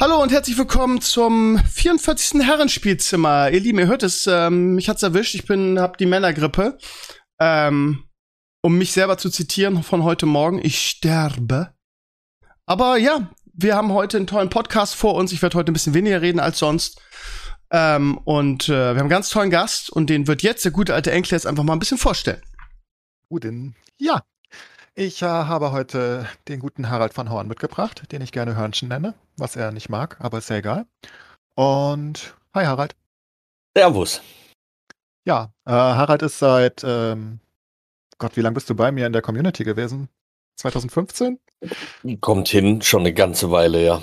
Hallo und herzlich willkommen zum 44. Herrenspielzimmer. Ihr Lieben, ihr hört es, ähm, mich hat's erwischt. Ich bin, hab die Männergrippe. Ähm, um mich selber zu zitieren von heute Morgen, ich sterbe. Aber ja, wir haben heute einen tollen Podcast vor uns. Ich werde heute ein bisschen weniger reden als sonst. Ähm, und äh, wir haben einen ganz tollen Gast und den wird jetzt der gute alte Enkel jetzt einfach mal ein bisschen vorstellen. Guten, ja. Ich äh, habe heute den guten Harald van Horn mitgebracht, den ich gerne Hörnchen nenne, was er nicht mag, aber ist ja egal. Und hi Harald. Servus. Ja, äh, Harald ist seit, ähm, Gott, wie lange bist du bei mir in der Community gewesen? 2015? Kommt hin, schon eine ganze Weile, ja.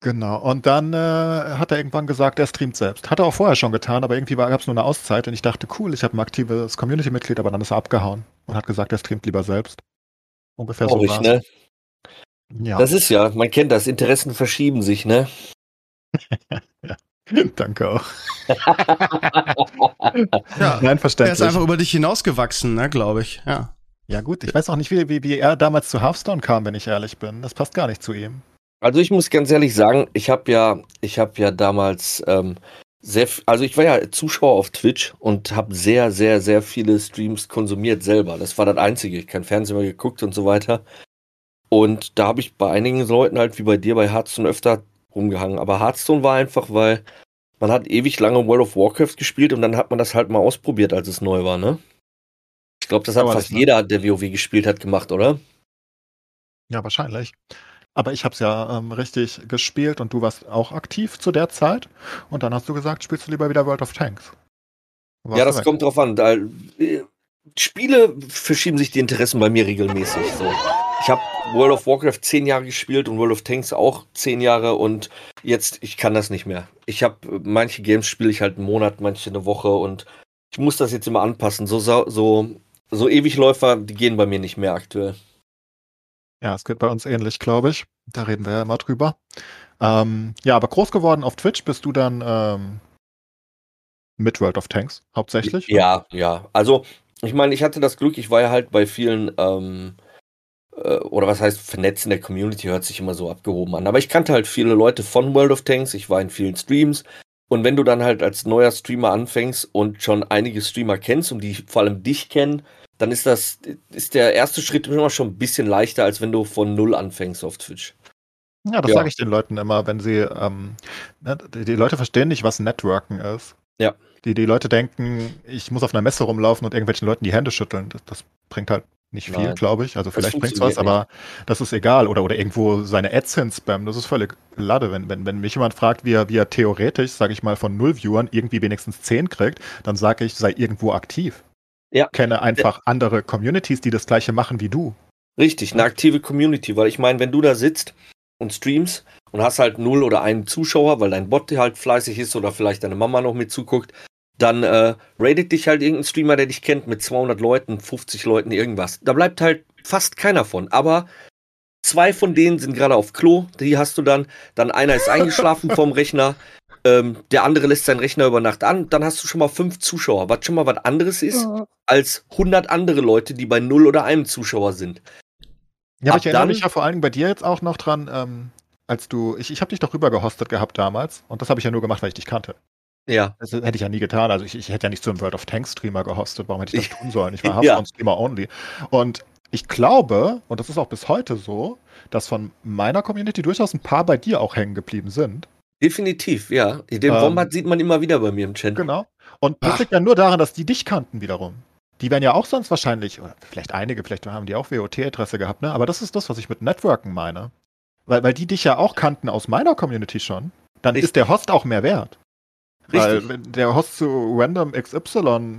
Genau, und dann äh, hat er irgendwann gesagt, er streamt selbst. Hat er auch vorher schon getan, aber irgendwie gab es nur eine Auszeit und ich dachte, cool, ich habe ein aktives Community-Mitglied, aber dann ist er abgehauen und hat gesagt, er streamt lieber selbst. Ungefähr so ich, war's. ne? Ja, Das ist ja, man kennt das, Interessen verschieben sich, ne? danke auch. Ja, Nein, er ist verständlich. einfach über dich hinausgewachsen, ne, glaube ich. Ja. Ja gut, ich weiß auch nicht, wie, wie, wie er damals zu Hearthstone kam, wenn ich ehrlich bin. Das passt gar nicht zu ihm. Also ich muss ganz ehrlich sagen, ich habe ja, ich habe ja damals ähm, sehr, also ich war ja Zuschauer auf Twitch und habe sehr, sehr, sehr viele Streams konsumiert selber. Das war das Einzige. Ich kein Fernsehen mehr geguckt und so weiter. Und da habe ich bei einigen Leuten halt wie bei dir bei Hearthstone öfter rumgehangen. Aber Hearthstone war einfach, weil man hat ewig lange World of Warcraft gespielt und dann hat man das halt mal ausprobiert, als es neu war, ne? Ich glaube, das hat Dauerlich, fast jeder, der WoW gespielt hat, gemacht, oder? Ja, wahrscheinlich. Aber ich habe es ja ähm, richtig gespielt und du warst auch aktiv zu der Zeit. Und dann hast du gesagt, spielst du lieber wieder World of Tanks. Ja, das weg. kommt drauf an. Da, äh, Spiele verschieben sich die Interessen bei mir regelmäßig. So. Ich habe World of Warcraft zehn Jahre gespielt und World of Tanks auch zehn Jahre und jetzt, ich kann das nicht mehr. Ich habe manche Games spiele ich halt einen Monat, manche eine Woche und ich muss das jetzt immer anpassen. So, so, so, so Ewigläufer, die gehen bei mir nicht mehr aktuell. Ja, es geht bei uns ähnlich, glaube ich. Da reden wir ja immer drüber. Ähm, ja, aber groß geworden auf Twitch bist du dann ähm, mit World of Tanks hauptsächlich? Ja, ja. Also, ich meine, ich hatte das Glück, ich war ja halt bei vielen, ähm, äh, oder was heißt vernetzt in der Community, hört sich immer so abgehoben an. Aber ich kannte halt viele Leute von World of Tanks, ich war in vielen Streams. Und wenn du dann halt als neuer Streamer anfängst und schon einige Streamer kennst und die vor allem dich kennen, dann ist das, ist der erste Schritt immer schon ein bisschen leichter, als wenn du von Null anfängst auf Twitch. Ja, das Ja. sage ich den Leuten immer, wenn sie, ähm, ne, die, Leute verstehen nicht, was Networken ist. Ja. Die, die Leute denken, ich muss auf einer Messe rumlaufen und irgendwelchen Leuten die Hände schütteln. Das, das bringt halt nicht viel, glaube ich. Also vielleicht bringt's was, funktioniert aber das ist egal. Oder, oder irgendwo seine Ads hinspammen, das ist völlig lade. Wenn, wenn, wenn mich jemand fragt, wie er, wie er theoretisch, sage ich mal, von null Viewern irgendwie wenigstens 10 kriegt, dann sage ich, sei irgendwo aktiv. Ja. Kenne einfach andere Communities, die das gleiche machen wie du. Richtig, eine aktive Community, weil ich meine, wenn du da sitzt und streamst und hast halt null oder einen Zuschauer, weil dein Bot halt fleißig ist oder vielleicht deine Mama noch mit zuguckt, dann äh, ratet dich halt irgendein Streamer, der dich kennt, mit 200 Leuten, 50 Leuten, irgendwas. Da bleibt halt fast keiner von. Aber zwei von denen sind gerade auf Klo, die hast du dann. Dann einer ist eingeschlafen vorm Rechner. Ähm, der andere lässt seinen Rechner über Nacht an. Dann hast du schon mal fünf Zuschauer, was schon mal was anderes ist als 100 andere Leute, die bei null oder einem Zuschauer sind. Ja, aber Ab ich erinnere dann- mich ja vor allen Dingen bei dir jetzt auch noch dran, ähm, als du, ich, ich habe dich doch rüber gehostet gehabt damals und das habe ich ja nur gemacht, weil ich dich kannte. Ja. Das hätte ich ja nie getan. Also ich, ich hätte ja nicht zu einem World of Tanks Streamer gehostet. Warum hätte ich das tun sollen? Ich war Ja. Hearthstone Streamer only. Und ich glaube, und das ist auch bis heute so, dass von meiner Community durchaus ein paar bei dir auch hängen geblieben sind. Definitiv, ja. Den Ähm, Wombat sieht man immer wieder bei mir im Chat. Genau. Und das Ach. liegt ja nur daran, dass die dich kannten wiederum. Die wären ja auch sonst wahrscheinlich, oder vielleicht einige, vielleicht haben die auch WOT-Adresse gehabt, ne? Aber das ist das, was ich mit Networken meine. Weil, weil die dich ja auch kannten aus meiner Community schon. Dann Richtig. ist der Host auch mehr wert. Weil Richtig. wenn der Host zu Random XY,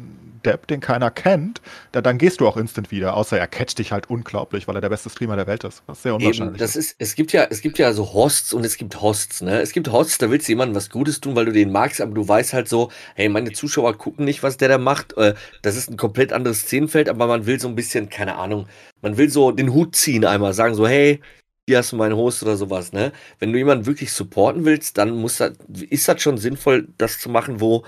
Depp, den keiner kennt, da, dann gehst du auch instant wieder, außer er catcht dich halt unglaublich, weil er der beste Streamer der Welt ist. Was sehr unwahrscheinlich Eben, das ist. Es gibt ja, es gibt ja so Hosts und es gibt Hosts, ne? Es gibt Hosts, da willst du jemandem was Gutes tun, weil du den magst, aber du weißt halt so, hey, meine Zuschauer gucken nicht, was der da macht. Äh, Das ist ein komplett anderes Szenenfeld, aber man will so ein bisschen, keine Ahnung, man will so den Hut ziehen einmal, sagen so, hey, hier hast du meinen Host oder sowas, ne? Wenn du jemanden wirklich supporten willst, dann muss das, ist das schon sinnvoll, das zu machen, wo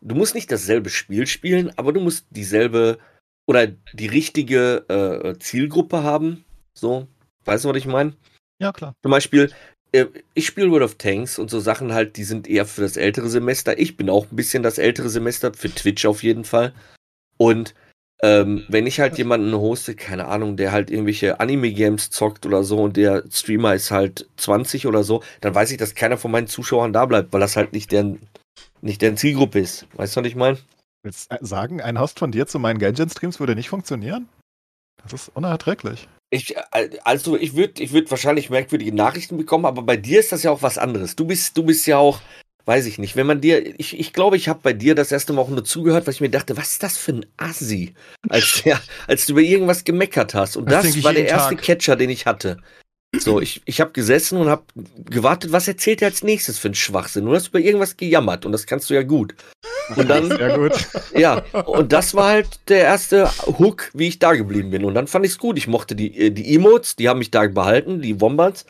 du musst nicht dasselbe Spiel spielen, aber du musst dieselbe oder die richtige äh, Zielgruppe haben. So, weißt du, was ich meine? Ja, klar. Zum Beispiel, äh, ich spiele World of Tanks und so Sachen halt, die sind eher für das ältere Semester. Ich bin auch ein bisschen das ältere Semester, für Twitch auf jeden Fall. Und ähm, wenn ich halt jemanden hoste, keine Ahnung, der halt irgendwelche Anime-Games zockt oder so und der Streamer ist halt 20 oder so, dann weiß ich, dass keiner von meinen Zuschauern da bleibt, weil das halt nicht deren, nicht deren Zielgruppe ist. Weißt du, was ich meine? Willst du sagen, ein Host von dir zu meinen Genshin-Streams würde nicht funktionieren? Das ist unerträglich. Ich, äh, also ich würde ich würd wahrscheinlich merkwürdige Nachrichten bekommen, aber bei dir ist das ja auch was anderes. Du bist, du bist ja auch, weiß ich nicht, wenn man dir, ich, ich glaube, ich habe bei dir das erste Mal auch nur zugehört, weil ich mir dachte, was ist das für ein Assi, als, der, als du über irgendwas gemeckert hast. Und Das das, war der erste Tag. Catcher, den ich hatte. So, ich, ich habe gesessen und habe gewartet, was erzählt er als nächstes für einen Schwachsinn. Du hast über irgendwas gejammert und das kannst du ja gut. Und dann, Sehr gut. ja, und das war halt der erste Hook, wie ich da geblieben bin. Und dann fand ich es gut. Ich mochte die, äh, die Emotes, die haben mich da behalten, die Wombats.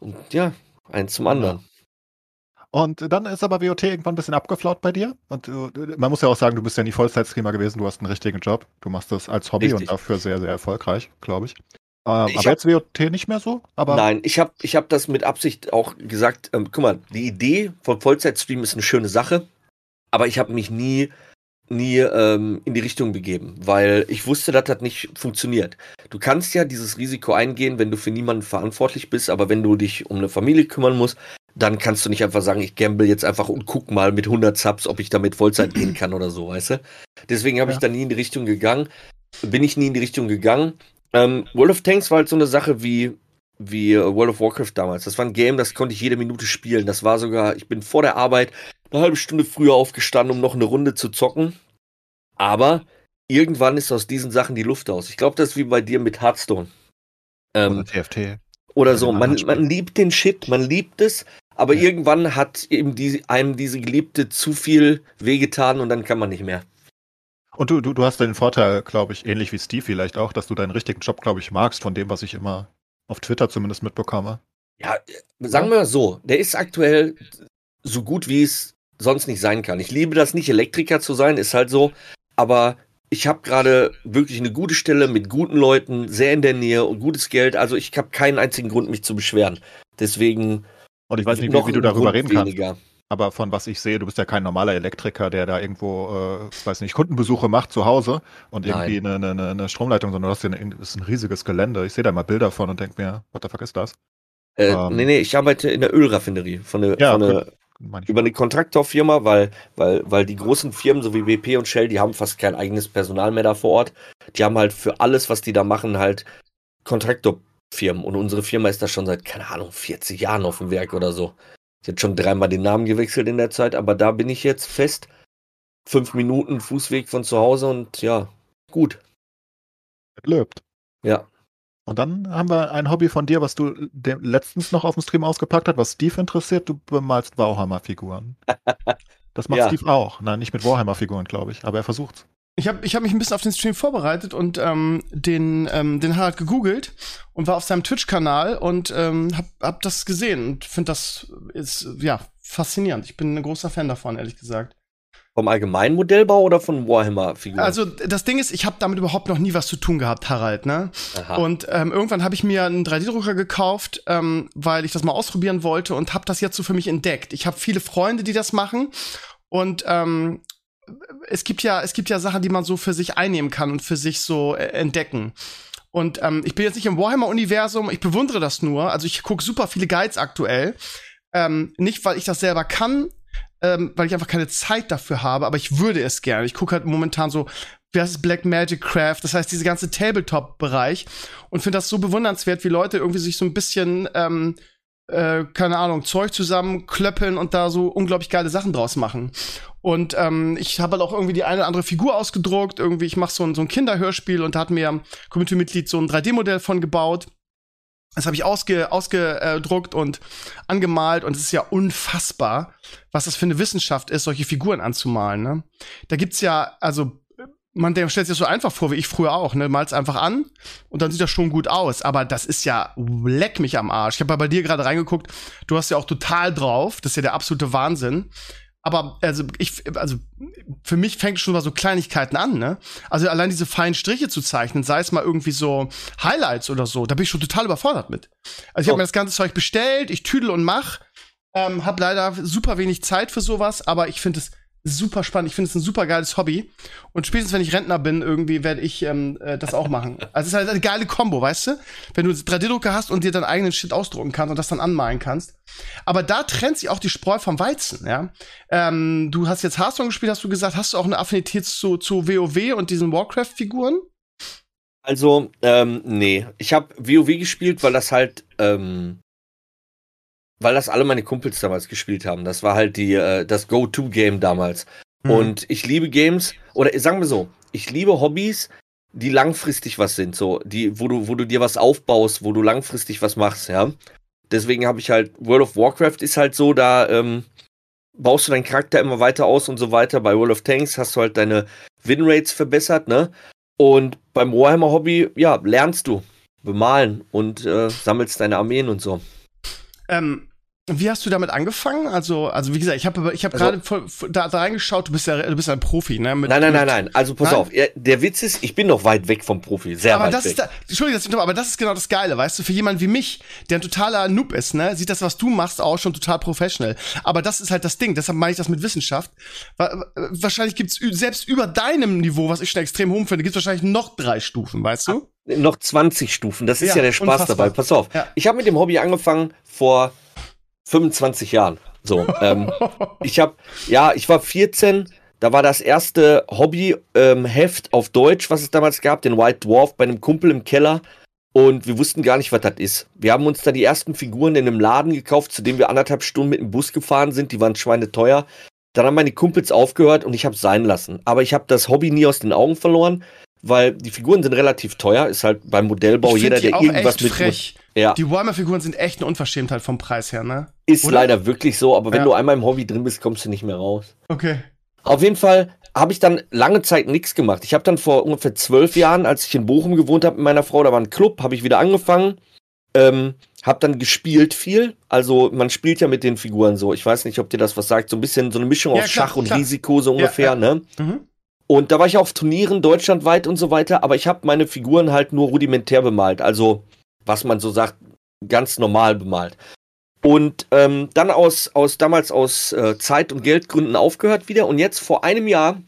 Und ja, eins zum anderen. Und dann ist aber WOT irgendwann ein bisschen abgeflaut bei dir. Und du, man muss ja auch sagen, du bist ja nie Vollzeitstreamer gewesen, du hast einen richtigen Job. Du machst das als Hobby Richtig. und dafür sehr, sehr erfolgreich, glaube ich. Ähm, Ich aber hab- jetzt WOT nicht mehr so? Aber Nein, ich habe ich hab das mit Absicht auch gesagt. Ähm, guck mal, die Idee von Vollzeitstream ist eine schöne Sache, aber ich habe mich nie, nie ähm, in die Richtung begeben, weil ich wusste, dass das nicht funktioniert. Du kannst ja dieses Risiko eingehen, wenn du für niemanden verantwortlich bist, aber wenn du dich um eine Familie kümmern musst, dann kannst du nicht einfach sagen, ich gamble jetzt einfach und guck mal mit 100 Subs, ob ich damit Vollzeit gehen kann oder so, weißt du? Deswegen habe Ja. ich da nie in die Richtung gegangen, bin ich nie in die Richtung gegangen. Ähm, World of Tanks war halt so eine Sache wie, wie äh, World of Warcraft damals. Das war ein Game, das konnte ich jede Minute spielen. Das war sogar, ich bin vor der Arbeit eine halbe Stunde früher aufgestanden, um noch eine Runde zu zocken. Aber irgendwann ist aus diesen Sachen die Luft aus. Ich glaube, das ist wie bei dir mit Hearthstone. Ähm, oder TFT. oder so. Man, man liebt den Shit, man liebt es, aber Ja. irgendwann hat eben die, einem diese Geliebte zu viel wehgetan und dann kann man nicht mehr. Und du, du, du hast den Vorteil, glaube ich, ähnlich wie Steve vielleicht auch, dass du deinen richtigen Job, glaube ich, magst, von dem, was ich immer auf Twitter zumindest mitbekomme. Ja, äh, sagen wir mal so, der ist aktuell so gut, wie es sonst nicht sein kann. Ich liebe das nicht, Elektriker zu sein, ist halt so, aber ich habe gerade wirklich eine gute Stelle mit guten Leuten, sehr in der Nähe und gutes Geld. Also ich habe keinen einzigen Grund, mich zu beschweren. Deswegen Und ich weiß nicht, noch wie, wie du darüber Grund reden kannst. Aber von was ich sehe, du bist ja kein normaler Elektriker, der da irgendwo, äh, weiß nicht, Kundenbesuche macht zu Hause und irgendwie eine, eine, eine Stromleitung, sondern du hast ja ein, das ist ein riesiges Gelände. Ich sehe da mal Bilder von und denke mir, what the fuck ist das? Äh, Ähm. nee, nee, ich arbeite in der Ölraffinerie von der, Ja, von der über eine Kontraktorfirma, weil, weil, weil die großen Firmen, so wie BP und Shell, die haben fast kein eigenes Personal mehr da vor Ort. Die haben halt für alles, was die da machen, halt Kontraktorfirmen. Und unsere Firma ist da schon seit, keine Ahnung, 40 Jahren auf dem Werk oder so. Ich hat schon dreimal den Namen gewechselt in der Zeit, aber da bin ich jetzt fest. Fünf Minuten Fußweg von zu Hause und ja, gut. Löbt. Ja. Und dann haben wir ein Hobby von dir, was du dem, letztens noch auf dem Stream ausgepackt hast, was Steve interessiert. Du bemalst Warhammer-Figuren. Das macht Ja. Steve auch. Nein, nicht mit Warhammer-Figuren, glaube ich, aber er versucht's. Ich habe ich hab mich ein bisschen auf den Stream vorbereitet und ähm, den, ähm, den Harald gegoogelt und war auf seinem Twitch-Kanal und ähm, hab, hab das gesehen und finde das ist ja faszinierend. Ich bin ein großer Fan davon, ehrlich gesagt. Vom allgemeinen Modellbau oder von Warhammer-Figuren? Also das Ding ist, ich habe damit überhaupt noch nie was zu tun gehabt, Harald, ne? Aha. Und ähm, irgendwann habe ich mir einen 3D-Drucker gekauft, ähm, weil ich das mal ausprobieren wollte und habe das jetzt so für mich entdeckt. Ich habe viele Freunde, die das machen und ähm, es gibt ja es gibt ja Sachen, die man so für sich einnehmen kann und für sich so äh, entdecken. Und ähm, ich bin jetzt nicht im Warhammer-Universum, ich bewundere das nur. Also ich gucke super viele Guides aktuell. Ähm, nicht, weil ich das selber kann, ähm, weil ich einfach keine Zeit dafür habe, aber ich würde es gerne. Ich gucke halt momentan so, wie heißt es, Black Magic Craft, das heißt, diese ganze Tabletop-Bereich und finde das so bewundernswert, wie Leute irgendwie sich so ein bisschen ähm, äh, keine Ahnung, Zeug zusammenklöppeln und da so unglaublich geile Sachen draus machen. Und ähm, ich habe halt auch irgendwie die eine oder andere Figur ausgedruckt. Irgendwie, ich mache so ein, so ein Kinderhörspiel und da hat mir ein Community-Mitglied so ein 3D-Modell von gebaut. Das habe ich ausge, ausgedruckt und angemalt und es ist ja unfassbar, was das für eine Wissenschaft ist, solche Figuren anzumalen. Ne? Da gibt's ja, also man der stellt sich das so einfach vor, wie ich früher auch, ne? Mal's einfach an und dann sieht das schon gut aus. Aber das ist ja leck mich am Arsch. Ich habe bei dir gerade reingeguckt, du hast ja auch total drauf. Das ist ja der absolute Wahnsinn. Aber also ich, also für mich fängt schon mal so Kleinigkeiten an, ne? Also allein diese feinen Striche zu zeichnen, sei es mal irgendwie so Highlights oder so, da bin ich schon total überfordert mit. Also ich habe Oh. mir das ganze Zeug bestellt, ich tüdel und mach, ähm, habe leider super wenig Zeit für sowas, aber ich finde es super spannend. Ich finde es ein super geiles Hobby. Und spätestens, wenn ich Rentner bin, irgendwie werde ich ähm, äh, das auch machen. Also es ist halt eine geile Kombo, weißt du? Wenn du 3D-Drucker hast und dir deinen eigenen Shit ausdrucken kannst und das dann anmalen kannst. Aber da trennt sich auch die Spreu vom Weizen, ja. Ähm, du hast jetzt Hearthstone gespielt, hast du gesagt, hast du auch eine Affinität zu, zu WoW und diesen Warcraft-Figuren? Also, ähm, nee. Ich habe WoW gespielt, weil das halt, ähm, weil das alle meine Kumpels damals gespielt haben. Das war halt die, äh, das Go-To-Game damals. Mhm. Und ich liebe Games, oder sagen wir so, ich liebe Hobbys, die langfristig was sind, so, die, wo du, wo du dir was aufbaust, wo du langfristig was machst, ja. Deswegen habe ich halt, World of Warcraft ist halt so, da ähm, baust du deinen Charakter immer weiter aus und so weiter. Bei World of Tanks hast du halt deine Winrates verbessert, ne? Und beim Warhammer Hobby, ja, lernst du bemalen und äh, sammelst deine Armeen und so. Ähm, wie hast du damit angefangen? Also, also wie gesagt, ich habe ich hab Also- gerade da, da reingeschaut, du bist ja du bist ja ein Profi, ne? Mit- nein, nein, nein, nein. Also pass Nein? auf, der Witz ist, ich bin noch weit weg vom Profi, sehr Aber weit das weg. ist da, Entschuldigung, dass ich aber das ist genau das Geile, weißt du, für jemanden wie mich, der ein totaler Noob ist, ne, sieht das, was du machst, auch schon total professional. Aber das ist halt das Ding, deshalb meine ich das mit Wissenschaft. Wa- Wahrscheinlich gibt's selbst über deinem Niveau, was ich schon extrem hoch finde, gibt's wahrscheinlich noch drei Stufen, weißt du? noch 20 Stufen, das ist ja, Ja, der Spaß unfassbar. dabei. Pass auf, Ja. ich habe mit dem Hobby angefangen vor 25 Jahren. So, ähm, ich habe, ja, ich war 14, da war das erste Hobby-Heft auf Deutsch, was es damals gab, den White Dwarf bei einem Kumpel im Keller. Und wir wussten gar nicht, was das ist. Wir haben uns da die ersten Figuren in einem Laden gekauft, zu dem wir anderthalb Stunden mit dem Bus gefahren sind. Die waren schweineteuer. Dann haben meine Kumpels aufgehört und ich habe sein lassen. Aber ich habe das Hobby nie aus den Augen verloren, weil die Figuren sind relativ teuer. Ist halt beim Modellbau jeder, der irgendwas mit frech. ja, Die Warhammer-Figuren sind echt eine Unverschämtheit vom Preis her, ne? ist oder? leider wirklich so. Aber wenn Ja. du einmal im Hobby drin bist, kommst du nicht mehr raus. Okay. Auf jeden Fall habe ich dann lange Zeit nichts gemacht. Ich habe dann vor ungefähr zwölf Jahren, als ich in Bochum gewohnt habe mit meiner Frau, da war ein Club, habe ich wieder angefangen. Ähm, habe dann gespielt viel. Also man spielt ja mit den Figuren so. Ich weiß nicht, ob dir das was sagt. So ein bisschen so eine Mischung Ja, aus klar, Schach und klar. Risiko so ungefähr, ja. ne? Mhm. Und da war ich auf Turnieren deutschlandweit und so weiter, aber ich habe meine Figuren halt nur rudimentär bemalt. Also, was man so sagt, ganz normal bemalt. Und ähm, dann aus, aus damals aus äh, Zeit- und Geldgründen aufgehört wieder. Und jetzt vor einem Jahr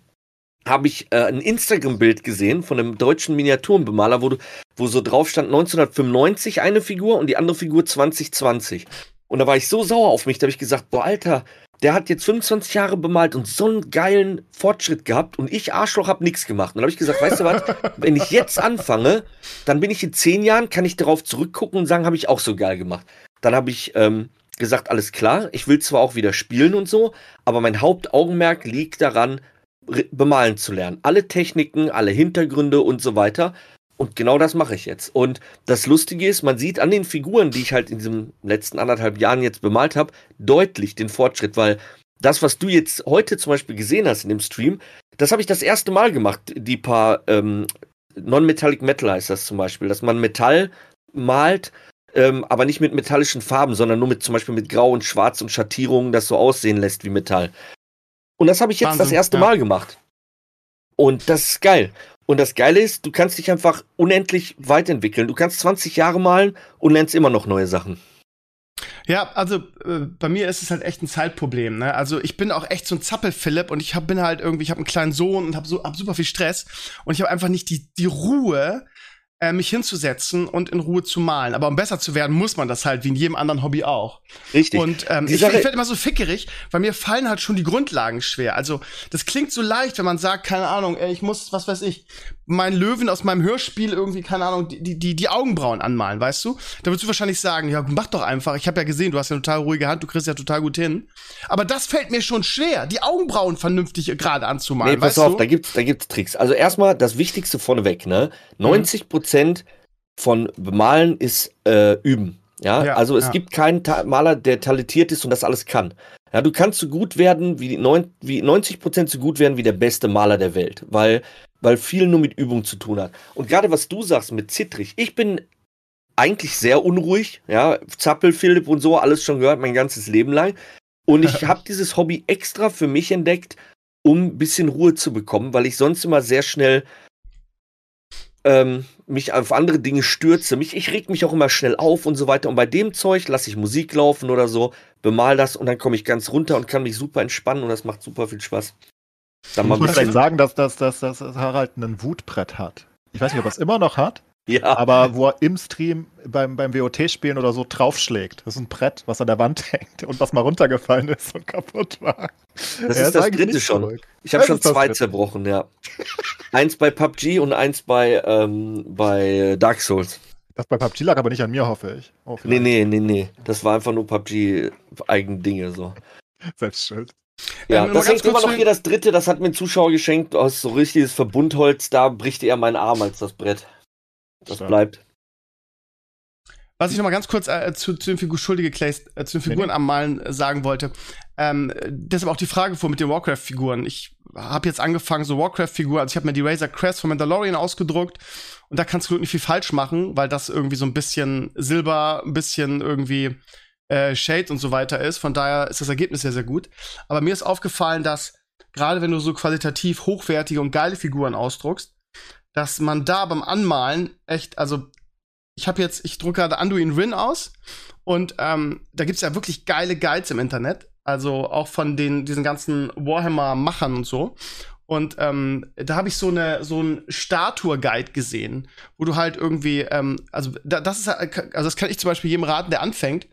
habe ich äh, ein Instagram-Bild gesehen von einem deutschen Miniaturenbemaler, wo, du, wo so drauf stand 1995 eine Figur und die andere Figur 2020. Und da war ich so sauer auf mich, da habe ich gesagt, boah, Alter, der hat jetzt 25 Jahre bemalt und so einen geilen Fortschritt gehabt und ich Arschloch hab nichts gemacht. Und dann habe ich gesagt, weißt du was, wenn ich jetzt anfange, dann bin ich in zehn Jahren, kann ich darauf zurückgucken und sagen, habe ich auch so geil gemacht. Dann habe ich ähm, gesagt, alles klar, ich will zwar auch wieder spielen und so, aber mein Hauptaugenmerk liegt daran, bemalen zu lernen. Alle Techniken, alle Hintergründe und so weiter. Und genau das mache ich jetzt. Und das Lustige ist, man sieht an den Figuren, die ich halt in diesen letzten anderthalb Jahren jetzt bemalt habe, deutlich den Fortschritt, weil das, was du jetzt heute zum Beispiel gesehen hast in dem Stream, das habe ich das erste Mal gemacht. Die paar ähm, Non-Metallic Metal heißt das zum Beispiel, dass man Metall malt, ähm, aber nicht mit metallischen Farben, sondern nur mit zum Beispiel mit Grau und Schwarz und Schattierungen, das so aussehen lässt wie Metall. Und das habe ich jetzt das Wahnsinn, erste ja. Mal gemacht. Und das ist geil. Und das Geile ist, du kannst dich einfach unendlich weiterentwickeln. Du kannst 20 Jahre malen und lernst immer noch neue Sachen. Ja, also äh, bei mir ist es halt echt ein Zeitproblem. Ne? Also ich bin auch echt so ein Zappel-Philipp und ich hab, bin halt irgendwie, ich habe einen kleinen Sohn und habe so, hab super viel Stress und ich habe einfach nicht die, die Ruhe, äh, mich hinzusetzen und in Ruhe zu malen. Aber um besser zu werden, muss man das halt wie in jedem anderen Hobby auch. Richtig. Und ähm, ich, ich werde immer so fickerig, weil mir fallen halt schon die Grundlagen schwer. Also das klingt so leicht, wenn man sagt, keine Ahnung, ey, ich muss, was weiß ich, meinen Löwen aus meinem Hörspiel irgendwie, keine Ahnung, die, die, die Augenbrauen anmalen, weißt du? Da würdest du wahrscheinlich sagen, ja, mach doch einfach. Ich habe ja gesehen, du hast ja eine total ruhige Hand, du kriegst ja total gut hin. Aber das fällt mir schon schwer, die Augenbrauen vernünftig gerade anzumalen. Nee, pass auf, du? da gibt's, da gibt's Tricks. Also erstmal das Wichtigste vorneweg, ne? Mhm. 90 Prozent von Bemalen ist äh, Üben. Ja, Ja, also es ja. gibt keinen Ta Maler, der talentiert ist und das alles kann. Ja, du kannst so gut werden, wie, neun, wie 90 Prozent so gut werden wie der beste Maler der Welt, weil, weil viel nur mit Übung zu tun hat. Und gerade was du sagst mit zittrig, ich bin eigentlich sehr unruhig, ja, Zappel, Philipp und so, alles schon gehört, mein ganzes Leben lang. Und ich habe dieses Hobby extra für mich entdeckt, um ein bisschen Ruhe zu bekommen, weil ich sonst immer sehr schnell ähm, mich auf andere Dinge stürze. Mich, ich reg mich auch immer schnell auf und so weiter. Und bei dem Zeug lasse ich Musik laufen oder so, bemal das und dann komme ich ganz runter und kann mich super entspannen und das macht super viel Spaß. Dann Ich muss vielleicht sagen, dass, dass, dass, dass Harald ein Wutbrett hat. Ich weiß nicht, ob er es immer noch hat, ja, aber wo er im Stream beim, beim WOT-Spielen oder so draufschlägt. Das ist ein Brett, was an der Wand hängt und was mal runtergefallen ist und kaputt war. das Er ist das dritte schon. zurück. Ich habe schon zwei dritte. zerbrochen, ja. eins bei PUBG und eins bei, ähm, bei Dark Souls. Das bei PUBG lag aber nicht an mir, hoffe ich. Oh, Nee, vielleicht. nee, nee, nee. Das war einfach nur PUBG-Eigendinge so. Selbst schuld. Ja, Ähm, das hängt immer noch hier das dritte, das hat mir ein Zuschauer geschenkt aus so richtiges Verbundholz. Da bricht eher mein Arm als das Brett. Das Stark. bleibt. Was ich noch mal ganz kurz äh, zu, zu den Figur Schuldige Clays, äh, zu den Figuren am Malen äh, sagen wollte. Ähm, deshalb auch die Frage vor mit den Warcraft-Figuren. Ich habe jetzt angefangen, so Warcraft-Figuren, also ich habe mir die Razor Crest von Mandalorian ausgedruckt und da kannst du nicht viel falsch machen, weil das irgendwie so ein bisschen Silber, ein bisschen irgendwie äh, Shade und so weiter ist. Von daher ist das Ergebnis sehr, sehr gut. Aber mir ist aufgefallen, dass gerade wenn du so qualitativ hochwertige und geile Figuren ausdruckst, dass man da beim Anmalen echt, also ich habe jetzt, ich drucke gerade Anduin Rin aus und ähm, da gibt's ja wirklich geile Guides im Internet, also auch von den diesen ganzen Warhammer-Machern und so. Und ähm, da habe ich so eine so ein Statue-Guide gesehen, wo du halt irgendwie, ähm, also da, das ist, also das kann ich zum Beispiel jedem raten, der anfängt,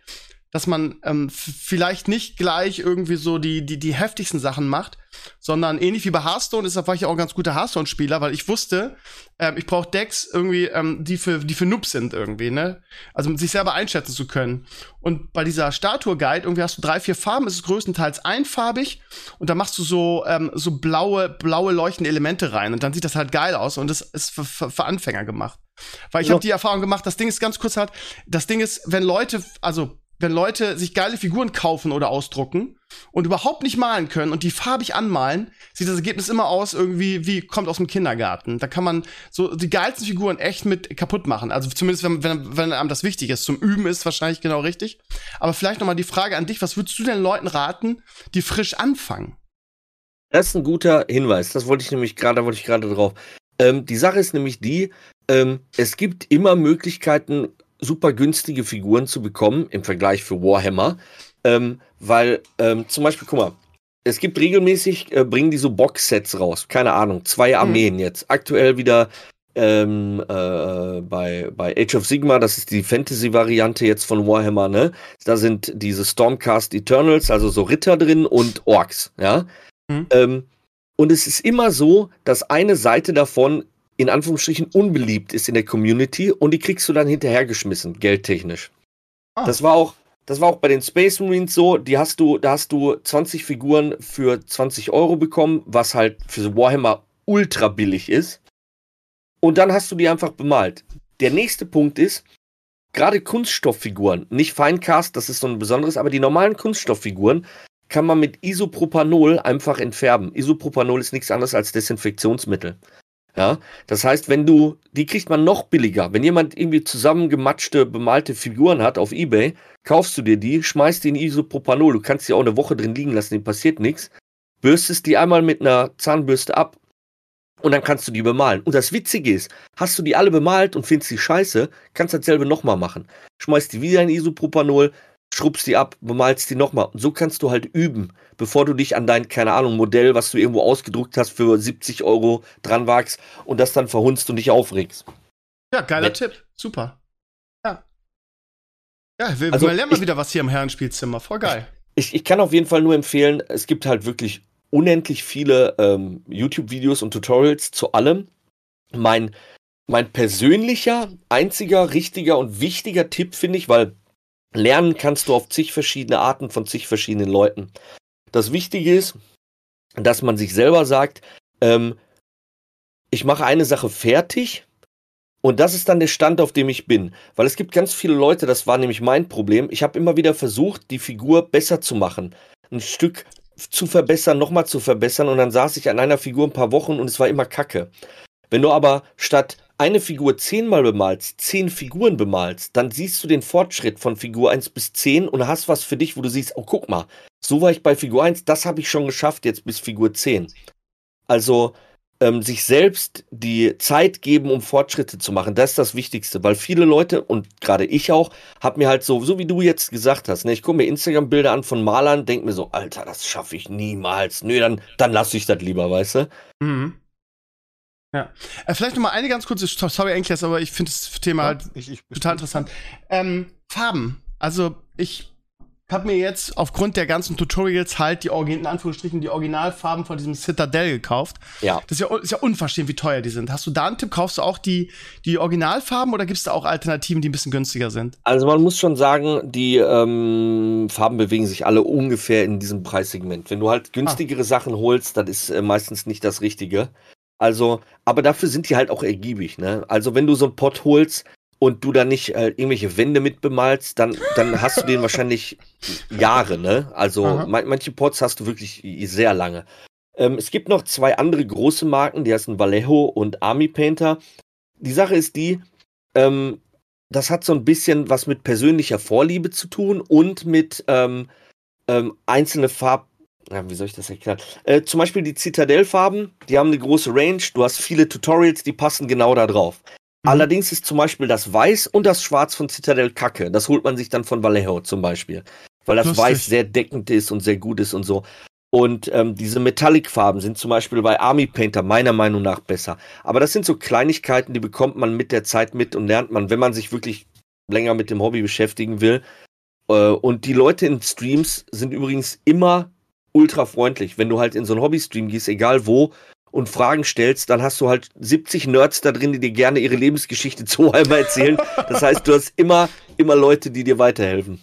dass man ähm, vielleicht nicht gleich irgendwie so die, die, die heftigsten Sachen macht, sondern ähnlich wie bei Hearthstone, deshalb war ich ja auch ein ganz guter Hearthstone-Spieler, weil ich wusste, ähm, ich brauche Decks irgendwie, ähm, die für, die für Noobs sind irgendwie, ne? Also um sich selber einschätzen zu können. Und bei dieser Statue-Guide, irgendwie hast du drei, vier Farben, es ist größtenteils einfarbig und da machst du so, ähm, so blaue, blaue leuchtende Elemente rein und dann sieht das halt geil aus und das ist für, für, für Anfänger gemacht. Weil ich Ja. habe die Erfahrung gemacht, das Ding ist ganz kurz halt, das Ding ist, wenn Leute, also wenn Leute sich geile Figuren kaufen oder ausdrucken und überhaupt nicht malen können und die farbig anmalen, sieht das Ergebnis immer aus irgendwie wie kommt aus dem Kindergarten. Da kann man so die geilsten Figuren echt mit kaputt machen. Also zumindest wenn, wenn, wenn einem das wichtig ist. Zum Üben ist wahrscheinlich genau richtig. Aber vielleicht noch mal die Frage an dich: Was würdest du den Leuten raten, die frisch anfangen? Das ist ein guter Hinweis. Das wollte ich nämlich gerade, wollte ich gerade drauf. Ähm, die Sache ist nämlich die, ähm, es gibt immer Möglichkeiten, super günstige Figuren zu bekommen im Vergleich für Warhammer. Ähm, weil, ähm, zum Beispiel, guck mal, es gibt regelmäßig, äh, bringen die so Box-Sets raus. Keine Ahnung, zwei Armeen jetzt. Aktuell wieder ähm, äh, bei, bei Age of Sigma, das ist die Fantasy-Variante jetzt von Warhammer, ne? Da sind diese Stormcast Eternals, also so Ritter drin und Orks, ja? Mhm. Ähm, und es ist immer so, dass eine Seite davon in Anführungsstrichen unbeliebt ist in der Community und die kriegst du dann hinterhergeschmissen, geldtechnisch. Ah. Das war auch, das war auch bei den Space Marines so, die hast du, da hast du 20 Figuren für 20 Euro bekommen, was halt für Warhammer ultra billig ist. Und dann hast du die einfach bemalt. Der nächste Punkt ist, gerade Kunststofffiguren, nicht Feincast, das ist so ein besonderes, aber die normalen Kunststofffiguren kann man mit Isopropanol einfach entfärben. Isopropanol ist nichts anderes als Desinfektionsmittel. Ja, das heißt, wenn du, die kriegt man noch billiger. Wenn jemand irgendwie zusammengematschte, bemalte Figuren hat auf Ebay, kaufst du dir die, schmeißt die in Isopropanol. Du kannst die auch eine Woche drin liegen lassen, dem passiert nichts. Bürstest die einmal mit einer Zahnbürste ab und dann kannst du die bemalen. Und das Witzige ist, hast du die alle bemalt und findest die scheiße, kannst dasselbe nochmal machen. Schmeißt die wieder in Isopropanol, schrubbst die ab, bemalst die nochmal. Und so kannst du halt üben, bevor du dich an dein, keine Ahnung, Modell, was du irgendwo ausgedruckt hast, für 70 Euro dran wagst und das dann verhunzt und dich aufregst. Ja, geiler Nee. Tipp. Super. Ja. Ja, wir, Also wir lernen mal ich- wieder was hier im Herrenspielzimmer. Voll geil. Ich, ich kann auf jeden Fall nur empfehlen, es gibt halt wirklich unendlich viele ähm, YouTube-Videos und Tutorials zu allem. mein, mein persönlicher, einziger, richtiger und wichtiger Tipp, finde ich, weil lernen kannst du auf zig verschiedene Arten von zig verschiedenen Leuten. Das Wichtige ist, dass man sich selber sagt, ähm, ich mache eine Sache fertig und das ist dann der Stand, auf dem ich bin. Weil es gibt ganz viele Leute, das war nämlich mein Problem. Ich habe immer wieder versucht, die Figur besser zu machen. Ein Stück zu verbessern, nochmal zu verbessern. Und dann saß ich an einer Figur ein paar Wochen und es war immer Kacke. Wenn du aber statt eine Figur zehnmal bemalst, zehn Figuren bemalst, dann siehst du den Fortschritt von Figur 1 bis 10 und hast was für dich, wo du siehst, oh guck mal, so war ich bei Figur 1, das habe ich schon geschafft, jetzt bis Figur 10. Also ähm, sich selbst die Zeit geben, um Fortschritte zu machen. Das ist das Wichtigste, weil viele Leute und gerade ich auch, hab mir halt so, so wie du jetzt gesagt hast, ne, ich gucke mir Instagram-Bilder an von Malern, denk mir so, Alter, das schaffe ich niemals. Nö, dann, dann lasse ich das lieber, weißt du? Mhm. Ja. Äh, vielleicht noch mal eine ganz kurze, sorry, Enkles, aber ich finde das Thema ja, halt ich, ich, total interessant. Ähm, Farben. Also ich habe mir jetzt aufgrund der ganzen Tutorials halt die in Anführungsstrichen die Originalfarben von diesem Citadel gekauft. Ja. Das ist ja, ist ja unverschämt, wie teuer die sind. Hast du da einen Tipp? Kaufst du auch die, die Originalfarben oder gibt es da auch Alternativen, die ein bisschen günstiger sind? Also man muss schon sagen, die ähm, Farben bewegen sich alle ungefähr in diesem Preissegment. Wenn du halt günstigere ah. Sachen holst, das ist äh, meistens nicht das Richtige. Also, aber dafür sind die halt auch ergiebig, ne? Also, wenn du so einen Pot holst, und du da nicht äh, irgendwelche Wände mit bemalst, dann, dann hast du den wahrscheinlich Jahre, ne? Also man, manche Pots hast du wirklich sehr lange. Ähm, es gibt noch zwei andere große Marken, die heißen Vallejo und Army Painter. Die Sache ist die, ähm, das hat so ein bisschen was mit persönlicher Vorliebe zu tun und mit ähm, ähm, einzelne Farb. Ja, wie soll ich das erklären? Äh, zum Beispiel die Citadel-Farben, die haben eine große Range. Du hast viele Tutorials, die passen genau da drauf. Mhm. Allerdings ist zum Beispiel das Weiß und das Schwarz von Citadel Kacke. Das holt man sich dann von Vallejo zum Beispiel. Weil das Lustig. Weiß sehr deckend ist und sehr gut ist und so. Und ähm, diese Metallic-Farben sind zum Beispiel bei Army Painter meiner Meinung nach besser. Aber das sind so Kleinigkeiten, die bekommt man mit der Zeit mit und lernt man, wenn man sich wirklich länger mit dem Hobby beschäftigen will. Äh, und die Leute in Streams sind übrigens immer ultra freundlich. Wenn du halt in so einen Hobby-Stream gehst, egal wo, und Fragen stellst, dann hast du halt 70 Nerds da drin, die dir gerne ihre Lebensgeschichte zu einmal erzählen. Das heißt, du hast immer, immer Leute, die dir weiterhelfen.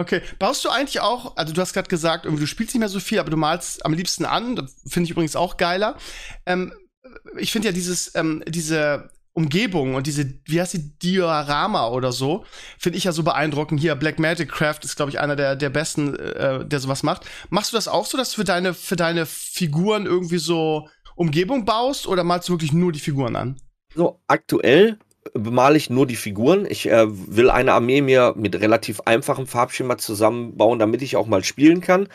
Okay, baust du eigentlich auch, also du hast gerade gesagt, irgendwie du spielst nicht mehr so viel, aber du malst am liebsten an, finde ich übrigens auch geiler. Ähm, ich finde ja dieses, ähm, diese Umgebung und diese, wie heißt die, Diorama oder so, finde ich ja so beeindruckend. Hier, Black Magic Craft ist, glaube ich, einer der, der besten, äh, der sowas macht. Machst du das auch so, dass du für deine, für deine Figuren irgendwie so Umgebung baust oder malst du wirklich nur die Figuren an? So, aktuell bemale ich nur die Figuren. Ich äh, will eine Armee mir mit relativ einfachem Farbschema zusammenbauen, damit ich auch mal spielen kann.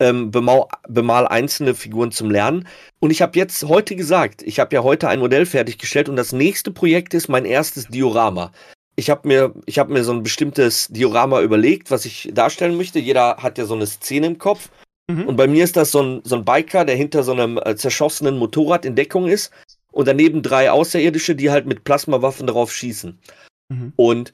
Ähm, bemal, bemal einzelne Figuren zum Lernen. Und ich habe jetzt heute gesagt, ich habe ja heute ein Modell fertiggestellt und das nächste Projekt ist mein erstes Diorama. Ich habe mir, ich habe mir so ein bestimmtes Diorama überlegt, was ich darstellen möchte. Jeder hat ja so eine Szene im Kopf. Mhm. Und bei mir ist das so ein, so ein Biker, der hinter so einem äh, zerschossenen Motorrad in Deckung ist und daneben drei Außerirdische, die halt mit Plasmawaffen darauf schießen. Mhm. Und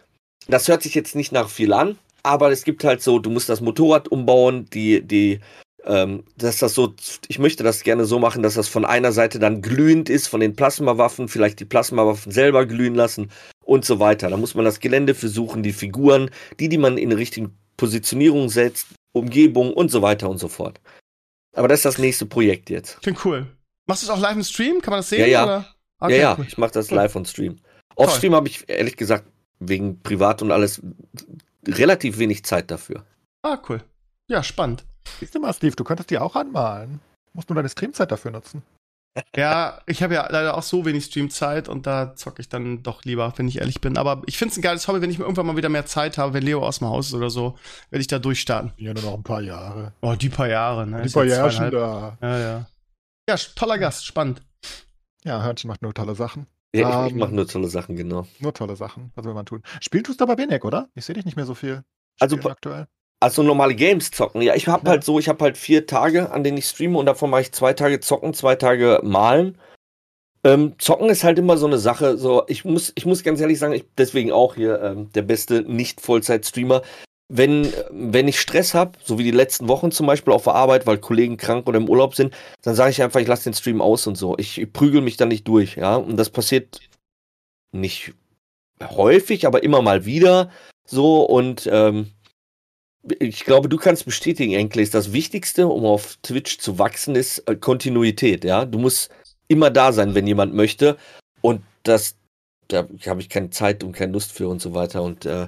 das hört sich jetzt nicht nach viel an, aber es gibt halt so, du musst das Motorrad umbauen, die, die, ähm, dass das so, ich möchte das gerne so machen, dass das von einer Seite dann glühend ist, von den Plasmawaffen, vielleicht die Plasmawaffen selber glühen lassen und so weiter. Da muss man das Gelände versuchen, die Figuren, die, die man in die richtige Positionierung setzt, Umgebung und so weiter und so fort. Aber das ist das nächste Projekt jetzt. Klingt cool. Machst du es auch live im Stream? Kann man das sehen? Ja, ja. Okay, ja, ja. Cool. ich mache das live on Stream. Off Stream habe ich ehrlich gesagt wegen Privat und alles relativ wenig Zeit dafür. Ah, cool. Ja, spannend. Siehst du mal, Steve, du könntest die auch anmalen. Musst nur deine Streamzeit dafür nutzen. Ja, ich habe ja leider auch so wenig Streamzeit und da zocke ich dann doch lieber, wenn ich ehrlich bin. Aber ich finde es ein geiles Hobby, wenn ich mir irgendwann mal wieder mehr Zeit habe, wenn Leo aus dem Haus ist oder so, werde ich da durchstarten. Ja, nur noch ein paar Jahre. Oh, die paar Jahre, ne? Die paar Jahre schon da. Ja, ja. Ja, toller Gast, spannend. Ja, Hörnchen macht nur tolle Sachen. Ja, ich, um, ich ähm, mache nur tolle Sachen, genau. Nur tolle Sachen, was will man tun? Spielen tust du aber wenig, oder? Ich sehe dich nicht mehr so viel. Also aktuell. Also normale Games zocken. Ja, ich habe ja. halt so, ich habe halt vier Tage, an denen ich streame und davon mache ich zwei Tage zocken, zwei Tage malen. Ähm, zocken ist halt immer so eine Sache. So, ich muss, ich muss ganz ehrlich sagen, ich deswegen auch hier ähm, der beste Nicht-Vollzeit-Streamer. Wenn, wenn ich Stress habe, so wie die letzten Wochen zum Beispiel auf der Arbeit, weil Kollegen krank oder im Urlaub sind, dann sage ich einfach, ich lasse den Stream aus und so. Ich, prügel mich dann nicht durch, ja. Und das passiert nicht häufig, aber immer mal wieder so. Und ähm, ich glaube, du kannst bestätigen, Enkles, das Wichtigste, um auf Twitch zu wachsen, ist äh, Kontinuität, ja. Du musst immer da sein, wenn jemand möchte. Und das, da habe ich keine Zeit und keine Lust für und so weiter. Und äh,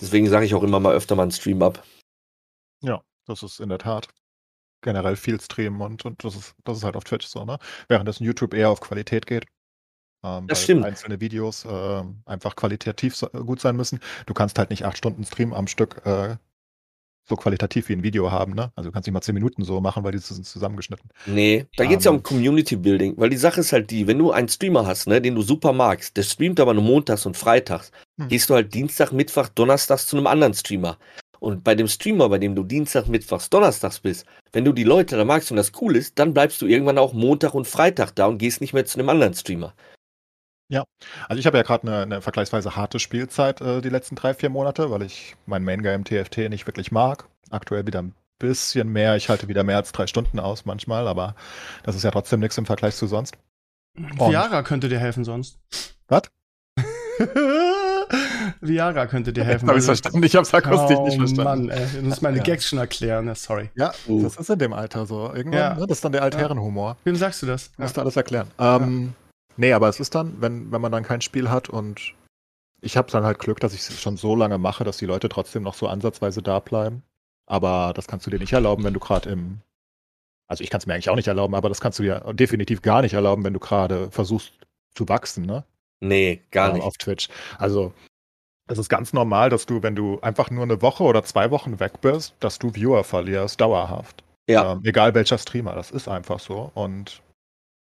deswegen sage ich auch immer mal öfter mal einen Stream ab. Ja, das ist in der Tat generell viel streamen und, und das, ist, das ist halt auf Twitch so, ne? Währenddessen YouTube eher auf Qualität geht. Ähm, das stimmt. Einzelne Videos äh, einfach qualitativ so, gut sein müssen. Du kannst halt nicht acht Stunden Stream am Stück äh, so qualitativ wie ein Video haben, ne? Also du kannst nicht mal zehn Minuten so machen, weil die sind zusammengeschnitten. Nee, da geht es ja um Community Building, weil die Sache ist halt die, wenn du einen Streamer hast, ne, den du super magst, der streamt aber nur montags und freitags, Hm. gehst du halt Dienstag, Mittwoch, Donnerstags zu einem anderen Streamer. Und bei dem Streamer, bei dem du Dienstag, Mittwochs, Donnerstags bist, wenn du die Leute da magst und das cool ist, dann bleibst du irgendwann auch Montag und Freitag da und gehst nicht mehr zu einem anderen Streamer. Also ich habe ja gerade eine, eine vergleichsweise harte Spielzeit äh, die letzten drei, vier Monate, weil ich mein Main-Game TFT nicht wirklich mag. Aktuell wieder ein bisschen mehr. Ich halte wieder mehr als drei Stunden aus manchmal, aber das ist ja trotzdem nichts im Vergleich zu sonst. Und? Viara könnte dir helfen sonst. Was? Viara könnte dir helfen. Habe ich du- verstanden? Ich habe es akustisch oh, nicht verstanden. Mann, ey. Du musst meine Ja. Gags schon erklären, sorry. Ja, Uh. das ist in dem Alter so. Irgendwann, Ja. ne, das ist dann der Altherrenhumor. Wem sagst du das? Ja. Musst du alles erklären. Ähm, Nee, aber es ist dann, wenn, wenn man dann kein Spiel hat und ich habe dann halt Glück, dass ich es schon so lange mache, dass die Leute trotzdem noch so ansatzweise da bleiben. Aber das kannst du dir nicht erlauben, wenn du gerade im. Also ich kann es mir eigentlich auch nicht erlauben, aber das kannst du dir definitiv gar nicht erlauben, wenn du gerade versuchst zu wachsen, ne? Nee, gar äh, nicht. auf Twitch. Also es ist ganz normal, dass du, wenn du einfach nur eine Woche oder zwei Wochen weg bist, dass du Viewer verlierst, dauerhaft. Ja. Ähm, egal welcher Streamer, das ist einfach so. Und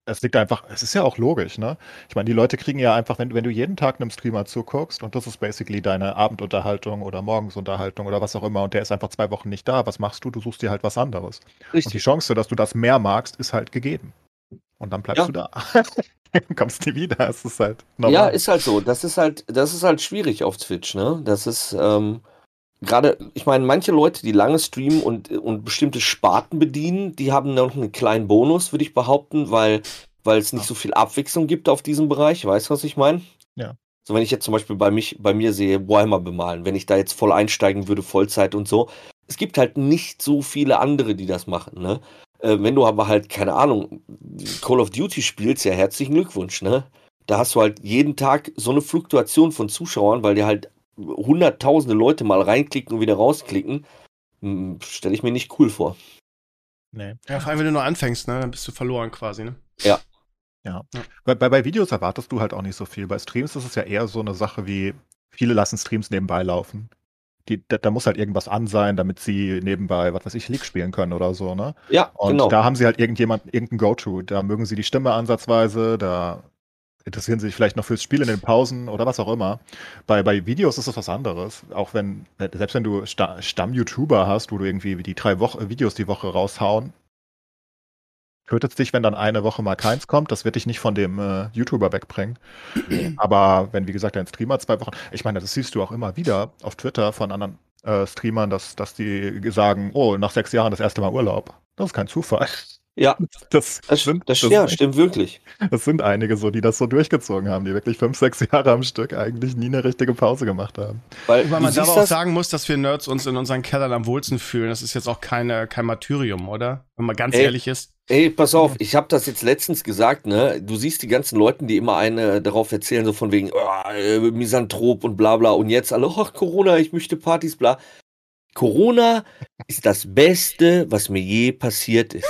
es liegt einfach, es ist ja auch logisch, ne? Ich meine, die Leute kriegen ja einfach, wenn, du- wenn du jeden Tag einem Streamer zuguckst und das ist basically deine Abendunterhaltung oder Morgensunterhaltung oder was auch immer und der ist einfach zwei Wochen nicht da, was machst du? Du suchst dir halt was anderes. Und die Richtig. Chance, dass du das mehr magst, ist halt gegeben. Und dann bleibst Ja. du da. Dann kommst nie wieder. Es ist halt normal. Ja, ist halt so. Das ist halt, das ist halt schwierig auf Twitch, ne? Das ist, ähm, gerade, ich meine, manche Leute, die lange streamen und, und bestimmte Sparten bedienen, die haben noch einen kleinen Bonus, würde ich behaupten, weil, weil es nicht so viel Abwechslung gibt auf diesem Bereich. Weißt du, was ich meine? Ja. So, wenn ich jetzt zum Beispiel bei mich, bei mir sehe, Warhammer bemalen, wenn ich da jetzt voll einsteigen würde, Vollzeit und so, es gibt halt nicht so viele andere, die das machen, ne? Äh, wenn du aber halt, keine Ahnung, Call of Duty spielst, ja, herzlichen Glückwunsch, ne? Da hast du halt jeden Tag so eine Fluktuation von Zuschauern, weil dir halt hunderttausende Leute mal reinklicken und wieder rausklicken. Stelle ich mir nicht cool vor. Nee. Ja, vor allem, wenn du nur anfängst, ne? Dann bist du verloren quasi, ne? Bei, bei, bei Videos erwartest du halt auch nicht so viel. Bei Streams ist es ja eher so eine Sache wie, viele lassen Streams nebenbei laufen. Die, da, da muss halt irgendwas an sein, damit sie nebenbei, was weiß ich, League spielen können oder so, ne? Ja, Und genau. da haben sie halt irgendjemand, irgendein Go-To. Da mögen sie die Stimme ansatzweise, da interessieren sie sich vielleicht noch fürs Spiel in den Pausen oder was auch immer. Bei, bei Videos ist es was anderes. Auch wenn, selbst wenn du Sta Stamm-YouTuber hast, wo du irgendwie die drei Woche, Videos die Woche raushauen, tötet es dich, wenn dann eine Woche mal keins kommt. Das wird dich nicht von dem äh, YouTuber wegbringen. Aber wenn, wie gesagt, ein Streamer zwei Wochen, ich meine, das siehst du auch immer wieder auf Twitter von anderen äh, Streamern, dass, dass die sagen, oh, nach sechs Jahren das erste Mal Urlaub. Das ist kein Zufall. Ja, Das, das, sind, das, das, ja, sind- stimmt wirklich. das sind einige so, die das so durchgezogen haben, die wirklich fünf, sechs Jahre am Stück eigentlich nie eine richtige Pause gemacht haben. Weil, du man aber auch sagen muss, dass wir Nerds uns in unseren Kellern am wohlsten fühlen. Das ist jetzt auch keine, kein Martyrium, oder? Wenn man ganz Ey. ehrlich ist. Ey, pass auf, ich habe das jetzt letztens gesagt, ne? Du siehst die ganzen Leuten, die immer eine darauf erzählen, so von wegen oh, äh, Misanthrop und bla bla und jetzt alle, ach Corona, ich möchte Partys, bla. Corona ist das Beste, was mir je passiert ist.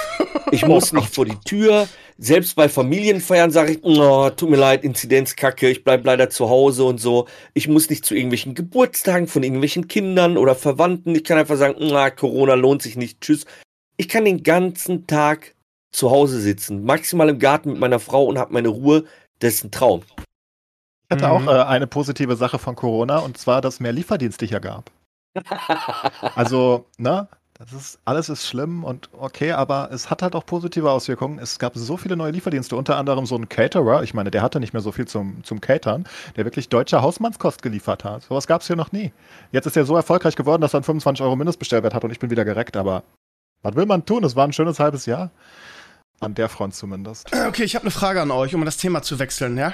Ich muss nicht vor die Tür. Selbst bei Familienfeiern sage ich, oh, tut mir leid, Inzidenzkacke, ich bleib leider zu Hause und so. Ich muss nicht zu irgendwelchen Geburtstagen von irgendwelchen Kindern oder Verwandten. Ich kann einfach sagen, na, Corona lohnt sich nicht, tschüss. Ich kann den ganzen Tag zu Hause sitzen, maximal im Garten mit meiner Frau und habe meine Ruhe. Das ist ein Traum. Ich hatte Mhm. auch äh, eine positive Sache von Corona und zwar, dass mehr Lieferdienste hier gab. Also, ne? Das ist, alles ist schlimm und okay, aber es hat halt auch positive Auswirkungen. Es gab so viele neue Lieferdienste, unter anderem so ein Caterer. Ich meine, der hatte nicht mehr so viel zum, zum Catern, der wirklich deutsche Hausmannskost geliefert hat. Sowas gab es hier noch nie. Jetzt ist er so erfolgreich geworden, dass er einen 25 Euro Mindestbestellwert hat und ich bin wieder gereckt, aber was will man tun? Es war ein schönes halbes Jahr. An der Front zumindest. Okay, ich habe eine Frage an euch, um das Thema zu wechseln, ja?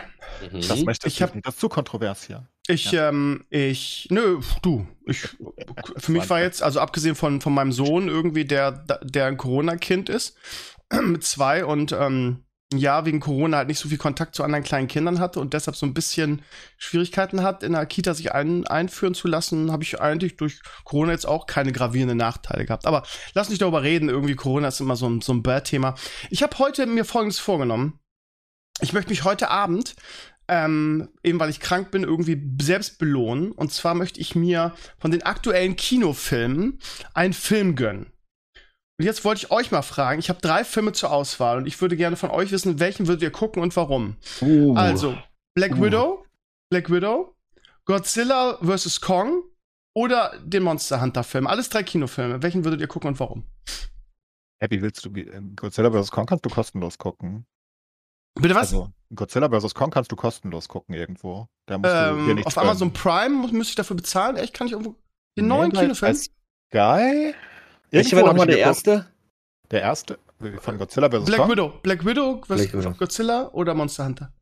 Mhm. Das möchte Ich ich, hab- nicht. Das ist zu kontrovers hier. Ich, ähm, ich, nö, du, ich, für mich war jetzt, also abgesehen von, von meinem Sohn irgendwie, der, der ein Corona-Kind ist, mit zwei und, ähm, ja, wegen Corona halt nicht so viel Kontakt zu anderen kleinen Kindern hatte und deshalb so ein bisschen Schwierigkeiten hat, in der Kita sich ein, einführen zu lassen, habe ich eigentlich durch Corona jetzt auch keine gravierenden Nachteile gehabt. Aber lass nicht darüber reden, irgendwie Corona ist immer so ein, so ein Bad-Thema. Ich habe heute mir Folgendes vorgenommen. Ich möchte mich heute Abend ähm, eben weil ich krank bin, irgendwie selbst belohnen. Und zwar möchte ich mir von den aktuellen Kinofilmen einen Film gönnen. Und jetzt wollte ich euch mal fragen, ich habe drei Filme zur Auswahl und ich würde gerne von euch wissen, welchen würdet ihr gucken und warum. Uh. Also, Black Uh. Widow, Black Widow, Godzilla vs. Kong oder den Monster Hunter Film. Alles drei Kinofilme. Welchen würdet ihr gucken und warum? Wie willst du äh, Godzilla vs. Kong kannst du kostenlos gucken. Bitte was? Also Godzilla vs. Kong kannst du kostenlos gucken irgendwo. Da musst du dir ähm, nichts auf Amazon gönnen. Prime muss, müsste ich dafür bezahlen? Echt? Kann ich irgendwo den Nee, neuen Kinofilm? Sky? Welcher war nochmal der geguckt. erste? Der erste von Godzilla vs. Black Kong? Widow. Black Widow vs. Black Widow. Godzilla oder Monster Hunter?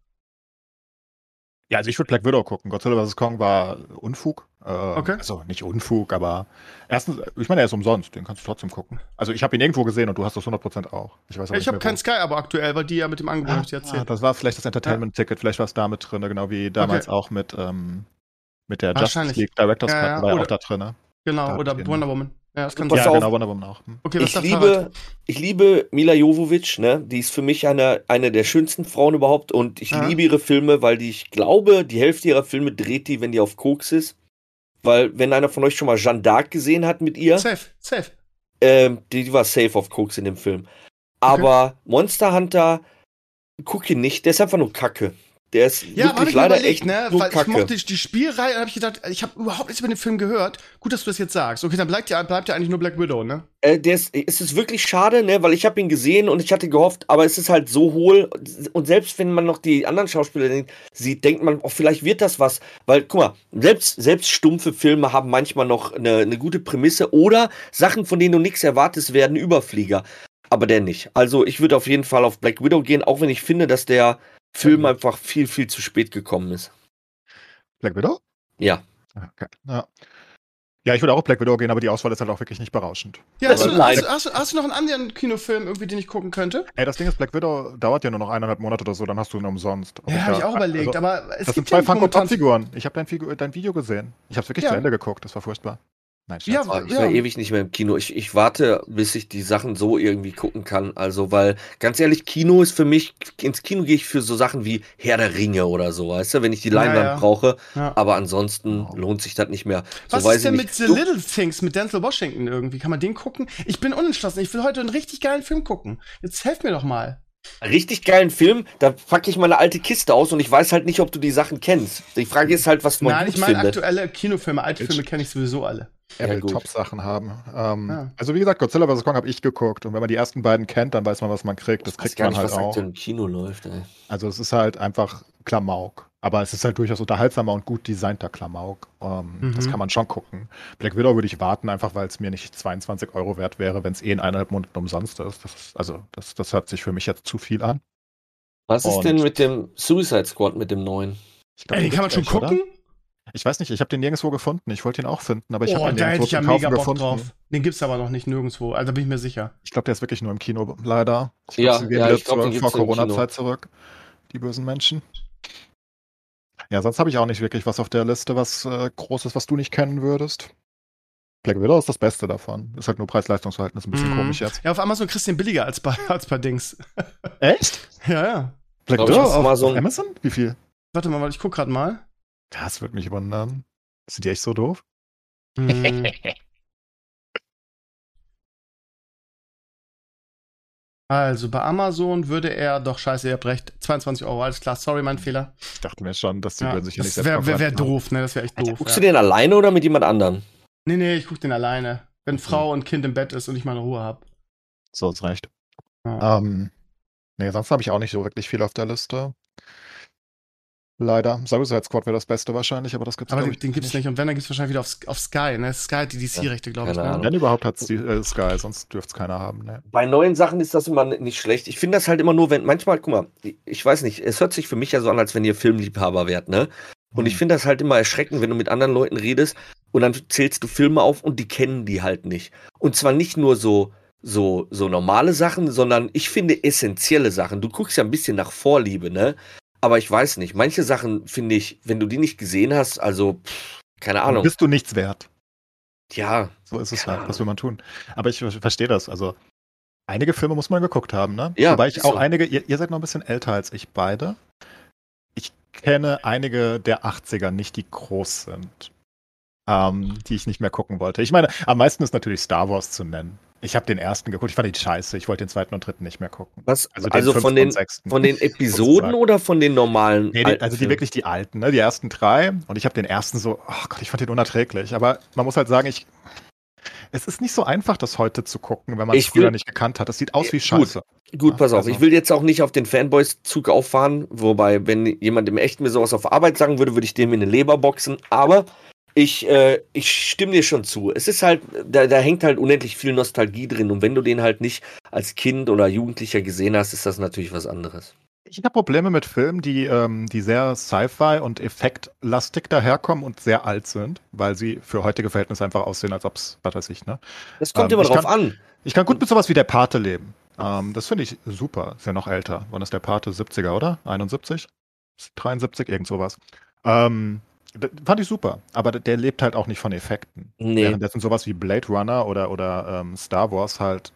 Ja, also ich würde Black Widow gucken. Godzilla vs. Kong war Unfug. Äh, Okay. Also nicht Unfug, aber erstens, ich meine, er ist umsonst, den kannst du trotzdem gucken. Also ich habe ihn irgendwo gesehen und du hast das 100% auch. Ich weiß aber ich habe kein wo. Sky-Abo aktuell, weil die ja mit dem Angebot ich dir Ah, erzählt. das war vielleicht das Entertainment-Ticket, vielleicht war es da mit drin, genau wie damals auch mit, ähm, mit der Justice. League Directors Ja, Cut, ja, war ja oder- auch da drin. genau, da oder Wonder Woman. Ja, das kann sein. ja, auf. genau, Wonder Woman auch. Hm. Okay, was Ich liebe, ich liebe Mila Jovovich, ne? Die ist für mich eine, eine der schönsten Frauen überhaupt und ich Ja. liebe ihre Filme, weil die, ich glaube, die Hälfte ihrer Filme dreht die, wenn die auf Koks ist. Weil, wenn einer von euch schon mal Jeanne d'Arc gesehen hat mit ihr, Safe, safe. ähm, die, die war safe auf Koks in dem Film. Aber Monster Hunter, guck ihn nicht, der ist einfach nur Kacke. Der ist Ja, wirklich ich leider überlegt, echt ne? Weil ich Kacke. mochte die Spielreihe, habe ich gedacht, ich habe überhaupt nichts über den Film gehört. Gut, dass du das jetzt sagst. Okay, dann bleibt ja, bleibt ja eigentlich nur Black Widow, ne? Äh, der ist, es ist wirklich schade, ne, weil ich habe ihn gesehen und ich hatte gehofft, aber es ist halt so hohl und selbst wenn man noch die anderen Schauspieler sieht, denkt man, oh, vielleicht wird das was, weil guck mal, selbst selbst stumpfe Filme haben manchmal noch eine, eine gute Prämisse oder Sachen, von denen du nichts erwartest, werden Überflieger, aber der nicht. Also ich würde auf jeden Fall auf Black Widow gehen, auch wenn ich finde, dass der Film einfach viel viel zu spät gekommen ist. Black Widow? Ja. Okay. Ja. ja, ich würde auch auf Black Widow gehen, aber die Auswahl ist halt auch wirklich nicht berauschend. Ja, hast, du, hast, hast, hast du noch einen anderen Kinofilm, irgendwie, den ich gucken könnte? Ey, das Ding ist, Black Widow dauert ja nur noch eineinhalb Monate oder so, dann hast du ihn umsonst. Ja, habe ich auch also, überlegt, aber es Das sind gibt zwei ja Funko momentan- Pop-Figuren. Ich habe dein, dein Video gesehen. Ich habe es wirklich Ja. zu Ende geguckt. Das war furchtbar. Nein, Ja. Oh, ich Ja. war ewig nicht mehr im Kino. Ich, ich warte, bis ich die Sachen so irgendwie gucken kann. Also, weil, ganz ehrlich, Kino ist für mich, ins Kino gehe ich für so Sachen wie Herr der Ringe oder so, weißt du, wenn ich die Ja, Leinwand ja. brauche. Ja. Aber ansonsten Oh. lohnt sich das nicht mehr. Was so weiß ist denn ich mit nicht. The Little Things mit Denzel Washington irgendwie? Kann man den gucken? Ich bin unentschlossen. Ich will heute einen richtig geilen Film gucken. Jetzt helft mir doch mal. Richtig geilen Film, da packe ich meine alte Kiste aus und ich weiß halt nicht, ob du die Sachen kennst. Die Frage ist halt, was man Nein, gut ich meine findet. aktuelle Kinofilme. Alte Filme kenne ich sowieso alle. Er Ja, will. Top-Sachen haben. Ähm, Ja. Also wie gesagt, Godzilla vs. Kong habe ich geguckt und wenn man die ersten beiden kennt, dann weiß man, was man kriegt. Das ich weiß kriegt gar man nicht, halt was auch. aktuell im Kino läuft, ey. Also es ist halt einfach Klamauk. Aber es ist halt durchaus unterhaltsamer und gut designter Klamauk. Ähm, Mhm. Das kann man schon gucken. Black Widow würde ich warten, einfach weil es mir nicht 22 Euro wert wäre, wenn es eh in eineinhalb Monaten umsonst ist. Das ist also das, das hört sich für mich jetzt zu viel an. Was ist Und- denn mit dem Suicide Squad, mit dem neuen? Ich glaub, Ey, den kann man schon nicht, gucken? Oder? Ich weiß nicht, ich habe den nirgendwo gefunden. Ich wollte ihn auch finden, aber ich oh, habe ihn da hätte nirgendwo ich ja mega Bock gefunden. drauf. Den gibt's aber noch nicht nirgendwo. Also da bin ich mir sicher. Ich glaube, der ist wirklich nur im Kino, leider. Ich Ja, sie gehen ja, wieder ich glaub, den vor. Corona-Zeit zurück. Die bösen Menschen. Ja, sonst habe ich auch nicht wirklich was auf der Liste, was äh, Großes, was du nicht kennen würdest. Black Widow ist das Beste davon. Ist halt nur Preis-Leistungs-Verhältnis ein bisschen Mhm. komisch jetzt. Ja, auf Amazon kriegst du den billiger als bei, als bei Dings. Echt? Ja, ja. Black Widow auf, mal so auf ein- Amazon? Wie viel? Warte mal, ich guck gerade mal. Das würde mich wundern. Sind die echt so doof? Hm. Also bei Amazon würde er, doch scheiße, ihr habt recht, 22 Euro, alles klar, sorry, mein Fehler. Ich dachte mir schon, dass die Ja, würden sich ja nicht das selbst wäre wär, wär verwalten. doof, ne, das wäre echt doof. Guckst Ja. du den alleine oder mit jemand anderem? Nee, nee, ich guck den alleine. wenn Frau und Kind im Bett ist und ich meine Ruhe habe. So ist recht. Ja. Ähm, nee, sonst habe ich auch nicht so wirklich viel auf der Liste. Leider. Suicide Squad wäre das Beste wahrscheinlich, aber das gibt's Aber glaub den, ich, den gibt's nicht. Und wenn, dann gibt's wahrscheinlich wieder auf, auf Sky, ne? Sky hat die DC-Rechte, glaube ich. Ne? Wenn überhaupt hat's die äh, Sky, sonst dürfte es keiner haben. Ne? Bei neuen Sachen ist das immer nicht schlecht. Ich finde das halt immer nur, wenn manchmal, guck mal, ich weiß nicht, es hört sich für mich ja so an, als wenn ihr Filmliebhaber wärt, ne? Und ich Hm. finde das halt immer erschreckend, wenn du mit anderen Leuten redest und dann zählst du Filme auf und die kennen die halt nicht. Und zwar nicht nur so, so, so normale Sachen, sondern ich finde essentielle Sachen. Du guckst ja ein bisschen nach Vorliebe, ne? Aber ich weiß nicht, manche Sachen finde ich, wenn du die nicht gesehen hast, also, pff, keine Dann Ahnung. Bist du nichts wert. Ja, So ist es Ja. halt. Was will man tun? Aber ich ver- verstehe das. Also, einige Filme muss man geguckt haben, ne? Ja, Wobei ich auch so. einige, ihr, ihr seid noch ein bisschen älter als ich beide. Ich kenne einige der 80er nicht, die groß sind. Ähm, die ich nicht mehr gucken wollte. Ich meine, am meisten ist natürlich Star Wars zu nennen. Ich habe den ersten geguckt, ich fand ihn scheiße. Ich wollte den zweiten und dritten nicht mehr gucken. was, Also, also, den von fünften den, von den Episoden oder von den normalen? Nee, also die wirklich die alten, ne? Die ersten drei. Und ich habe den ersten so, oh Gott, ich fand den unerträglich. Aber man muss halt sagen, ich. Es ist nicht so einfach, das heute zu gucken, wenn man es Ich will- früher nicht gekannt hat. Das sieht aus wie Gut. Scheiße. Gut, pass auf. Also- Ich will jetzt auch nicht auf den Fanboys-Zug auffahren, wobei, wenn jemand im Echten mir sowas auf Arbeit sagen würde, würde ich dem in eine Leber boxen. Aber ich, äh, ich stimme dir schon zu. Es ist halt, da, da hängt halt unendlich viel Nostalgie drin. Und wenn du den halt nicht als Kind oder Jugendlicher gesehen hast, ist das natürlich was anderes. Ich habe Probleme mit Filmen, die, ähm, die sehr Sci-Fi und effektlastig daherkommen und sehr alt sind, weil sie für heutige Verhältnisse einfach aussehen, als ob es, was weiß ich, ne? Das kommt Ähm, immer drauf kann- an. Ich kann gut mit sowas wie der Pate leben. Ähm, das finde ich super. Ist ja noch älter. Wann ist der Pate? 70er, oder? 71? 73? Irgend sowas. Ähm, fand ich super. Aber der lebt halt auch nicht von Effekten. Nee. Währenddessen sowas wie Blade Runner oder, oder ähm, Star Wars halt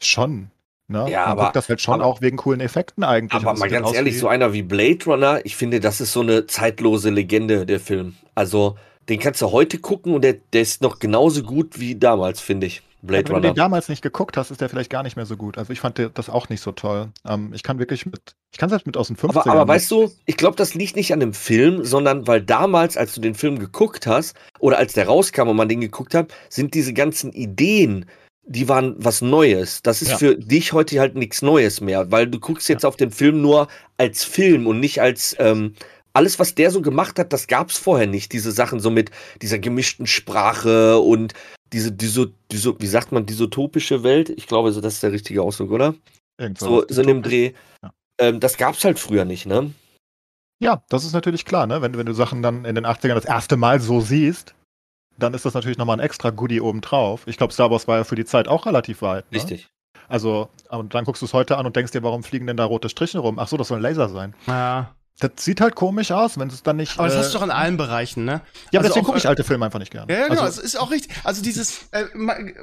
schon. Ne? Ja, Man aber- guckt das halt schon aber- auch wegen coolen Effekten eigentlich. Aber mal ganz ehrlich, so einer wie Blade Runner, ich finde, das ist so eine zeitlose Legende, der Film. Also, den kannst du heute gucken und der, der ist noch genauso gut wie damals, finde ich. Blade Wenn du Runner. den damals nicht geguckt hast, ist der vielleicht gar nicht mehr so gut. Also ich fand das auch nicht so toll. Ähm, ich kann wirklich mit, ich kann selbst mit aus den 50ern. Aber, aber weißt du, ich glaube, das liegt nicht an dem Film, sondern weil damals, als du den Film geguckt hast, oder als der rauskam und man den geguckt hat, sind diese ganzen Ideen, die waren was Neues. Das ist Ja. für dich heute halt nichts Neues mehr, weil du guckst jetzt auf den Film nur als Film und nicht als ähm, alles, was der so gemacht hat, das gab's vorher nicht. Diese Sachen so mit dieser gemischten Sprache und diese, diese, diese wie sagt man, disotopische Welt. Ich glaube, so das ist der richtige Ausdruck, oder? Irgend So, so in dem Dreh. Ja. Ähm, das gab's halt früher nicht, ne? Ja, das ist natürlich klar, ne? Wenn, du- wenn du Sachen dann in den 80ern das erste Mal so siehst, dann ist das natürlich nochmal ein extra Goodie obendrauf. Ich glaube, Star Wars war ja für die Zeit auch relativ weit. Ne? Richtig. Also, und dann guckst du es heute an und denkst dir, warum fliegen denn da rote Striche rum? Ach so, das soll ein Laser sein. Ja. Das sieht halt komisch aus, wenn es dann nicht. Aber das äh, hast du doch in allen Bereichen, ne? Ja, aber also deswegen gucke ich äh, alte Filme einfach nicht gern. Ja, ja genau, Also, es ist auch richtig. Also dieses äh,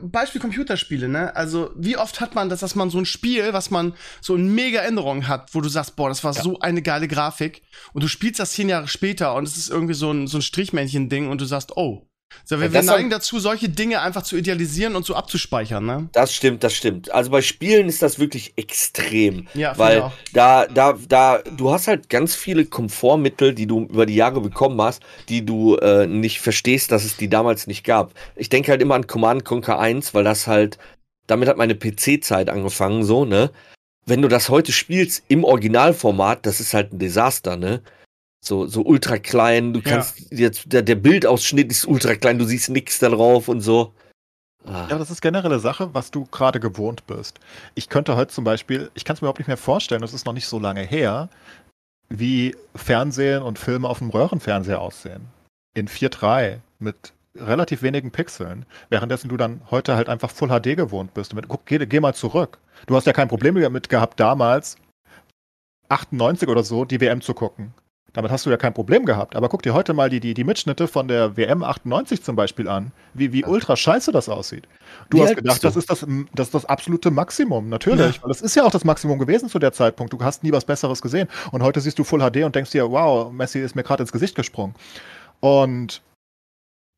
Beispiel Computerspiele, ne? Also wie oft hat man das, dass man so ein Spiel, was man so in mega Erinnerung hat, wo du sagst, boah, das war Ja. so eine geile Grafik und du spielst das zehn Jahre später und es ist irgendwie so ein, so ein Strichmännchen-Ding und du sagst, oh. So, wir, Ja, neigen dazu, solche Dinge einfach zu idealisieren und so abzuspeichern, ne? Das stimmt, das stimmt. Also bei Spielen ist das wirklich extrem. Ja, Weil da, da, da, du hast halt ganz viele Komfortmittel, die du über die Jahre bekommen hast, die du äh, nicht verstehst, dass es die damals nicht gab. Ich denke halt immer an Command Conquer 1, weil das halt, damit hat meine PC-Zeit angefangen, so, ne? Wenn du das heute spielst im Originalformat, das ist halt ein Desaster, ne? So, so ultra klein, du Ja. kannst jetzt, der, der Bildausschnitt ist ultra klein, du siehst nichts da drauf und so. Ah. Ja, das ist generelle Sache, was du gerade gewohnt bist. Ich könnte heute zum Beispiel, ich kann es mir überhaupt nicht mehr vorstellen, das ist noch nicht so lange her, wie Fernsehen und Filme auf dem Röhrenfernseher aussehen. In 4.3 mit relativ wenigen Pixeln, währenddessen du dann heute halt einfach Full HD gewohnt bist. Mit, guck, geh, geh mal zurück. Du hast ja kein Problem damit gehabt, damals 98 oder so die WM zu gucken. Damit hast du ja kein Problem gehabt. Aber guck dir heute mal die, die, die Mitschnitte von der WM 98 zum Beispiel an, wie, wie ultra scheiße das aussieht. Du Wie hast gedacht, du? das ist das, das ist das absolute Maximum, natürlich. Weil das ist ja auch das Maximum gewesen zu der Zeitpunkt. Du hast nie was Besseres gesehen. Und heute siehst du Full HD und denkst dir, wow, Messi ist mir gerade ins Gesicht gesprungen. Und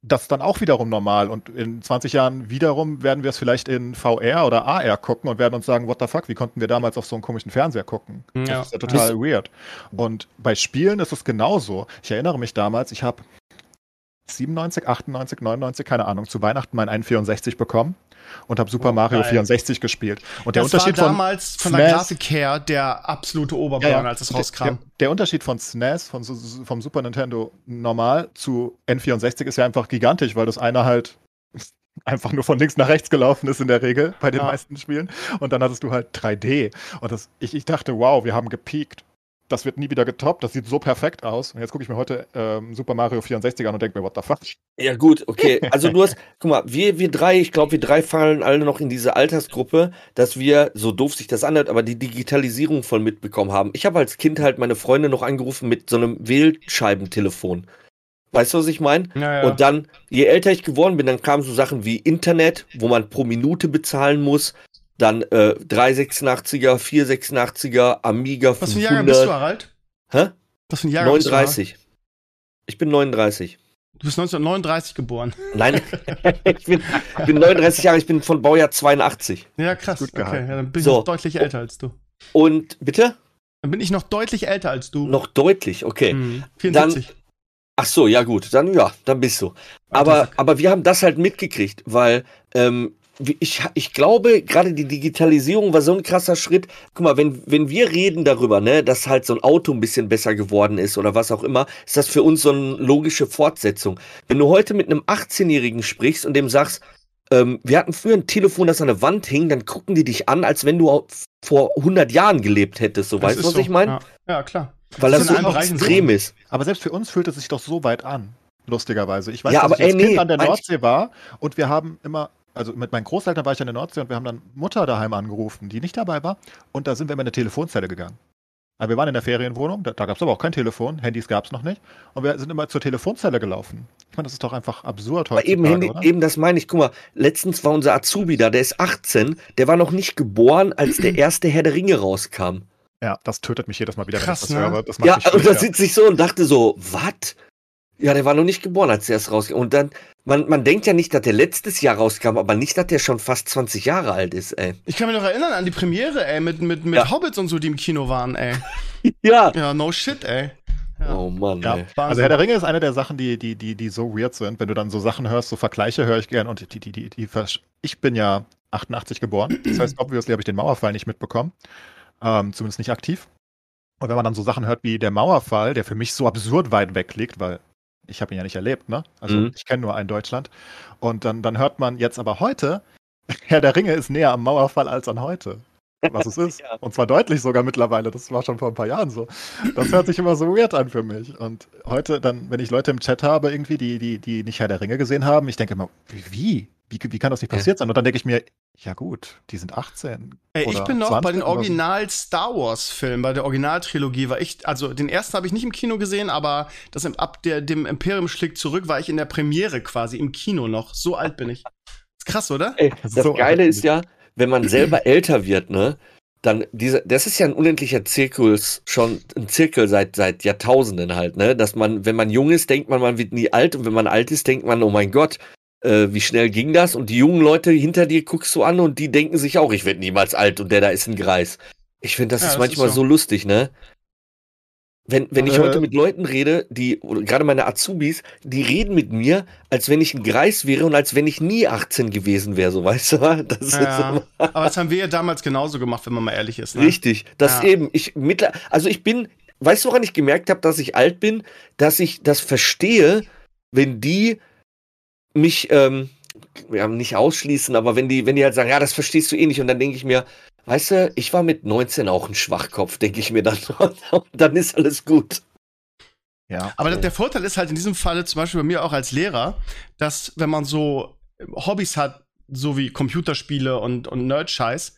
das ist dann auch wiederum normal. Und in 20 Jahren wiederum werden wir es vielleicht in VR oder AR gucken und werden uns sagen, what the fuck, wie konnten wir damals auf so einen komischen Fernseher gucken? Ja. Das ist ja total weird. Und bei Spielen ist es genauso. Ich erinnere mich damals, ich habe 97, 98, 99, keine Ahnung, zu Weihnachten meinen 164 bekommen und habe Super Oh, Mario geil. 64 gespielt. Und der das Unterschied war von damals von der SNES Grafik her der absolute Oberburner, als das der, rauskam. der, der Unterschied von SNES, von, vom Super Nintendo normal zu N64 ist ja einfach gigantisch, weil das eine halt einfach nur von links nach rechts gelaufen ist in der Regel bei den Ja. meisten Spielen. Und dann hattest du halt 3D. Und das, ich, ich dachte, wow, wir haben gepiekt. Das wird nie wieder getoppt. Das sieht so perfekt aus. Und jetzt gucke ich mir heute ähm, Super Mario 64 an und denke mir, what the fuck? Ja, gut, okay. Also du hast, guck mal, wir, wir drei, ich glaube, wir drei fallen alle noch in diese Altersgruppe, dass wir, so doof sich das anhört, aber die Digitalisierung voll mitbekommen haben. Ich habe als Kind halt meine Freunde noch angerufen mit so einem Wählscheibentelefon. Weißt du, was ich meine? Ja, ja. Und dann, je älter ich geworden bin, dann kamen so Sachen wie Internet, wo man pro Minute bezahlen muss. Dann äh, 386er, 486er, Amiga Was für ein Jahrgang bist du, 500. Harald? Hä? Was für ein Jahrgang bist du? Harald? 39. Ich bin 39. Du bist 1939 geboren. Nein, ich bin, bin 39 Jahre, ich bin von Baujahr 82. Ja, krass. Gut Okay, ja, dann bin ich So. noch deutlich älter als du. Und bitte? Dann bin ich noch deutlich älter als du. Noch deutlich, okay. Hm, 74. Ach so, ja gut, dann ja, dann bist du. Aber, aber wir haben das halt mitgekriegt, weil ähm, ich, ich glaube, gerade die Digitalisierung war so ein krasser Schritt. Guck mal, wenn, wenn wir reden darüber, ne, dass halt so ein Auto ein bisschen besser geworden ist oder was auch immer, ist das für uns so eine logische Fortsetzung. Wenn du heute mit einem 18-Jährigen sprichst und dem sagst, ähm, wir hatten früher ein Telefon, das an der Wand hing, dann gucken die dich an, als wenn du vor 100 Jahren gelebt hättest. So, Das weißt du, was so. ich meine? Ja. ja, klar. Weil Das das, so extrem ist. Aber selbst für uns fühlt es sich doch so weit an, lustigerweise. Ich weiß, Ja, dass aber ich als ey, Kind nee, an der Nordsee war und wir haben immer, also mit meinen Großeltern war ich an der Nordsee und wir haben dann Mutter daheim angerufen, die nicht dabei war. Und da sind wir immer in eine Telefonzelle gegangen. Aber wir waren in der Ferienwohnung, da, da gab es aber auch kein Telefon, Handys gab es noch nicht. Und wir sind immer zur Telefonzelle gelaufen. Ich meine, das ist doch einfach absurd Aber eben, Handy, eben das meine ich. Guck mal, letztens war unser Azubi da, der ist 18, der war noch nicht geboren, als der erste Herr der Ringe rauskam. Ja, das tötet mich jedes Mal wieder, Krass, wenn ich das ne? höre. Das macht Ja, mich und da sitze ich so und dachte so, was? Ja, der war noch nicht geboren, als der erst rauskam. Und dann, man, man denkt ja nicht, dass der letztes Jahr rauskam, aber nicht, dass der schon fast 20 Jahre alt ist, ey. Ich kann mich noch erinnern an die Premiere, ey, mit, mit, mit Ja. Hobbits und so, die im Kino waren, ey. Ja. Ja, no shit, ey. Ja. Oh Mann, Ja, ey. also Herr der Ringe ist eine der Sachen, die, die, die, die so weird sind. Wenn du dann so Sachen hörst, so Vergleiche höre ich gern und die, die, die, die, ich bin ja 88 geboren. Das heißt, obviously habe ich den Mauerfall nicht mitbekommen. Ähm, zumindest nicht aktiv. Und wenn man dann so Sachen hört wie der Mauerfall, der für mich so absurd weit weg liegt, weil ich habe ihn ja nicht erlebt, ne? Also Mhm. ich kenne nur ein Deutschland. Und dann, dann hört man jetzt aber heute, Herr der Ringe ist näher am Mauerfall als an heute. Was es ist. Ja. Und zwar deutlich sogar mittlerweile. Das war schon vor ein paar Jahren so. Das hört sich immer so weird an für mich. Und heute dann, wenn ich Leute im Chat habe, irgendwie, die, die, die nicht Herr der Ringe gesehen haben, ich denke immer, wie? Wie, wie kann das nicht Ja. passiert sein? Und dann denke ich mir, ja gut, die sind 18. Ey, ich bin noch 20 bei den. Original Star Wars Filmen, bei der Originaltrilogie war ich, also den ersten habe ich nicht im Kino gesehen, aber das ab der, dem Imperium schlägt zurück, war ich in der Premiere quasi im Kino noch. So alt bin ich. Ist krass, oder? Ey, Das so Geile ist ja, wenn man selber älter wird, ne, dann diese, das ist ja ein unendlicher Zirkus, schon ein Zirkel seit, seit Jahrtausenden halt, ne, dass man, wenn man jung ist, denkt man, man wird nie alt und wenn man alt ist, denkt man, oh mein Gott, äh, wie schnell ging das? Und die jungen Leute hinter dir guckst du an und die denken sich auch, ich werde niemals alt und der da ist ein Greis. Ich finde, das Ja, ist das manchmal ist so. so. lustig, ne? Wenn, wenn ich Äh. heute mit Leuten rede, die, oder gerade meine Azubis, die reden mit mir, als wenn ich ein Greis wäre und als wenn ich nie 18 gewesen wäre, so weißt du? Das ist Ja, immer aber das haben wir ja damals genauso gemacht, wenn man mal ehrlich ist. Ne? richtig. Das Ja. eben, ich mittler, also ich bin, weißt du, woran ich gemerkt habe, dass ich alt bin? Dass ich das verstehe, wenn die mich, ähm, ja, nicht ausschließen, aber wenn die, wenn die halt sagen, ja, das verstehst du eh nicht, und dann denke ich mir, weißt du, ich war mit 19 auch ein Schwachkopf, denke ich mir dann, und dann ist alles gut. Ja. Aber der Vorteil ist halt in diesem Falle zum Beispiel bei mir auch als Lehrer, dass wenn man so Hobbys hat, so wie Computerspiele und, und Nerd-Scheiß,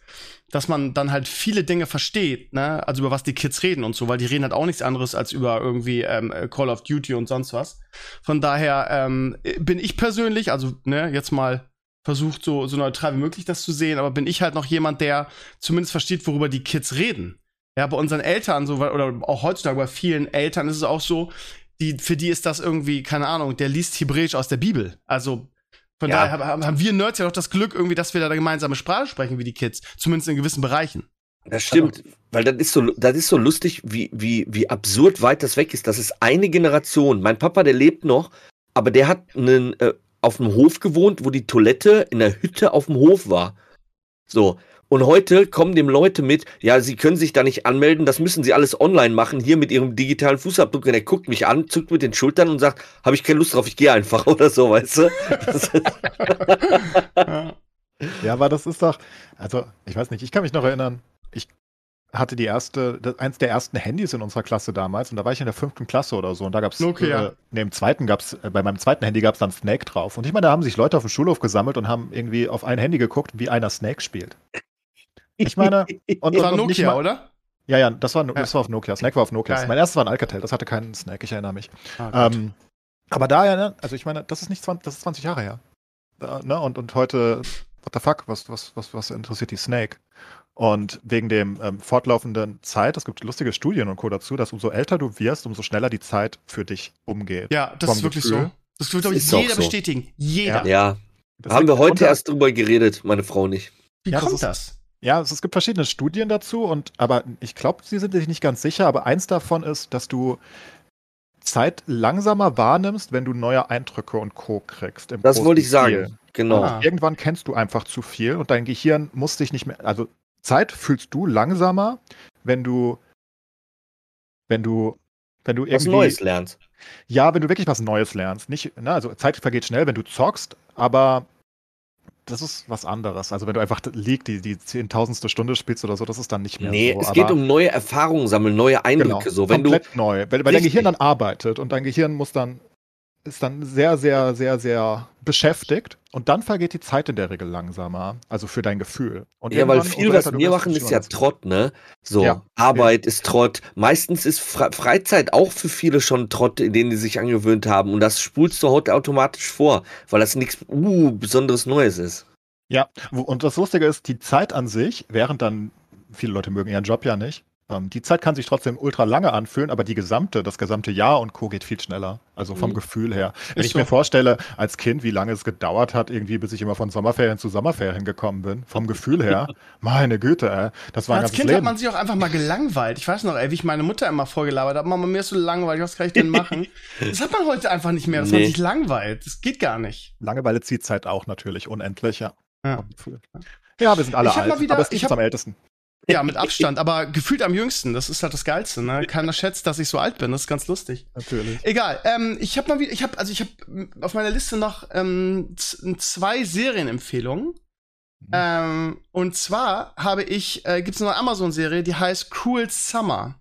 dass man dann halt viele Dinge versteht, ne? Also über was die Kids reden und so, weil die reden halt auch nichts anderes als über irgendwie ähm, Call of Duty und sonst was. Von daher ähm, bin ich persönlich, also ne, jetzt mal versucht so, so neutral wie möglich das zu sehen, aber bin ich halt noch jemand, der zumindest versteht, worüber die Kids reden. Ja, bei unseren Eltern so, oder auch heutzutage bei vielen Eltern ist es auch so, die, für die ist das irgendwie, keine Ahnung, der liest Hebräisch aus der Bibel. Also von Ja. daher haben, wir Nerds ja doch das Glück irgendwie, dass wir da eine gemeinsame Sprache sprechen wie die Kids. Zumindest in gewissen Bereichen. Das stimmt, weil das ist so, das ist so lustig, wie, wie, wie absurd weit das weg ist. Das ist eine Generation. Mein Papa, der lebt noch aber der hat einen, äh, auf dem Hof gewohnt, wo die Toilette in der Hütte auf dem Hof war. So. Und heute kommen dem Leute mit, ja, sie können sich da nicht anmelden, das müssen sie alles online machen, hier mit ihrem digitalen Fußabdruck. Und er guckt mich an, zuckt mit den Schultern und sagt, habe ich keine Lust drauf, ich gehe einfach oder so, weißt du? Ja, aber das ist doch, also ich weiß nicht, ich kann mich noch erinnern, ich hatte die erste, das, eins der ersten Handys in unserer Klasse damals und da war ich in der fünften Klasse oder so und da gab es, Nokia. äh, im zweiten gab's, äh, bei meinem zweiten Handy gab es dann Snake drauf und ich meine, da haben sich Leute auf dem Schulhof gesammelt und haben irgendwie auf ein Handy geguckt, wie einer Snake spielt. Ich meine, und, Das war und, und nicht Nokia, mal, oder? Ja, ja, das war, das war auf Nokia, Snake war auf Nokia. Geil. Mein erstes war ein Alcatel, das hatte keinen Snake, ich erinnere mich. Ah. Ähm, aber da ja, ne, also ich meine, das ist nicht 20, das ist 20 Jahre her. Äh, ne, und, und heute, what the fuck, was, was, was, was interessiert die Snake? Und wegen dem ähm, fortlaufenden Zeit, es gibt lustige Studien und Co. dazu, dass umso älter du wirst, umso schneller die Zeit für dich umgeht. ja, das ist wirklich Gefühl. so. Das wird, glaube ich, jeder so. bestätigen. Jeder. ja, Das haben wir heute unter- erst drüber geredet, meine Frau nicht. Wie Ja, das kommt ist- das? Ja, es, es gibt verschiedene Studien dazu, und aber ich glaube, sie sind sich nicht ganz sicher, aber eins davon ist, dass du Zeit langsamer wahrnimmst, wenn du neue Eindrücke und Co. kriegst. Das wollte ich sagen. Genau. Ah. Irgendwann kennst du einfach zu viel und dein Gehirn muss dich nicht mehr. Also Zeit fühlst du langsamer, wenn du, wenn du, wenn du Was irgendwie. Neues lernst. Ja, wenn du wirklich was Neues lernst. Nicht, ne, also Zeit vergeht schnell, wenn du zockst, aber das ist was anderes. Also wenn du einfach League die, die zehntausendste Stunde spielst oder so, das ist dann nicht mehr Nee, so. es aber- geht um neue Erfahrungen sammeln, neue Eindrücke. genau, so, wenn du, komplett neu, weil, weil dein. Gehirn dann arbeitet und dein Gehirn muss dann ist dann sehr, sehr, sehr, sehr beschäftigt und dann vergeht die Zeit in der Regel langsamer, also für dein Gefühl. Und ja, weil irgendwann, viel, was wir machen, ist ja Trott, ne? So, Ja. Arbeit ist Trott. Meistens ist Fre Freizeit auch für viele schon Trott, in denen die sich angewöhnt haben. Und das spulst du heute automatisch vor, weil das nichts uh, Besonderes Neues ist. Ja, und das Lustige ist, die Zeit an sich, während dann, viele Leute mögen ihren Job ja nicht, die Zeit kann sich trotzdem ultra lange anfühlen, aber die gesamte, das gesamte Jahr und Co. geht viel schneller. Also vom Mhm. Gefühl her. Wenn Ist ich so. mir vorstelle, als Kind, wie lange es gedauert hat, irgendwie, bis ich immer von Sommerferien zu Sommerferien gekommen bin, vom Gefühl her, meine Güte, ey, das war ein Als ganzes Kind Leben. hat man sich auch einfach mal gelangweilt. Ich weiß noch, ey, wie ich meine Mutter immer vorgelabert habe. Mama, mir ist so langweilig, was kann ich denn machen? das hat man heute einfach nicht mehr, dass man Nee. sich langweilt. Das geht gar nicht. Langeweile zieht Zeit auch natürlich, unendlich, ja. Ja. Ja, wir sind alle Ich alt, wieder- aber es ich ist hab- am ältesten. Ja, mit Abstand, aber gefühlt am jüngsten. Das ist halt das Geilste. Ne? Keiner schätzt, dass ich so alt bin. Das ist ganz lustig. Natürlich. Egal. Ähm, ich habe mal wieder, ich habe, also ich habe auf meiner Liste noch ähm, zwei Serienempfehlungen. Mhm. Ähm, und zwar habe ich, äh, gibt es eine Amazon-Serie, die heißt Cruel Summer.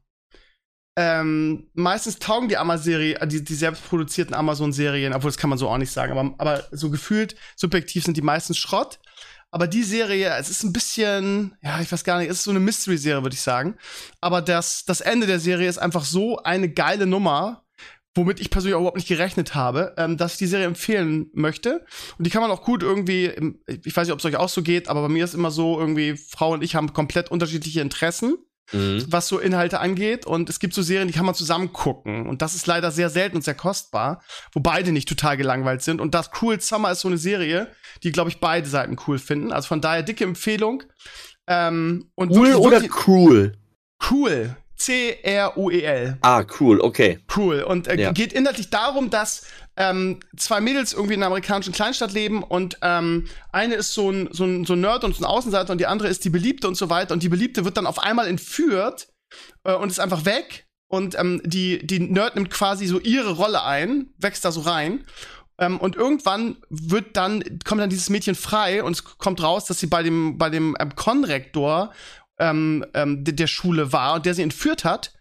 Ähm, meistens taugen die Amazon-Serie, äh, die, die selbstproduzierten Amazon-Serien, obwohl das kann man so auch nicht sagen, aber, aber so gefühlt, subjektiv sind die meistens Schrott. Aber die Serie, es ist ein bisschen, ja, ich weiß gar nicht, es ist so eine Mystery-Serie, würde ich sagen. Aber das, das Ende der Serie ist einfach so eine geile Nummer, womit ich persönlich auch überhaupt nicht gerechnet habe, ähm, dass ich die Serie empfehlen möchte. Und die kann man auch gut irgendwie, im- ich weiß nicht, ob es euch auch so geht, aber bei mir ist immer so, irgendwie, Frau und ich haben komplett unterschiedliche Interessen Mhm. was so Inhalte angeht. Und es gibt so Serien, die kann man zusammen gucken. Und das ist leider sehr selten und sehr kostbar, wo beide nicht total gelangweilt sind. Und das Cool Summer ist so eine Serie, die, glaube ich, beide Seiten cool finden. Also von daher dicke Empfehlung. Ähm, und Cool wirklich- oder wirklich cool? cool. C-R-U-E-L. Ah, cool, okay. Cool. Und äh, Ja. geht inhaltlich darum, dass ähm, zwei Mädels irgendwie in einer amerikanischen Kleinstadt leben und ähm, eine ist so ein, so, ein, so ein Nerd und so ein Außenseiter und die andere ist die Beliebte und so weiter. Und die Beliebte wird dann auf einmal entführt äh, und ist einfach weg. Und ähm, die, die Nerd nimmt quasi so ihre Rolle ein, wächst da so rein. Ähm, und irgendwann wird dann, kommt dann dieses Mädchen frei und es kommt raus, dass sie bei dem, bei dem ähm, Konrektor ähm, ähm, de- der Schule war und der sie entführt hat.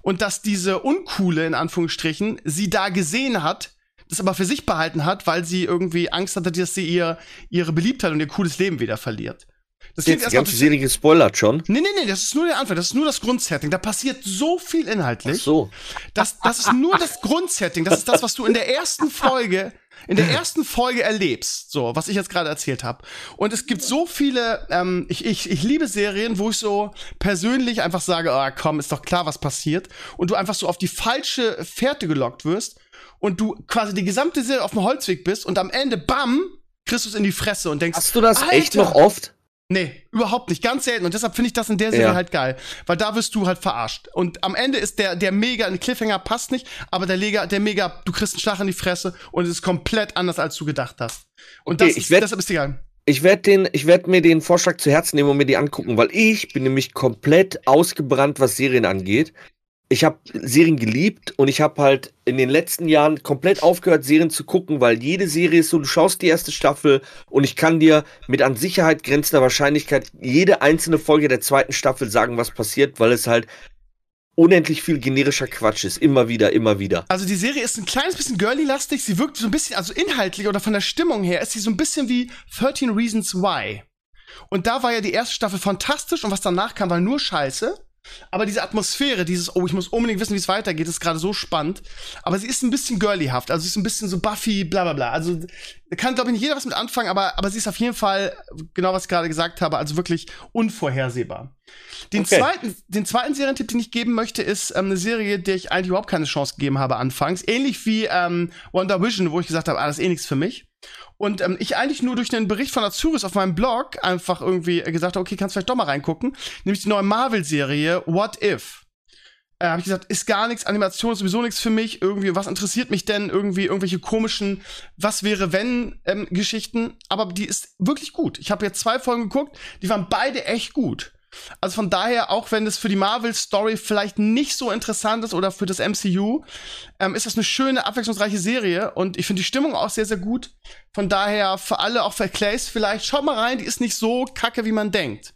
Und dass diese Uncoole, in Anführungsstrichen, sie da gesehen hat, das aber für sich behalten hat, weil sie irgendwie Angst hatte, dass sie ihr, ihre Beliebtheit und ihr cooles Leben wieder verliert. Das Jetzt die ganze Serie gespoilert schon. Nee, nee, nee, das ist nur der Anfang, das ist nur das Grundsetting. Da passiert so viel Ach inhaltlich. so. Das, das ist nur das Grundsetting. Das ist das, was du in der ersten Folge, in der ersten Folge erlebst. So, was ich jetzt gerade erzählt habe. Und es gibt so viele, ähm, ich, ich, ich liebe Serien, wo ich so persönlich einfach sage, ah komm, ist doch klar, was passiert. Und du einfach so auf die falsche Fährte gelockt wirst und du quasi die gesamte Serie auf dem Holzweg bist und am Ende, bam, kriegst du es in die Fresse und denkst, Hast du das echt Alter! noch oft? Nee, überhaupt nicht. Ganz selten. Und deshalb finde ich das in der Serie Ja. halt geil. Weil da wirst du halt verarscht. Und am Ende ist der, der mega, ein Cliffhanger passt nicht, aber der Lega, der mega, du kriegst einen Schlag in die Fresse und es ist komplett anders, als du gedacht hast. Und Okay, das ich ist, werd- deshalb ist die geil. Ich werde den, ich werde mir den Vorschlag zu Herzen nehmen und mir die angucken, weil ich bin nämlich komplett ausgebrannt, was Serien angeht. Ich habe Serien geliebt und ich habe halt in den letzten Jahren komplett aufgehört, Serien zu gucken, weil jede Serie ist so, du schaust die erste Staffel und ich kann dir mit an Sicherheit grenzender Wahrscheinlichkeit jede einzelne Folge der zweiten Staffel sagen, was passiert, weil es halt unendlich viel generischer Quatsch ist. Immer wieder, immer wieder. Also die Serie ist ein kleines bisschen girly-lastig. Sie wirkt so ein bisschen, also inhaltlich oder von der Stimmung her, ist sie so ein bisschen wie 13 Reasons Why. Und da war ja die erste Staffel fantastisch und was danach kam, war nur Scheiße. Aber diese Atmosphäre, dieses, oh, ich muss unbedingt wissen, wie es weitergeht, ist gerade so spannend. Aber sie ist ein bisschen girlyhaft. Also sie ist ein bisschen so Buffy, bla bla bla. Also da kann, glaube ich, nicht jeder was mit anfangen, aber, aber sie ist auf jeden Fall, genau was ich gerade gesagt habe, also wirklich unvorhersehbar. Den, Okay. zweiten, den zweiten Serientipp, den ich geben möchte, ist ähm, eine Serie, der ich eigentlich überhaupt keine Chance gegeben habe anfangs. Ähnlich wie ähm, Wonder Vision, wo ich gesagt habe, ah, das ist eh nichts für mich. Und ähm, ich eigentlich nur durch einen Bericht von Azuris auf meinem Blog einfach irgendwie gesagt habe, okay, kannst vielleicht doch mal reingucken. Nämlich die neue Marvel-Serie What If. Äh, habe ich gesagt, ist gar nichts, Animation ist sowieso nichts für mich. Irgendwie, was interessiert mich denn? Irgendwie irgendwelche komischen Was wäre wenn ähm, Geschichten. Aber die ist wirklich gut. Ich habe jetzt zwei Folgen geguckt, die waren beide echt gut. Also von daher, auch wenn es für die Marvel-Story vielleicht nicht so interessant ist oder für das MCU, ähm, ist das eine schöne, abwechslungsreiche Serie und ich finde die Stimmung auch sehr, sehr gut. Von daher, für alle, auch für Clays vielleicht, schaut mal rein, die ist nicht so kacke, wie man denkt.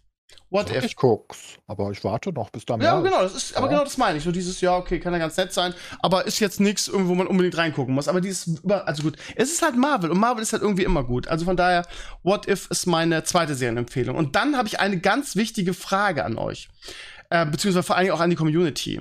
What if? Ich guck's, aber ich warte noch, bis da mehr Ja, genau, das ist, aber Ja. genau das meine ich. So dieses, ja, okay, kann ja ganz nett sein, aber ist jetzt nichts, wo man unbedingt reingucken muss. Aber dieses, also gut, es ist halt Marvel und Marvel ist halt irgendwie immer gut. Also von daher, What If ist meine zweite Serienempfehlung. Und dann habe ich eine ganz wichtige Frage an euch. Äh, beziehungsweise vor allen Dingen auch an die Community.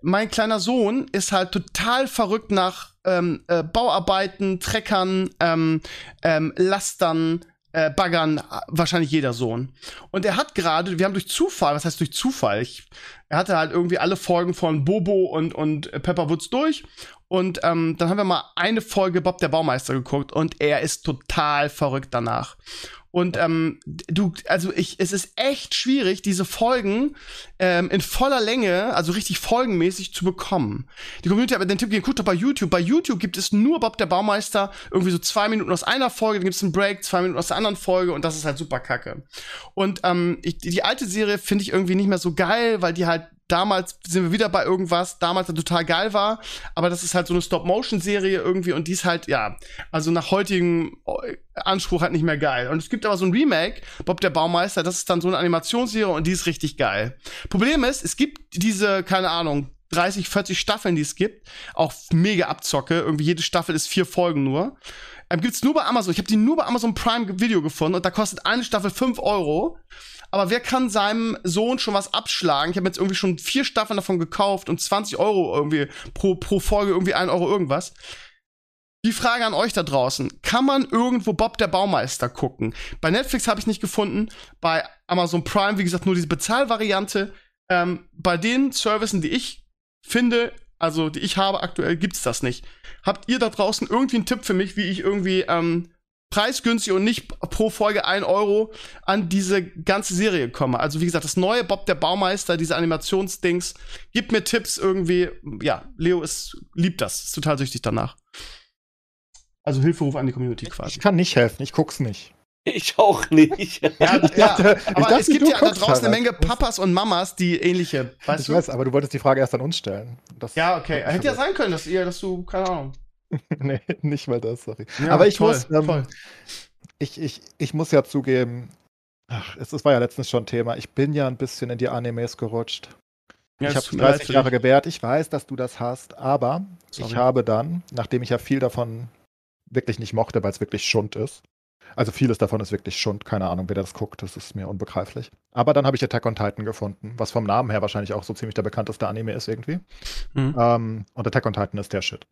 Mein kleiner Sohn ist halt total verrückt nach ähm, äh, Bauarbeiten, Treckern, ähm, ähm, Lastern, äh, Baggern, wahrscheinlich jeder Sohn. Und er hat gerade, wir haben durch Zufall, was heißt durch Zufall? Ich, er hatte halt irgendwie alle Folgen von Bobo und, und äh, Pepper Woods durch. Und ähm, dann haben wir mal eine Folge Bob der Baumeister geguckt und er ist total verrückt danach. Und ähm, du, also ich, es ist echt schwierig, diese Folgen ähm, in voller Länge, also richtig folgenmäßig zu bekommen. Die Community hat den Tipp gegeben, guckt doch bei YouTube. Bei YouTube gibt es nur Bob der Baumeister, irgendwie so zwei Minuten aus einer Folge, dann gibt es einen Break, zwei Minuten aus der anderen Folge und das ist halt super kacke. Und ähm, ich, die alte Serie finde ich irgendwie nicht mehr so geil, weil die halt damals sind wir wieder bei irgendwas, damals halt total geil war, aber das ist halt so eine Stop-Motion-Serie irgendwie und die ist halt, ja, also nach heutigem äh, Anspruch halt nicht mehr geil. Und es gibt aber so ein Remake, Bob der Baumeister, das ist dann so eine Animationsserie und die ist richtig geil. Problem ist, es gibt diese, keine Ahnung, 30, 40 Staffeln, die es gibt, auch mega Abzocke, irgendwie jede Staffel ist vier Folgen nur. Ähm, gibt's nur bei Amazon. Ich habe die nur bei Amazon Prime Video gefunden und da kostet eine Staffel 5 Euro. Aber wer kann seinem Sohn schon was abschlagen? Ich habe jetzt irgendwie schon vier Staffeln davon gekauft und 20 Euro irgendwie pro, pro Folge irgendwie ein Euro irgendwas. Die Frage an euch da draußen. Kann man irgendwo Bob der Baumeister gucken? Bei Netflix habe ich nicht gefunden. Bei Amazon Prime, wie gesagt, nur diese Bezahlvariante. Ähm, bei den Services, die ich finde, also die ich habe aktuell, gibt's das nicht. Habt ihr da draußen irgendwie einen Tipp für mich, wie ich irgendwie ähm, preisgünstig und nicht pro Folge ein Euro an diese ganze Serie komme? Also wie gesagt, das neue Bob der Baumeister, diese Animationsdings, gibt mir Tipps irgendwie. Ja, Leo ist, liebt das, ist total süchtig danach. Also Hilferuf an die Community Ich quasi. kann nicht helfen, ich guck's nicht. Ich auch nicht. Ja, Ich ja, dachte- ich aber dachte, es gibt ja da draußen eine Harald. Menge Papas und Mamas, die ähnliche, weißt Ich du? weiß, aber du wolltest die Frage erst an uns stellen. Das Ja, okay. Hätte ja sein können, dass ihr, dass du, keine Ahnung. nee, nicht mal das, sorry. Ja, aber ich toll, muss, ähm, ich, ich, ich muss ja zugeben, ach, es, es war ja letztens schon Thema, ich bin ja ein bisschen in die Animes gerutscht. Ja, ich habe tut mir leid 30 für Jahre gewährt, ich weiß, dass du das hast, aber Sorry. ich habe dann, nachdem ich ja viel davon wirklich nicht mochte, weil es wirklich Schund ist, also vieles davon ist wirklich Schund, keine Ahnung, wer das guckt, das ist mir unbegreiflich. Aber dann habe ich Attack on Titan gefunden, was vom Namen her wahrscheinlich auch so ziemlich der bekannteste Anime ist irgendwie. Mhm. Ähm, und Attack on Titan ist der Shit.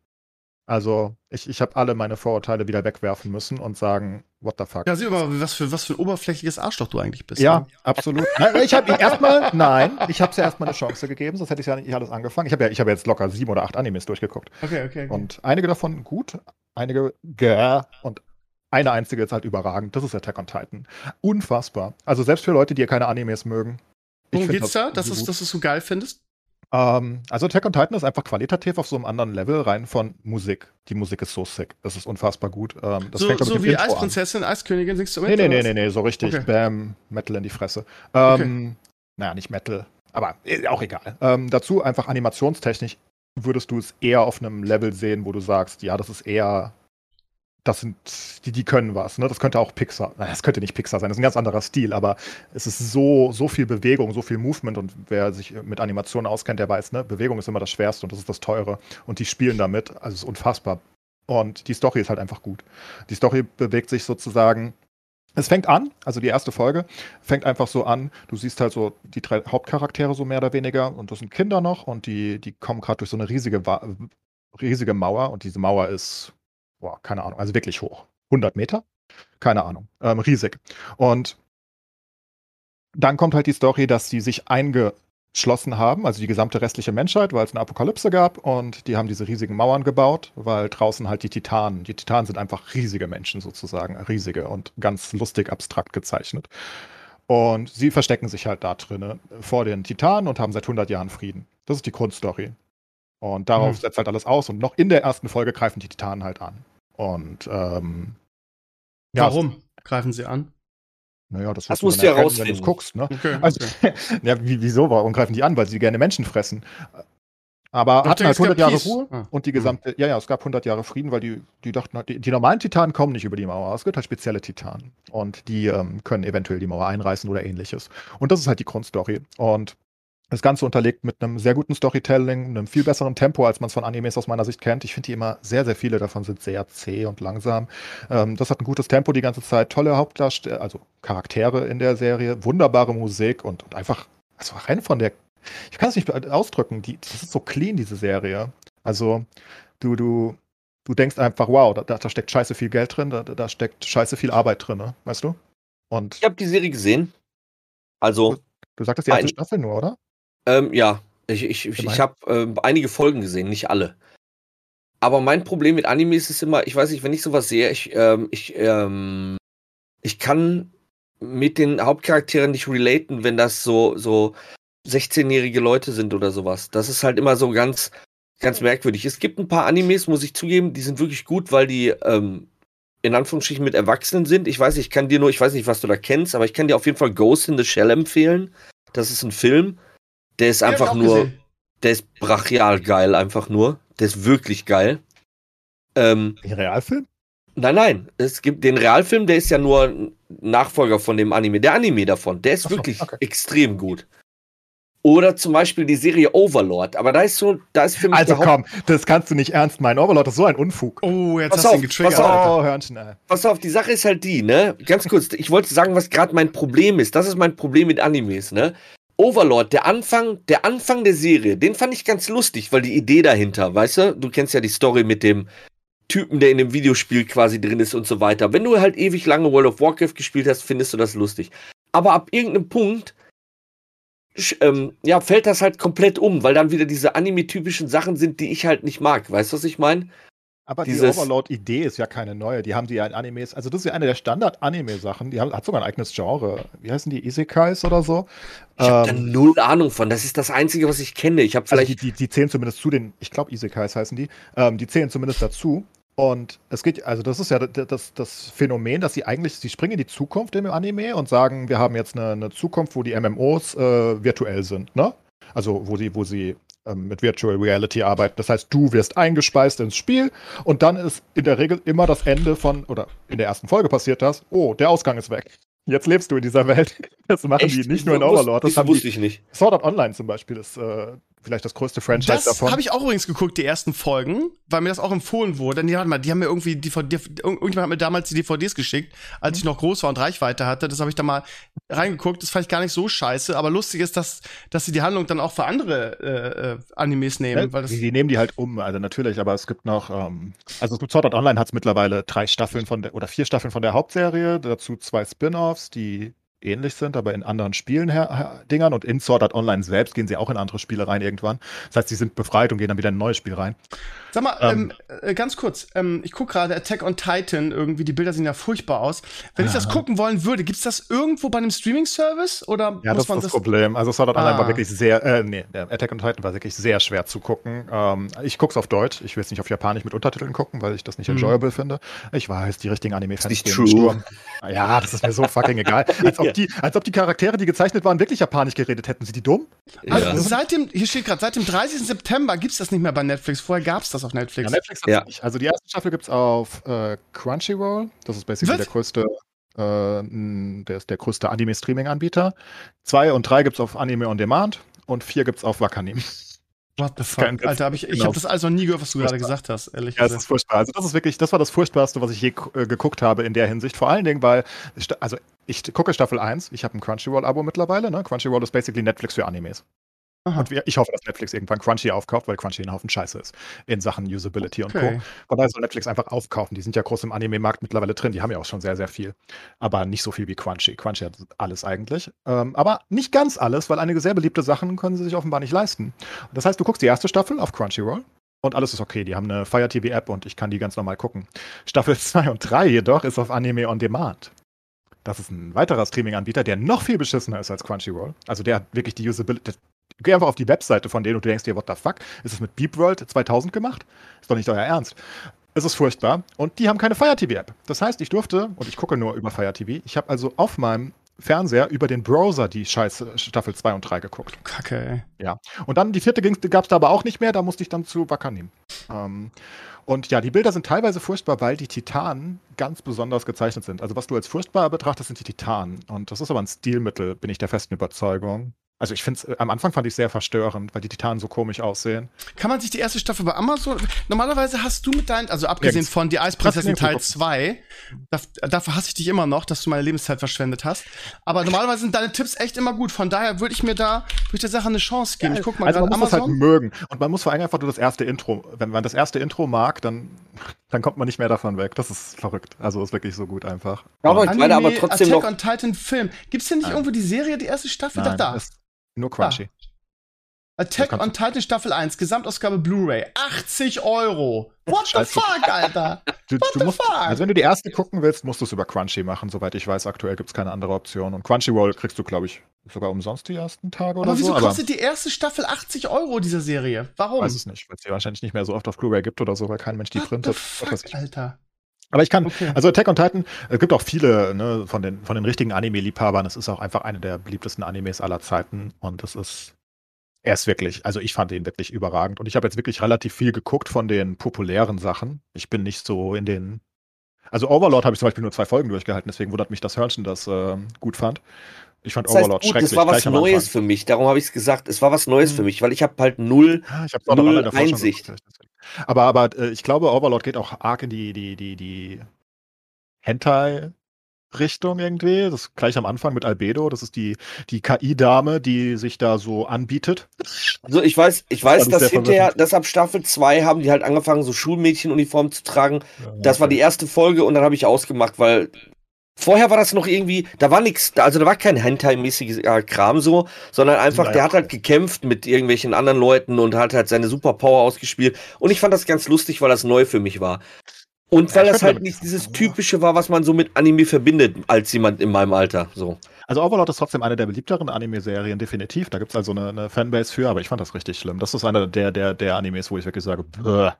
Also, ich, ich habe alle meine Vorurteile wieder wegwerfen müssen und sagen, what the fuck. Ja, sieh mal, was für, was für ein oberflächliches Arschloch du eigentlich bist. Ja, ne? absolut. Nein, ich habe erstmal, nein, ich habe es ja erstmal eine Chance gegeben, sonst hätte ich ja nicht alles angefangen. Ich habe ja, ich habe jetzt locker sieben oder acht Animes durchgeguckt. Okay, okay. okay. Und einige davon gut, einige gäh und eine einzige ist halt überragend. Das ist Attack on Titan. Unfassbar. Also selbst für Leute, die ja keine Animes mögen. Worum geht's da, dass, es, dass du es so geil findest? Ähm, also Attack on Titan ist einfach qualitativ auf so einem anderen Level rein von Musik. Die Musik ist so sick. Das ist unfassbar gut. Ähm, das so fängt, glaub so wie. Eisprinzessin, Eiskönigin, singst du mit? Nee, nee, nee, nee, nee, so richtig. Okay. Bam, Metal in die Fresse. Ähm, Naja, nicht Metal, aber äh, auch egal. Ähm, dazu einfach animationstechnisch würdest du es eher auf einem Level sehen, wo du sagst, ja, das ist eher, das sind, die, die können was, ne? Das könnte auch Pixar, das könnte nicht Pixar sein, das ist ein ganz anderer Stil, aber es ist so, so viel Bewegung, so viel Movement und wer sich mit Animationen auskennt, der weiß, ne, Bewegung ist immer das Schwerste und das ist das Teure und die spielen damit, also es ist unfassbar. Und die Story ist halt einfach gut. Die Story bewegt sich sozusagen es fängt an, also die erste Folge fängt einfach so an, du siehst halt so die drei Hauptcharaktere so mehr oder weniger und das sind Kinder noch und die, die kommen gerade durch so eine riesige, riesige Mauer und diese Mauer ist, boah, keine Ahnung, also wirklich hoch. 100 Meter? Keine Ahnung, ähm, riesig. Und dann kommt halt die Story, dass sie sich eingeschlossen haben, also die gesamte restliche Menschheit, weil es eine Apokalypse gab und die haben diese riesigen Mauern gebaut, weil draußen halt die Titanen, die Titanen sind einfach riesige Menschen sozusagen, riesige und ganz lustig abstrakt gezeichnet. Und sie verstecken sich halt da drinnen vor den Titanen und haben seit 100 Jahren Frieden. Das ist die Grundstory. Und darauf Mhm. setzt halt alles aus. Und noch in der ersten Folge greifen die Titanen halt an. Und ähm, ja, Warum greifen sie an? Naja, das, Das du musst du erkennen, wenn du guckst, ne? Okay. Also, okay. ja, wie, wieso? Warum greifen die an? Weil sie gerne Menschen fressen. Aber Habt hatten halt jetzt 100 Jahre Peace? Ruhe Ah. und die gesamte, ja, ja, es gab 100 Jahre Frieden, weil die, die dachten, halt, die, die normalen Titanen kommen nicht über die Mauer. Es gibt halt spezielle Titanen und die ähm, können eventuell die Mauer einreißen oder ähnliches. Und das ist halt die Grundstory. Und das Ganze unterlegt mit einem sehr guten Storytelling, einem viel besseren Tempo, als man es von Animes aus meiner Sicht kennt. Ich finde die immer sehr, sehr viele davon sind sehr zäh und langsam. Ähm, das hat ein gutes Tempo die ganze Zeit, tolle Hauptdarsteller, also Charaktere in der Serie, wunderbare Musik und, und einfach, also rein von der, ich kann es nicht ausdrücken, die, das ist so clean, diese Serie. Also, du, du, du denkst einfach, wow, da, da steckt scheiße viel Geld drin, da, da steckt scheiße viel Arbeit drin, ne? weißt du? Und Ich habe die Serie gesehen. Also, du sagtest die erste Staffel nur, oder? Ähm, ja, ich, ich, ich, ich habe ähm, einige Folgen gesehen, nicht alle. Aber mein Problem mit Animes ist immer, ich weiß nicht, wenn ich sowas sehe, ich, ähm, ich, ähm, ich kann mit den Hauptcharakteren nicht relaten, wenn das so, so 16-jährige Leute sind oder sowas. Das ist halt immer so ganz, ganz merkwürdig. Es gibt ein paar Animes, muss ich zugeben, die sind wirklich gut, weil die ähm, in Anführungsstrichen mit Erwachsenen sind. Ich weiß, ich kann dir nur, ich weiß nicht, was du da kennst, aber ich kann dir auf jeden Fall Ghost in the Shell empfehlen. Das ist ein Film, der ist einfach nur, gesehen. der ist brachial geil, einfach nur. Der ist wirklich geil. Ähm, Ein Realfilm? nein, nein, es gibt den Realfilm, der ist ja nur ein Nachfolger von dem Anime. Der Anime davon, der ist Ach so, wirklich okay. extrem gut. Oder zum Beispiel die Serie Overlord, aber da ist so, da ist für mich Also komm, das kannst du nicht ernst meinen. Overlord ist so ein Unfug. Oh, jetzt Pass hast du ihn getriggert. pass auf. Oh, Hörnchen, ey. Pass auf, die Sache ist halt die, ne? Ganz kurz, ich wollte sagen, was gerade mein Problem ist. Das ist mein Problem mit Animes, ne? Overlord, der Anfang, der Anfang der Serie, den fand ich ganz lustig, weil die Idee dahinter, weißt du, du kennst ja die Story mit dem Typen, der in dem Videospiel quasi drin ist und so weiter. Wenn du halt ewig lange World of Warcraft gespielt hast, findest du das lustig. Aber ab irgendeinem Punkt ähm, ja, fällt das halt komplett um, weil dann wieder diese anime-typischen Sachen sind, die ich halt nicht mag. Weißt du, was ich meine? Aber die Overlord-Idee ist ja keine neue. Die haben die ja in Animes. Also, das ist ja eine der Standard-Anime-Sachen. Die haben, hat sogar ein eigenes Genre. Wie heißen die? Isekais oder so? Ich habe Ähm, da null Ahnung von. Das ist das Einzige, was ich kenne. Ich habe Also vielleicht die, die, die zählen zumindest zu den, ich glaube Isekais heißen die, ähm, die zählen zumindest dazu. Und es geht, also das ist ja das, das, das Phänomen, dass sie eigentlich, sie springen in die Zukunft im Anime und sagen, wir haben jetzt eine, eine Zukunft, wo die MMOs äh, virtuell sind, ne? Also wo sie, wo sie ähm, mit Virtual Reality arbeiten. Das heißt, du wirst eingespeist ins Spiel und dann ist in der Regel immer das Ende von, oder in der ersten Folge passiert das, oh, der Ausgang ist weg. Jetzt lebst du in dieser Welt. Das machen die nicht nur in Overlord. Das Das wusste die, ich nicht. Sword Art Online zum Beispiel ist äh, vielleicht das größte Franchise Das davon. habe ich auch übrigens geguckt, die ersten Folgen, weil mir das auch empfohlen wurde. Nee, warte mal, die haben mir irgendwie DVD, irgendjemand hat mir damals die DVDs geschickt, als ich noch groß war und Reichweite hatte. Das habe ich da mal reingeguckt. Das fand ich gar nicht so scheiße. Aber lustig ist, dass, dass sie die Handlung dann auch für andere äh, äh, Animes nehmen. Ne? weil das, die, die nehmen die halt um, also natürlich, aber es gibt noch, ähm, also es gibt Sword Art Online hat es mittlerweile drei Staffeln von der, oder vier Staffeln von der Hauptserie, dazu zwei Spin-Offs, die ähnlich sind, aber in anderen Spielen Dingern und in Sword Art Online selbst gehen sie auch in andere Spiele rein irgendwann. Das heißt, sie sind befreit und gehen dann wieder in ein neues Spiel rein. Sag mal, ähm, ähm, äh, ganz kurz, ähm, ich gucke gerade Attack on Titan, irgendwie die Bilder sehen ja furchtbar aus. Wenn ich das gucken wollen würde, gibt's das irgendwo bei einem Streaming-Service oder ja, muss das man ist das Problem. Also Sword Art Online war ah. wirklich sehr, äh, nee, Attack on Titan war wirklich sehr schwer zu gucken. Ähm, ich guck's auf Deutsch, ich will es nicht auf Japanisch mit Untertiteln gucken, weil ich das nicht hm. enjoyable finde. Ich weiß, die richtigen Anime-Fans stehen Sturm. Ja, das ist mir so fucking egal. Als ob, die, als ob die Charaktere, die gezeichnet waren, wirklich Japanisch geredet hätten. Sind die dumm? Also ja. seit dem, hier steht gerade, seit dem 30. September gibt's das nicht mehr bei Netflix. Vorher gab's das auf Netflix. Ja, Netflix ja. nicht. Also die erste Staffel gibt's auf äh, Crunchyroll. Das ist basically Was? der größte, äh, der ist der größte Anime-Streaming-Anbieter. Zwei und drei gibt's auf Anime on Demand und vier gibt's auf Wakanim. What the fuck? Alter, hab ich, ich genau. habe das also nie gehört, was du gerade gesagt hast, ehrlich gesagt. Ja, das ist furchtbar. Also das ist wirklich, das war das Furchtbarste, was ich je äh, geguckt habe in der Hinsicht. Vor allen Dingen, weil, also ich gucke Staffel 1, ich habe ein Crunchyroll-Abo mittlerweile, ne? Crunchyroll ist basically Netflix für Animes. Aha. Und ich hoffe, dass Netflix irgendwann Crunchy aufkauft, weil Crunchy ein Haufen Scheiße ist in Sachen Usability okay. und Co. Von daher soll Netflix einfach aufkaufen. Die sind ja groß im Anime-Markt mittlerweile drin. Die haben ja auch schon sehr, sehr viel. Aber nicht so viel wie Crunchy. Crunchy hat alles eigentlich. Ähm, aber nicht ganz alles, weil einige sehr beliebte Sachen können sie sich offenbar nicht leisten. Das heißt, du guckst die erste Staffel auf Crunchyroll und alles ist okay. Die haben eine Fire TV App und ich kann die ganz normal gucken. Staffel 2 und 3 jedoch ist auf Anime on Demand. Das ist ein weiterer Streaming-Anbieter, der noch viel beschissener ist als Crunchyroll. Also der hat wirklich die Usability, Geh einfach auf die Webseite von denen und du denkst dir, what the fuck? Ist das mit Beep World 2000 gemacht? Ist doch nicht euer Ernst. Es ist furchtbar. Und die haben keine Fire TV App. Das heißt, ich durfte, und ich gucke nur über Fire TV, ich habe also auf meinem Fernseher über den Browser die scheiße Staffel 2 und 3 geguckt. Kacke, ey. Ja. Und dann die vierte gab es da aber auch nicht mehr, da musste ich dann zu Wacker nehmen. Ähm, und ja, die Bilder sind teilweise furchtbar, weil die Titanen ganz besonders gezeichnet sind. Also was du als furchtbar betrachtest, sind die Titanen. Und das ist aber ein Stilmittel, bin ich der festen Überzeugung. Also ich finde es, äh, am Anfang fand ich sehr verstörend, weil die Titanen so komisch aussehen. Kann man sich die erste Staffel bei Amazon, normalerweise hast du mit deinen, also abgesehen ja, von Die Eisprinzessin Teil 2, dafür hasse ich dich immer noch, dass du meine Lebenszeit verschwendet hast. Aber normalerweise sind deine Tipps echt immer gut. Von daher würde ich mir da, ich der Sache eine Chance geben. Ja, ich guck mal also man muss Amazon. das halt mögen. Und man muss vor allem einfach nur das erste Intro, wenn man das erste Intro mag, dann, dann kommt man nicht mehr davon weg. Das ist verrückt. Also ist wirklich so gut einfach. Aber ich meine aber trotzdem Attack noch. on Titan Film. Gibt's hier nicht Nein. irgendwo die Serie, die erste Staffel? Nein, da. Nur Crunchy. Attack on Titan Staffel 1, Gesamtausgabe Blu-ray, 80 Euro. What the fuck, Alter? Du, What du the musst, fuck? Also wenn du die erste gucken willst, musst du es über Crunchy machen. Soweit ich weiß, aktuell gibt es keine andere Option. Und Crunchyroll kriegst du, glaube ich, sogar umsonst die ersten Tage oder aber wieso so. Wieso kostet die erste Staffel 80 Euro dieser Serie? Warum? Ich weiß es nicht, weil es die wahrscheinlich nicht mehr so oft auf Blu-ray gibt oder so, weil kein Mensch die What printet. The fuck, Alter. Aber ich kann, okay. also Attack on Titan, es gibt auch viele ne, von, den, von den richtigen Anime-Liebhabern. Es ist auch einfach eine der beliebtesten Animes aller Zeiten. Und es ist, er ist wirklich, also ich fand ihn wirklich überragend. Und ich habe jetzt wirklich relativ viel geguckt von den populären Sachen. Ich bin nicht so in den, also Overlord habe ich zum Beispiel nur zwei Folgen durchgehalten. Deswegen wundert mich, dass Hörnchen das äh, gut fand. Ich fand das heißt, Overlord gut, schrecklich. Das war was Neues für mich. Darum habe ich es gesagt. Es war was Neues für mich, weil ich habe halt null, ja, ich hab null Einsicht. Aber, aber äh, ich glaube, Overlord geht auch arg in die, die, die, die Hentai Richtung irgendwie. Das gleich am Anfang mit Albedo. Das ist die, die KI-Dame, die sich da so anbietet. Also ich weiß, ich weiß, dass hinterher, dass ab Staffel 2 haben die halt angefangen, so Schulmädchenuniformen zu tragen. Ja, das war die erste Folge und dann habe ich ausgemacht, weil Vorher war das noch irgendwie, da war nichts, also da war kein Hentai-mäßiges Kram so, sondern einfach, der hat halt gekämpft mit irgendwelchen anderen Leuten und hat halt seine Superpower ausgespielt. Und ich fand das ganz lustig, weil das neu für mich war. Und weil ja, das halt nicht dieses typische war, was man so mit Anime verbindet, als jemand in meinem Alter. So. Also Overlord ist trotzdem eine der beliebteren Anime-Serien, definitiv. Da gibt es also eine, eine, Fanbase für, aber ich fand das richtig schlimm. Das ist einer der, der, der Animes, wo ich wirklich sage, Bäh.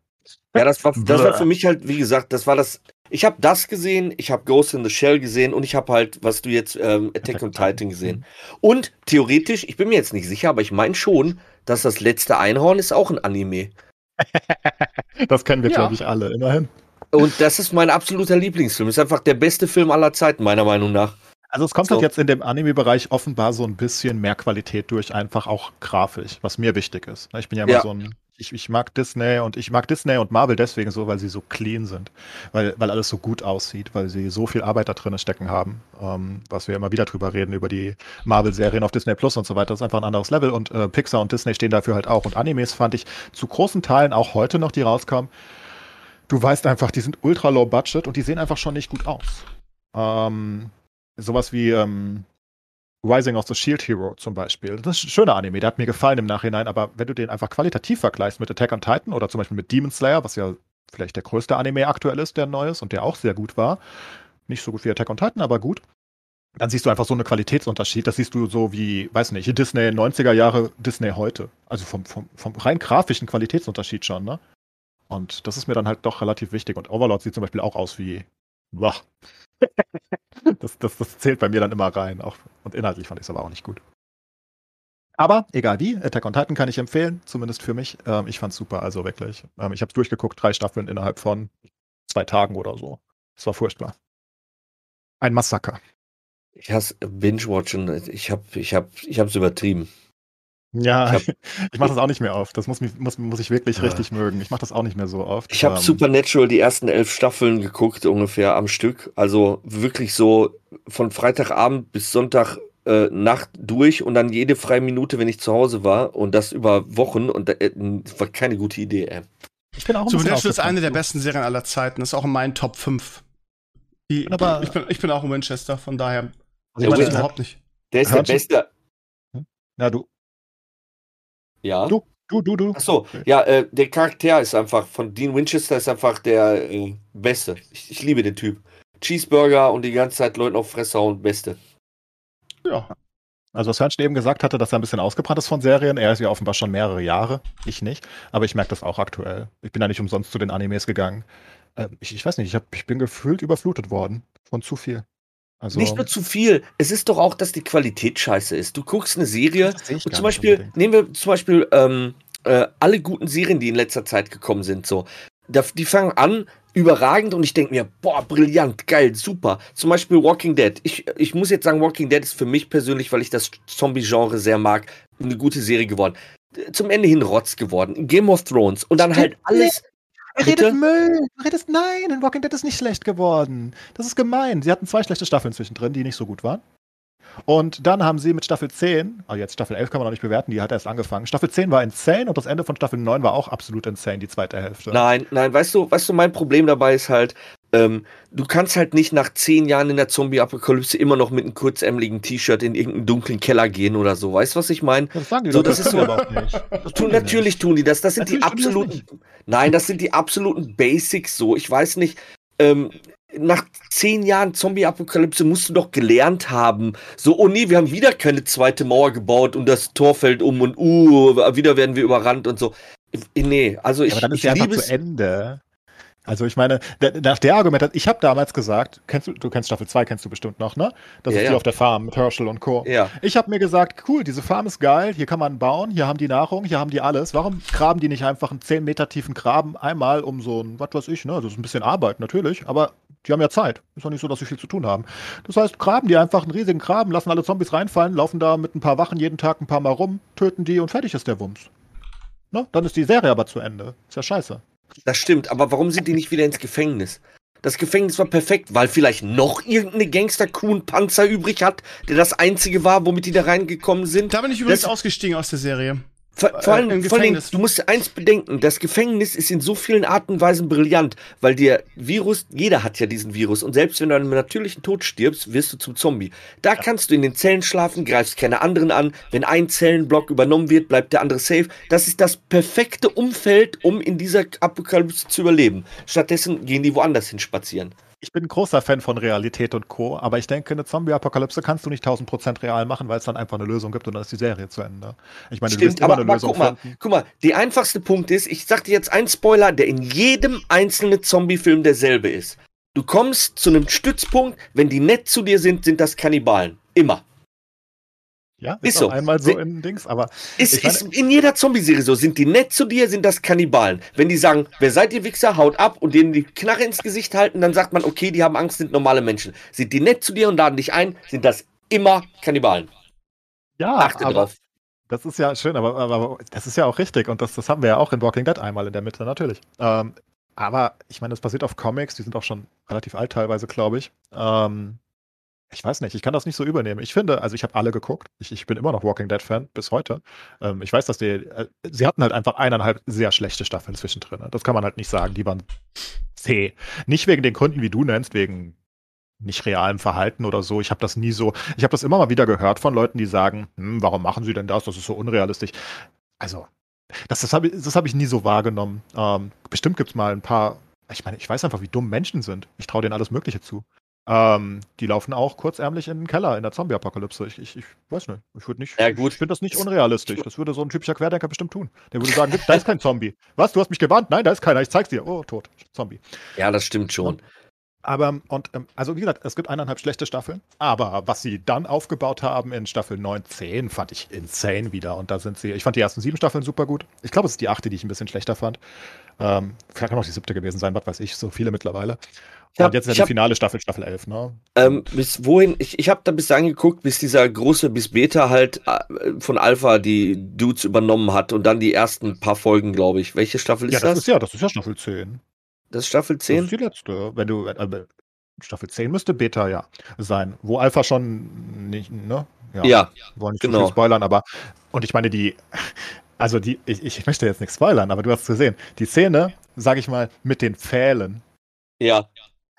Ja, das war, das war für mich halt, wie gesagt, das war das ich habe das gesehen, ich habe Ghost in the Shell gesehen und ich habe halt, was du jetzt, ähm, Attack, Attack on Titan gesehen. Mhm. Und theoretisch, ich bin mir jetzt nicht sicher, aber ich meine schon, dass das letzte Einhorn ist auch ein Anime. das kennen wir, ja. glaube ich, alle, immerhin. Und das ist mein absoluter Lieblingsfilm. Ist einfach der beste Film aller Zeiten, meiner Meinung nach. Also es kommt so. halt jetzt in dem Anime-Bereich offenbar so ein bisschen mehr Qualität durch, einfach auch grafisch, was mir wichtig ist. Ich bin ja immer ja. so ein ich, ich mag Disney und ich mag Disney und Marvel deswegen so, weil sie so clean sind, weil, weil alles so gut aussieht, weil sie so viel Arbeit da drin stecken haben, ähm, was wir immer wieder drüber reden, über die Marvel-Serien auf Disney Plus und so weiter, das ist einfach ein anderes Level und äh, Pixar und Disney stehen dafür halt auch und Animes fand ich zu großen Teilen auch heute noch, die rauskommen, du weißt einfach, die sind ultra low budget und die sehen einfach schon nicht gut aus. Ähm, sowas wie, ähm, Rising of the Shield Hero zum Beispiel. Das ist ein schöner Anime, der hat mir gefallen im Nachhinein, aber wenn du den einfach qualitativ vergleichst mit Attack on Titan oder zum Beispiel mit Demon Slayer, was ja vielleicht der größte Anime aktuell ist, der neu ist und der auch sehr gut war, nicht so gut wie Attack on Titan, aber gut, dann siehst du einfach so einen Qualitätsunterschied. Das siehst du so wie, weiß nicht, Disney 90er Jahre, Disney heute. Also vom, vom, vom rein grafischen Qualitätsunterschied schon, ne? Und das ist mir dann halt doch relativ wichtig. Und Overlord sieht zum Beispiel auch aus wie. Boah. das, das, das zählt bei mir dann immer rein. Auch, und inhaltlich fand ich es aber auch nicht gut. Aber egal wie, Attack on Titan kann ich empfehlen, zumindest für mich. Ähm, ich fand's super, also wirklich. Ähm, ich habe durchgeguckt, drei Staffeln innerhalb von zwei Tagen oder so. Es war furchtbar. Ein Massaker. Ich hasse Binge-Watchen. Ich habe ich hab, ich hab's übertrieben. Ja, ich, ich mache das auch nicht mehr oft. Das muss, mich, muss, muss ich wirklich ja. richtig mögen. Ich mache das auch nicht mehr so oft. Ich habe ähm, Supernatural die ersten elf Staffeln geguckt, ungefähr am Stück. Also wirklich so von Freitagabend bis Sonntag äh, Nacht durch und dann jede freie Minute, wenn ich zu Hause war und das über Wochen und äh, das war keine gute Idee, ey. Ich bin auch ein Supernatural ist eine der besten Serien aller Zeiten. Das ist auch in meinen Top 5. Die, aber ich bin, ich bin auch in Winchester, von daher. Also ich weiß überhaupt nicht. Der ist Hört der Beste. Na, du. Ja. Du, du, du, du. Achso, okay. ja, äh, der Charakter ist einfach von Dean Winchester ist einfach der äh, Beste. Ich, ich, liebe den Typ. Cheeseburger und die ganze Zeit Leuten auf Fresse und Beste. Ja. Also was Hörnchen eben gesagt hatte, dass er ein bisschen ausgebrannt ist von Serien. Er ist ja offenbar schon mehrere Jahre. Ich nicht. Aber ich merke das auch aktuell. Ich bin da nicht umsonst zu den Animes gegangen. Äh, ich, ich, weiß nicht, ich, hab, ich bin gefühlt überflutet worden von zu viel. Also, nicht nur zu viel. Es ist doch auch, dass die Qualität scheiße ist. Du guckst eine Serie und zum Beispiel, nehmen wir zum Beispiel ähm, äh, alle guten Serien, die in letzter Zeit gekommen sind, so. die fangen an, überragend und ich denke mir, boah, brillant, geil, super. Zum Beispiel Walking Dead. Ich, ich muss jetzt sagen, Walking Dead ist für mich persönlich, weil ich das Zombie-Genre sehr mag, eine gute Serie geworden. Zum Ende hin Rotz geworden. Game of Thrones und dann halt alles er redet Müll. Du redest, nein, in Walking Dead ist nicht schlecht geworden. Das ist gemein. Sie hatten zwei schlechte Staffeln zwischendrin, die nicht so gut waren. Und dann haben sie mit Staffel 10, also jetzt Staffel 11 kann man noch nicht bewerten, die hat erst angefangen. Staffel 10 war insane und das Ende von Staffel 9 war auch absolut insane, die zweite Hälfte. Nein, nein, weißt du, weißt du, mein Problem dabei ist halt, ähm, du kannst halt nicht nach zehn Jahren in der Zombie-Apokalypse immer noch mit einem kurzämmeligen T-Shirt in irgendeinen dunklen Keller gehen oder so. Weißt du, was ich meine? Das sagen die so, das, das ist so, aber auch nicht. tun, natürlich tun die das. Das sind natürlich die absoluten. Nein, das sind die absoluten Basics so. Ich weiß nicht. Ähm, nach zehn Jahren Zombie-Apokalypse musst du doch gelernt haben. So, oh nee, wir haben wieder keine zweite Mauer gebaut und das Tor fällt um und uh, wieder werden wir überrannt und so. Nee, also ich. Ja, aber dann ist ja einfach zu Ende. Also ich meine, nach der Argumentation, ich habe damals gesagt, kennst du, du kennst Staffel 2, kennst du bestimmt noch, ne? Das ja, ist die ja. auf der Farm mit Herschel und Co. Ja. Ich habe mir gesagt, cool, diese Farm ist geil, hier kann man bauen, hier haben die Nahrung, hier haben die alles. Warum graben die nicht einfach einen 10 Meter tiefen Graben einmal um so ein, was weiß ich, ne? Das ist ein bisschen Arbeit natürlich, aber die haben ja Zeit. Ist doch nicht so, dass sie viel zu tun haben. Das heißt, graben die einfach einen riesigen Graben, lassen alle Zombies reinfallen, laufen da mit ein paar Wachen jeden Tag ein paar Mal rum, töten die und fertig ist der Wumms. Ne? Dann ist die Serie aber zu Ende. Ist ja scheiße. Das stimmt, aber warum sind die nicht wieder ins Gefängnis? Das Gefängnis war perfekt, weil vielleicht noch irgendeine Gangster-Crew einen Panzer übrig hat, der das einzige war, womit die da reingekommen sind. Da bin ich übrigens das, ausgestiegen aus der Serie. Vor, vor, allem, vor allem, du musst eins bedenken, das Gefängnis ist in so vielen Arten und Weisen brillant, weil der Virus, jeder hat ja diesen Virus und selbst wenn du an einem natürlichen Tod stirbst, wirst du zum Zombie. Da kannst du in den Zellen schlafen, greifst keine anderen an, wenn ein Zellenblock übernommen wird, bleibt der andere safe. Das ist das perfekte Umfeld, um in dieser Apokalypse zu überleben. Stattdessen gehen die woanders hin spazieren ich bin ein großer Fan von Realität und Co., aber ich denke, eine Zombie-Apokalypse kannst du nicht 1000% real machen, weil es dann einfach eine Lösung gibt und dann ist die Serie zu Ende. Ich meine, Stimmt, du wirst immer aber, eine aber Lösung guck mal, finden. Guck mal, der einfachste Punkt ist, ich sag dir jetzt einen Spoiler, der in jedem einzelnen Zombie-Film derselbe ist. Du kommst zu einem Stützpunkt, wenn die nett zu dir sind, sind das Kannibalen. Immer. Ja, ist, ist so. Einmal so in Dings, aber. Ist, meine, ist in jeder Zombie-Serie so. Sind die nett zu dir, sind das Kannibalen. Wenn die sagen, wer seid ihr Wichser, haut ab und denen die Knarre ins Gesicht halten, dann sagt man, okay, die haben Angst, sind normale Menschen. Sind die nett zu dir und laden dich ein, sind das immer Kannibalen. Ja, Achte aber, drauf. Das ist ja schön, aber, aber, das ist ja auch richtig und das, das haben wir ja auch in Walking Dead einmal in der Mitte, natürlich. Ähm, aber ich meine, das basiert auf Comics, die sind auch schon relativ alt teilweise, glaube ich. Ähm, ich weiß nicht, ich kann das nicht so übernehmen. Ich finde, also ich habe alle geguckt. Ich, ich bin immer noch Walking Dead-Fan bis heute. Ähm, ich weiß, dass die, äh, sie hatten halt einfach eineinhalb sehr schlechte Staffeln zwischendrin. Das kann man halt nicht sagen. Die waren zäh. Nicht wegen den Gründen, wie du nennst, wegen nicht realem Verhalten oder so. Ich habe das nie so, ich habe das immer mal wieder gehört von Leuten, die sagen, hm, warum machen sie denn das? Das ist so unrealistisch. Also, das, das habe ich, hab ich nie so wahrgenommen. Ähm, bestimmt gibt es mal ein paar, ich meine, ich weiß einfach, wie dumm Menschen sind. Ich traue denen alles Mögliche zu. Ähm, die laufen auch kurzärmlich in den Keller in der Zombie-Apokalypse. Ich, ich, ich weiß nicht. Ich würde nicht. Ja, gut. Ich finde das nicht unrealistisch. Das würde so ein typischer Querdenker bestimmt tun. Der würde sagen, da ist kein Zombie. Was? Du hast mich gewarnt? Nein, da ist keiner. Ich zeig's dir. Oh, tot. Zombie. Ja, das stimmt schon. Aber, und, ähm, also wie gesagt, es gibt eineinhalb schlechte Staffeln, aber was sie dann aufgebaut haben in Staffel 9, 10, fand ich insane wieder. Und da sind sie, ich fand die ersten sieben Staffeln super gut. Ich glaube, es ist die achte, die ich ein bisschen schlechter fand. Ähm, vielleicht kann auch die siebte gewesen sein, was weiß ich, so viele mittlerweile. Hab- und jetzt ist ja hab- die finale Staffel, Staffel 11, ne? Ähm, bis wohin? Ich, ich habe da bis angeguckt, bis dieser große, bis Beta halt äh, von Alpha die Dudes übernommen hat und dann die ersten paar Folgen, glaube ich. Welche Staffel ist Ja, das, das? ist ja, das ist ja Staffel 10. Das ist Staffel Das 10? ist die letzte. Wenn du, äh, Staffel 10 müsste Beta ja sein, wo Alpha schon nicht, ne? Ja, wollen nicht genau. zu viel spoilern, aber und ich meine, die, also die, ich, ich möchte jetzt nichts spoilern, aber du hast gesehen, die Szene, sag ich mal, mit den Pfählen. ja.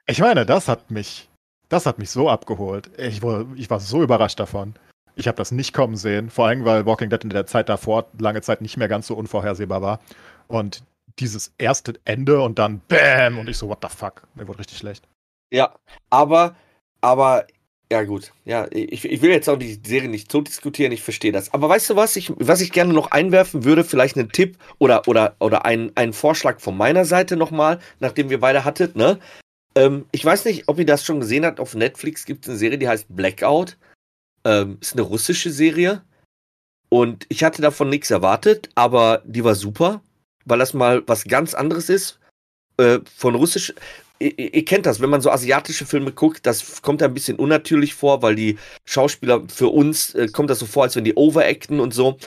Ich meine, das hat mich, das hat mich so abgeholt. Ich war, ich war so überrascht davon. Ich habe das nicht kommen sehen, vor allem, weil Walking Dead in der Zeit davor lange Zeit nicht mehr ganz so unvorhersehbar war. Und dieses erste Ende und dann BÄM und ich so, what the fuck? Mir wurde richtig schlecht. Ja, aber, aber, ja gut, ja, ich, ich will jetzt auch die Serie nicht so diskutieren, ich verstehe das. Aber weißt du was, ich, was ich gerne noch einwerfen würde, vielleicht einen Tipp oder, oder, oder ein, einen Vorschlag von meiner Seite nochmal, nachdem wir beide hattet, ne? Ähm, ich weiß nicht, ob ihr das schon gesehen habt, auf Netflix gibt es eine Serie, die heißt Blackout. Ähm, ist eine russische Serie. Und ich hatte davon nichts erwartet, aber die war super, weil das mal was ganz anderes ist. Äh, von russisch, ihr, ihr kennt das, wenn man so asiatische Filme guckt, das kommt ein bisschen unnatürlich vor, weil die Schauspieler für uns äh, kommt das so vor, als wenn die overacten und so.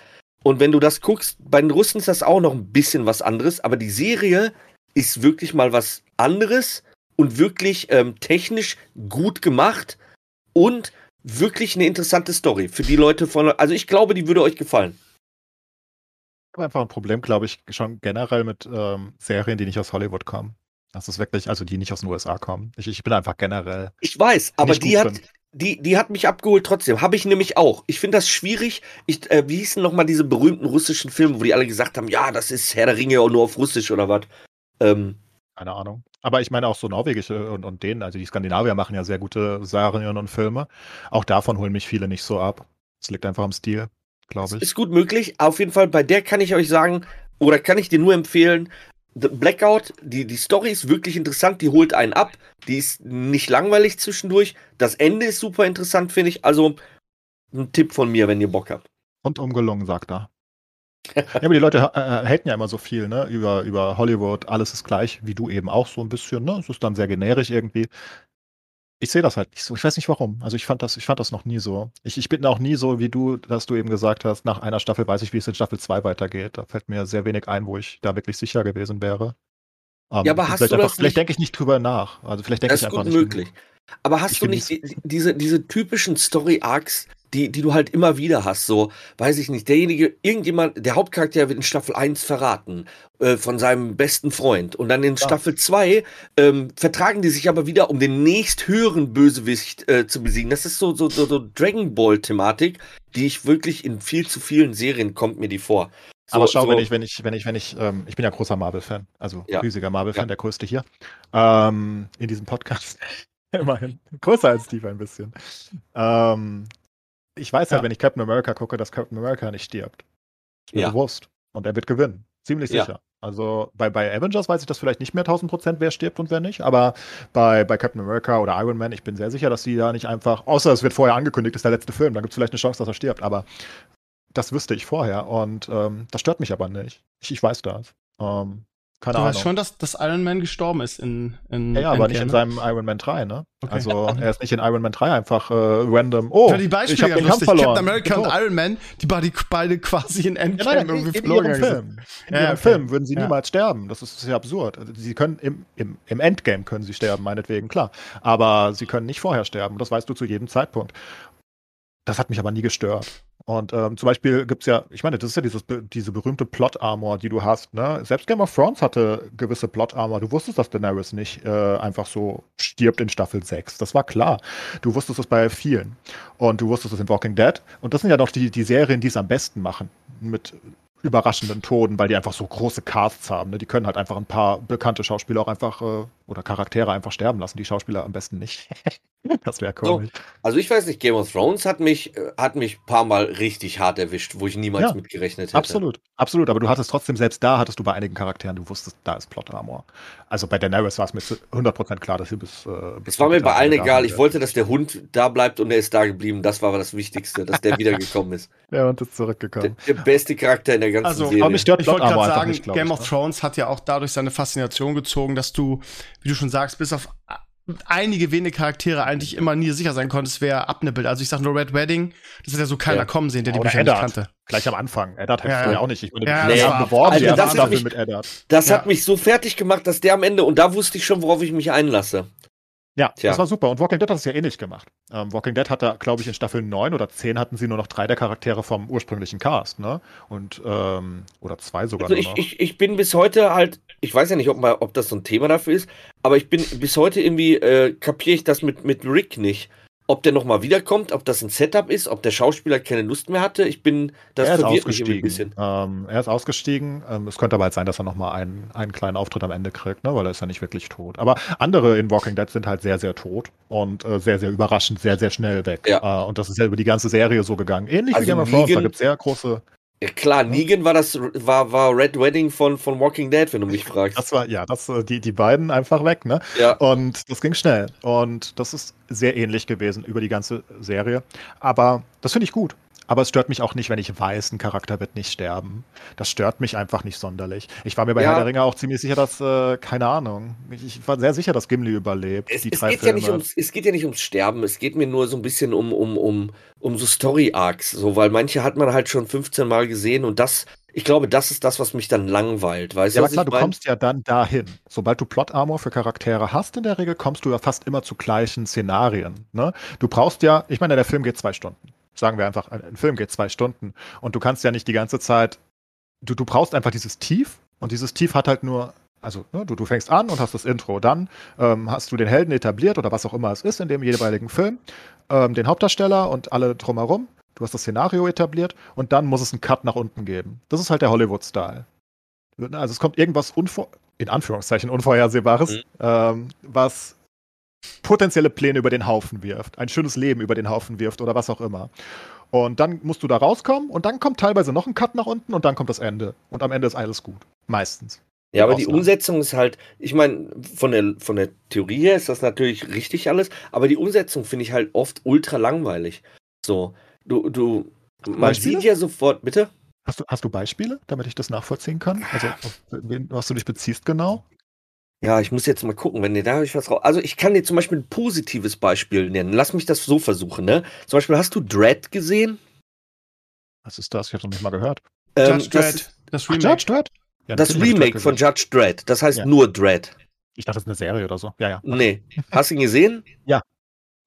Und wenn du das guckst, bei den Russen ist das auch noch ein bisschen was anderes, aber die Serie ist wirklich mal was anderes und wirklich ähm, technisch gut gemacht und wirklich eine interessante Story für die Leute von. Also ich glaube, die würde euch gefallen. Ich habe einfach ein Problem, glaube ich, schon generell mit ähm, Serien, die nicht aus Hollywood kommen. Das ist wirklich, also die nicht aus den USA kommen. Ich, ich bin einfach generell. Ich weiß, aber die hat, drin. die, die hat mich abgeholt trotzdem. Habe ich nämlich auch. Ich finde das schwierig. Ich, äh, wie hießen nochmal diese berühmten russischen Filme, wo die alle gesagt haben, ja, das ist Herr der Ringe nur auf Russisch oder was? Ähm, Keine Ahnung. Aber ich meine auch so norwegische und, und denen, also die Skandinavier machen ja sehr gute Serien und Filme. Auch davon holen mich viele nicht so ab. Es liegt einfach am Stil, glaube ich. Ist gut möglich. Auf jeden Fall, bei der kann ich euch sagen, oder kann ich dir nur empfehlen, The Blackout, die, die Story ist wirklich interessant, die holt einen ab. Die ist nicht langweilig zwischendurch. Das Ende ist super interessant, finde ich. Also ein Tipp von mir, wenn ihr Bock habt. Und umgelungen, sagt er. Ja, aber die Leute äh, haten ja immer so viel, ne? Über, über Hollywood, alles ist gleich, wie du eben auch so ein bisschen, ne? Es ist dann sehr generisch irgendwie. Ich sehe das halt nicht so. Ich weiß nicht warum. Also ich fand das, ich fand das noch nie so. Ich, ich bin auch nie so wie du, dass du eben gesagt hast, nach einer Staffel weiß ich, wie es in Staffel 2 weitergeht. Da fällt mir sehr wenig ein, wo ich da wirklich sicher gewesen wäre. Ähm, Ja, aber hast vielleicht du einfach, das Vielleicht denke ich nicht drüber nach. Also vielleicht denke Das ich ist einfach gut nicht. möglich. Aber hast du nicht die- diese, diese typischen Story-Arcs, die, die du halt immer wieder hast? So, weiß ich nicht, derjenige, irgendjemand, der Hauptcharakter wird in Staffel 1 verraten äh, von seinem besten Freund. Und dann in Ja. Staffel 2 ähm, vertragen die sich aber wieder, um den nächsthöheren Bösewicht äh, zu besiegen. Das ist so, so, so, so Dragon Ball-Thematik, die ich wirklich in viel zu vielen Serien kommt mir die vor. So, Aber schau, so, wenn ich, wenn ich, wenn ich, wenn ich, ähm, ich bin ja großer Marvel-Fan, also Ja. riesiger Marvel-Fan, Ja. der größte hier, ähm, in diesem Podcast. Immerhin. Größer als Steve ein bisschen. Ähm, ich weiß halt, Ja. wenn ich Captain America gucke, dass Captain America nicht stirbt. Ist Ja. bewusst. Und er wird gewinnen. Ziemlich Ja. sicher. Also bei, bei Avengers weiß ich das vielleicht nicht mehr 1000 Prozent, wer stirbt und wer nicht. Aber bei, bei Captain America oder Iron Man, ich bin sehr sicher, dass sie da nicht einfach, außer es wird vorher angekündigt, ist der letzte Film, dann gibt es vielleicht eine Chance, dass er stirbt. Aber das wüsste ich vorher und ähm, das stört mich aber nicht. Ich, ich weiß das. Ähm, keine Du Ahnung. weißt schon, dass, dass Iron Man gestorben ist in, in ja, ja, aber nicht in ne? seinem Iron Man 3, ne? Okay. Also er ist nicht in Iron Man 3 einfach äh, random. Oh, Ja, die ich Beispiele habe den Kampf lustig. verloren. Captain America und. Iron Man, die beide, beide quasi in Ja, Endgame nein, in, irgendwie in verloren ihrem gegangen sind. Film. In Ja, ihrem okay. Film würden sie Ja. niemals sterben. Das ist, das ist ja absurd. Also, sie können im, im, im Endgame können sie sterben, meinetwegen, klar. Aber sie können nicht vorher sterben. Das weißt du zu jedem Zeitpunkt. Das hat mich aber nie gestört. Und ähm, zum Beispiel gibt es ja, ich meine, das ist ja dieses, diese berühmte Plot-Armor, die du hast. Ne? Selbst Game of Thrones hatte gewisse Plot-Armor. Du wusstest, dass Daenerys nicht äh, einfach so stirbt in Staffel 6. Das war klar. Du wusstest es bei vielen. Und du wusstest es in Walking Dead. Und das sind ja doch die, die Serien, die es am besten machen. Mit überraschenden Toden, weil die einfach so große Casts haben. Ne? Die können halt einfach ein paar bekannte Schauspieler auch einfach äh, oder Charaktere einfach sterben lassen. Die Schauspieler am besten nicht. das wäre komisch. So, also ich weiß nicht, Game of Thrones hat mich, äh, hat mich ein paar Mal richtig hart erwischt, wo ich niemals Ja, mit gerechnet hätte. Absolut, absolut. Aber du hattest trotzdem, selbst da hattest du bei einigen Charakteren, du wusstest, da ist Plot Armor. Also bei Daenerys war es mir zu 100% klar, dass sie bis. Äh, bis Es war mir bei allen egal. Ich wollte, dass der Hund da bleibt und er ist da geblieben. Das war aber das Wichtigste, dass der wiedergekommen ist. Der Hund ist Der, zurückgekommen. der beste Charakter in der ganzen Also, Serie. Aber mich stört Ich wollte gerade sagen, nicht, glaub Game ich, of ne? Thrones hat ja auch dadurch seine Faszination gezogen, dass du, wie du schon sagst, bis auf einige wenige Charaktere eigentlich immer nie sicher sein konntest, wer abnippelt. Also ich sag nur Red Wedding, das hat ja so keiner Ja. kommen sehen, der die Oder Bücher nicht kannte. Gleich am Anfang. Eddard hättest Ja, du ja. auch nicht. Ich meine, Ja, war- beworben, also das Staffel mich- mit Eddard. Das Ja. hat mich so fertig gemacht, dass der am Ende, und da wusste ich schon, worauf ich mich einlasse. Ja, Tja. das war super. Und Walking Dead hat es ja ähnlich gemacht. Ähm, Walking Dead hatte, glaube ich, in Staffel 9 oder 10 hatten sie nur noch drei der Charaktere vom ursprünglichen Cast, ne? Und, ähm, oder zwei sogar Also ich, noch. ich, ich bin bis heute halt, ich weiß ja nicht, ob, mal, ob das so ein Thema dafür ist, aber ich bin bis heute irgendwie, äh, kapiere ich das mit, mit Rick nicht. Ob der nochmal wiederkommt, ob das ein Setup ist, ob der Schauspieler keine Lust mehr hatte. Ich bin, das er ist irgendwie ein ausgestiegen. bisschen. Ähm, er ist ausgestiegen. Ähm, es könnte aber halt sein, dass er nochmal einen, einen kleinen Auftritt am Ende kriegt, ne? weil er ist ja nicht wirklich tot. Aber andere in Walking Dead sind halt sehr, sehr tot und äh, sehr, sehr überraschend, sehr, sehr schnell weg. Ja. Äh, und das ist ja über die ganze Serie so gegangen. Ähnlich Also wie Game of Thrones, da gibt es sehr große. Ja, klar, Negan war das, war, war Red Wedding von, von Walking Dead, wenn du mich fragst. Das war, ja, das, äh, die, die beiden einfach weg, ne? ja. Und das ging schnell. Und das ist sehr ähnlich gewesen über die ganze Serie. Aber das finde ich gut. Aber es stört mich auch nicht, wenn ich weiß, ein Charakter wird nicht sterben. Das stört mich einfach nicht sonderlich. Ich war mir bei Ja. Herr der Ringe auch ziemlich sicher, dass, äh, keine Ahnung, ich, ich war sehr sicher, dass Gimli überlebt. Es, es, geht ja Filme. nicht ums, es geht ja nicht ums Sterben, es geht mir nur so ein bisschen um, um, um, um so Story-Arcs, so, weil manche hat man halt schon 15 Mal gesehen und das, ich glaube, das ist das, was mich dann langweilt, weißt Ja, du, aber klar, du mein? kommst ja dann dahin. Sobald du Plot-Armor für Charaktere hast in der Regel, kommst du ja fast immer zu gleichen Szenarien. Ne? Du brauchst ja, ich meine, der Film geht zwei Stunden. Sagen wir einfach, ein Film geht zwei Stunden. Und du kannst ja nicht die ganze Zeit, du, du brauchst einfach dieses Tief. Und dieses Tief hat halt nur, also ne, du, du fängst an und hast das Intro. Dann ähm, hast du den Helden etabliert oder was auch immer es ist in dem jeweiligen Film. Ähm, den Hauptdarsteller und alle drumherum. Du hast das Szenario etabliert und dann muss es einen Cut nach unten geben. Das ist halt der Hollywood-Style. Also es kommt irgendwas unvor in Anführungszeichen Unvorhersehbares, Mhm. ähm, was potenzielle Pläne über den Haufen wirft, ein schönes Leben über den Haufen wirft oder was auch immer. Und dann musst du da rauskommen und dann kommt teilweise noch ein Cut nach unten und dann kommt das Ende. Und am Ende ist alles gut. Meistens. Ja, aber die. Umsetzung ist halt, ich meine, von der, von der Theorie her ist das natürlich richtig alles, aber die Umsetzung finde ich halt oft ultra langweilig. So, du, du, man Beispiele? sieht ja sofort, bitte? Hast du, hast du Beispiele, damit ich das nachvollziehen kann? Also, auf wen, was du dich beziehst genau? Ja, ich muss jetzt mal gucken, wenn dir da ich was raus. Also ich kann dir zum Beispiel ein positives Beispiel nennen. Lass mich das so versuchen, ne? Zum Beispiel, hast du Dread gesehen? Was ist das? Ich habe noch nicht mal gehört. Ähm, Judge das, Dredd, das Ach, Remake. Judge Dredd? Ja, das Remake Dredd von. Judge Dredd. Das heißt Ja. nur Dread. Ich dachte, das ist eine Serie oder so. Ja, ja. Nee. Hast du ihn gesehen?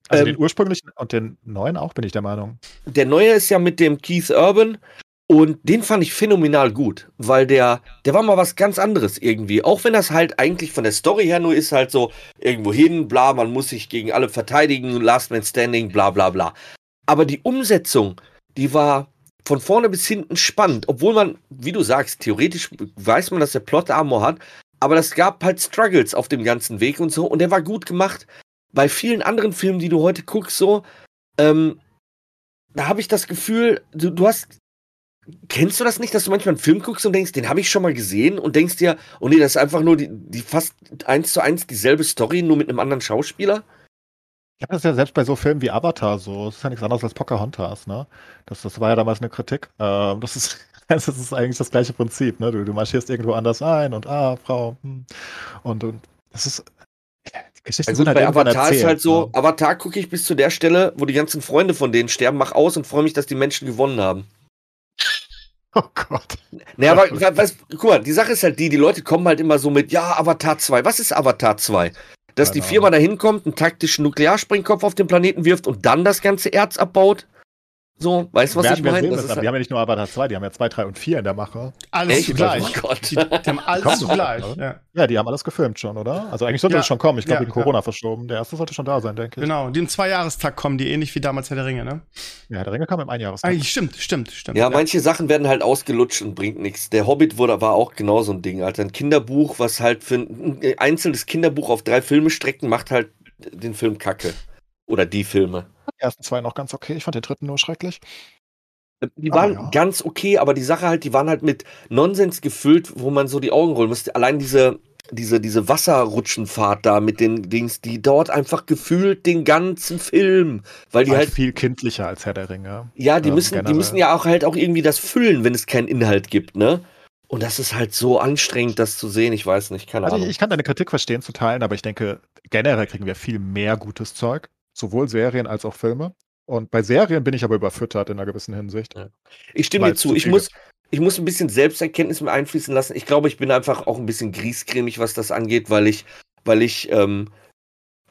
Also Ähm, den ursprünglichen und den neuen auch, bin ich der Meinung. Der neue ist ja mit dem Keith Urban und den fand ich phänomenal gut, weil der, der war mal was ganz anderes irgendwie. Auch wenn das halt eigentlich von der Story her nur ist halt so irgendwo hin, bla, man muss sich gegen alle verteidigen, Last Man Standing, bla bla bla. Aber die Umsetzung, die war von vorne bis hinten spannend, obwohl man, wie du sagst, theoretisch weiß man, dass der Plot Armor hat, aber es gab halt Struggles auf dem ganzen Weg und so und der war gut gemacht. Bei vielen anderen Filmen, die du heute guckst, so, ähm, da habe ich das Gefühl, du, du hast. Kennst du das nicht, dass du manchmal einen Film guckst und denkst, den habe ich schon mal gesehen und denkst dir, oh nee, das ist einfach nur die, die fast eins zu eins dieselbe Story, nur mit einem anderen Schauspieler? Ja, das ist ja selbst bei so Filmen wie Avatar so. Das ist ja nichts anderes als Pocahontas, ne? Das, das war ja damals eine Kritik. Ähm, das, ist, das ist eigentlich das gleiche Prinzip, ne? Du, du marschierst irgendwo anders ein und ah, Frau. Hm. Und, und das ist. Die Geschichten Ja, sind gut, halt bei Avatar ist erzählt, halt so, ne? Avatar gucke ich bis zu der Stelle, wo die ganzen Freunde von denen sterben, mach aus und freue mich, dass die Menschen gewonnen haben. Oh Gott. Naja, aber weißt, guck mal, die Sache ist halt die, die Leute kommen halt immer so mit, ja, Avatar 2. Was ist Avatar 2? Dass Keine die Firma da hinkommt, einen taktischen Nuklearsprengkopf auf den Planeten wirft und dann das ganze Erz abbaut? So, weißt du, was Werden ich wir meine? sehen Das aber die halt- haben ja nicht nur Avatar 2, die haben ja 2, 3 und 4 in der Mache. Alles Echt? zugleich. Oh Gott. Die, die haben alles zugleich. Ja. Ja, die haben alles gefilmt schon, oder? Also eigentlich sollte Ja. das schon kommen. Ich glaube, Ja, wegen ja. Corona verschoben. Der erste sollte schon da sein, denke ich. Genau, die im Zweijahrestag kommen, die ähnlich wie damals Herr der Ringe, ne? Ja, der Ringe kam im Einjahrestag. Eigentlich stimmt, stimmt, stimmt. Ja, manche Sachen werden halt ausgelutscht und bringt nichts. Der Hobbit wurde, war auch genau so ein Ding. Also ein Kinderbuch, was halt für ein ein einzelnes Kinderbuch auf drei Filme strecken, macht halt den Film kacke. Oder die Filme. Die ersten zwei noch ganz okay. Ich fand den dritten nur schrecklich. Die Aber waren ja. ganz okay, aber die Sache halt, die waren halt mit Nonsens gefüllt, wo man so die Augen rollen musste. Allein diese, diese, diese Wasserrutschenfahrt da mit den Dings, die dauert einfach gefühlt den ganzen Film. Weil die War halt, viel kindlicher als Herr der Ringe. ja, die ähm, müssen, die müssen ja auch halt auch irgendwie das füllen, wenn es keinen Inhalt gibt, ne? Und das ist halt so anstrengend, das zu sehen. Ich weiß nicht, keine Also ich, Ahnung. ich kann deine Kritik verstehen zu teilen, aber ich denke, generell kriegen wir viel mehr gutes Zeug. Sowohl Serien als auch Filme. Und bei Serien bin ich aber überfüttert in einer gewissen Hinsicht. Ich stimme dir zu. Ich muss, ich muss ein bisschen Selbsterkenntnis mit einfließen lassen. Ich glaube, ich bin einfach auch ein bisschen griesgrämig, was das angeht, weil ich, weil ich ähm,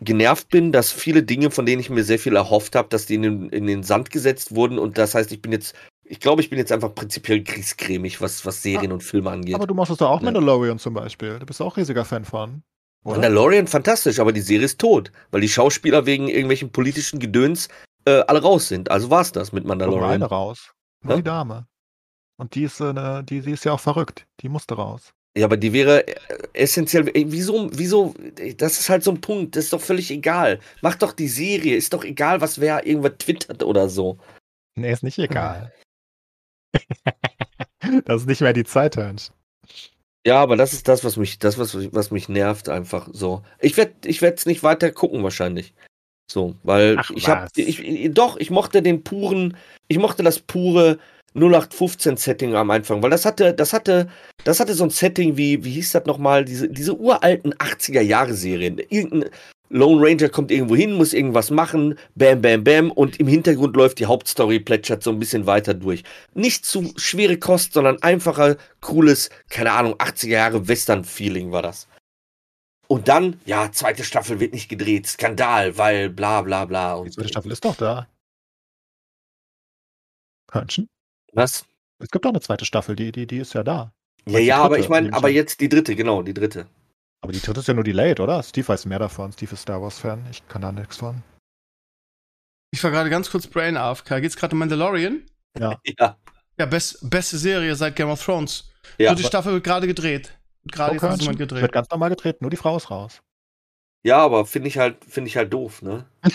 genervt bin, dass viele Dinge, von denen ich mir sehr viel erhofft habe, dass die in den, in den Sand gesetzt wurden. Und das heißt, ich bin jetzt, ich glaube, ich bin jetzt einfach prinzipiell griesgrämig, was, was Serien und Filme angeht. Aber du machst es doch auch Ja. Mandalorian zum Beispiel. Du bist auch riesiger Fan von. Oder? Mandalorian fantastisch, aber die Serie ist tot, weil die Schauspieler wegen irgendwelchen politischen Gedöns äh, alle raus sind. Also war's das mit Mandalorian. eine raus. Nur Ja? die Dame. Und die ist, äh, ne- die, die ist ja auch verrückt. Die musste raus. Ja, aber die wäre äh, essentiell. ey, Wieso, wieso, ey, das ist halt so ein Punkt, das ist doch völlig egal. Mach doch die Serie, ist doch egal, was wer irgendwas twittert oder so. Nee, ist nicht egal. das ist nicht mehr die Zeit, Hönsch. Ja, aber das ist das, was mich, das, was, was mich nervt, einfach so. Ich werde ich werd's nicht weiter gucken, wahrscheinlich. So, weil Ach, ich hab, was? ich, ich, doch, ich mochte den puren, ich mochte das pure 0815-Setting am Anfang, weil das hatte, das hatte, das hatte so ein Setting wie, wie hieß das nochmal, diese, diese uralten 80er-Jahre-Serien. Irgendein Lone Ranger kommt irgendwo hin, muss irgendwas machen, bam, bam, bam, und im Hintergrund läuft die Hauptstory, plätschert so ein bisschen weiter durch. Nicht zu schwere Kost, sondern einfacher, cooles, keine Ahnung, 80er-Jahre-Western-Feeling war das. Und dann, ja, zweite Staffel wird nicht gedreht, Skandal, weil bla bla bla. Die Und zweite Staffel ist doch da. Hörnchen? was? Es gibt doch eine zweite Staffel, die, die, die ist ja da. Ja, die ja, aber ich meine, aber jetzt die dritte, genau, die dritte. Aber die dritte ist ja nur delayed, oder? Steve weiß mehr davon. Steve ist Star Wars-Fan. Ich kann da nichts von. Ich war gerade ganz kurz Brain AFK. Geht's gerade um Mandalorian? Ja. Ja, Ja, best, beste Serie seit Game of Thrones. ja. Dritte Staffel wird gerade gedreht. Gerade jetzt jemand Hörnchen, gedreht. Wird ganz normal gedreht, nur die Frau ist raus. ja aber finde ich halt, finde ich halt doof, ne?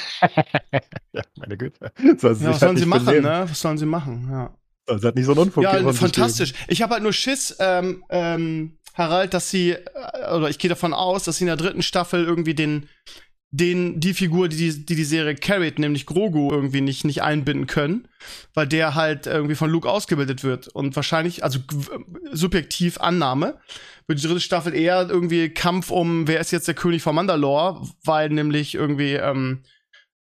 ja, meine Güte. Sie Ja, was sollen halt sie machen, benehmen. ne? Was sollen sie machen? Ja. Sie halt nicht so einen Unfug Ja, fantastisch. Ich habe halt nur Schiss, ähm, ähm, Harald, dass sie, äh, oder ich gehe davon aus, dass sie in der dritten Staffel irgendwie den, den, die Figur, die die, die, Serie carried, nämlich Grogu, irgendwie nicht, nicht einbinden können, weil der halt irgendwie von Luke ausgebildet wird. Und wahrscheinlich, also subjektiv Annahme, wird die dritte Staffel eher irgendwie Kampf um, wer ist jetzt der König von Mandalore, weil nämlich irgendwie, ähm,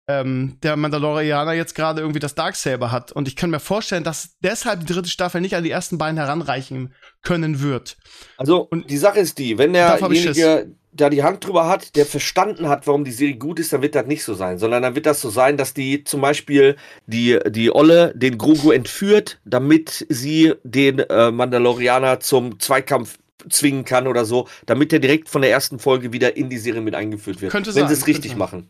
ähm, der Mandalorianer jetzt gerade irgendwie das Darksaber hat. Und ich kann mir vorstellen, dass deshalb die dritte Staffel nicht an die ersten beiden heranreichen können wird. Also, Und- die Sache ist die, wenn derjenige da die Hand drüber hat, der verstanden hat, warum die Serie gut ist, dann wird das nicht so sein, sondern dann wird das so sein, dass die zum Beispiel die, die Olle den Grogu entführt, damit sie den äh, Mandalorianer zum Zweikampf zwingen kann oder so, damit er direkt von der ersten Folge wieder in die Serie mit eingeführt wird. Könnte wenn sein, sie es richtig sein. machen.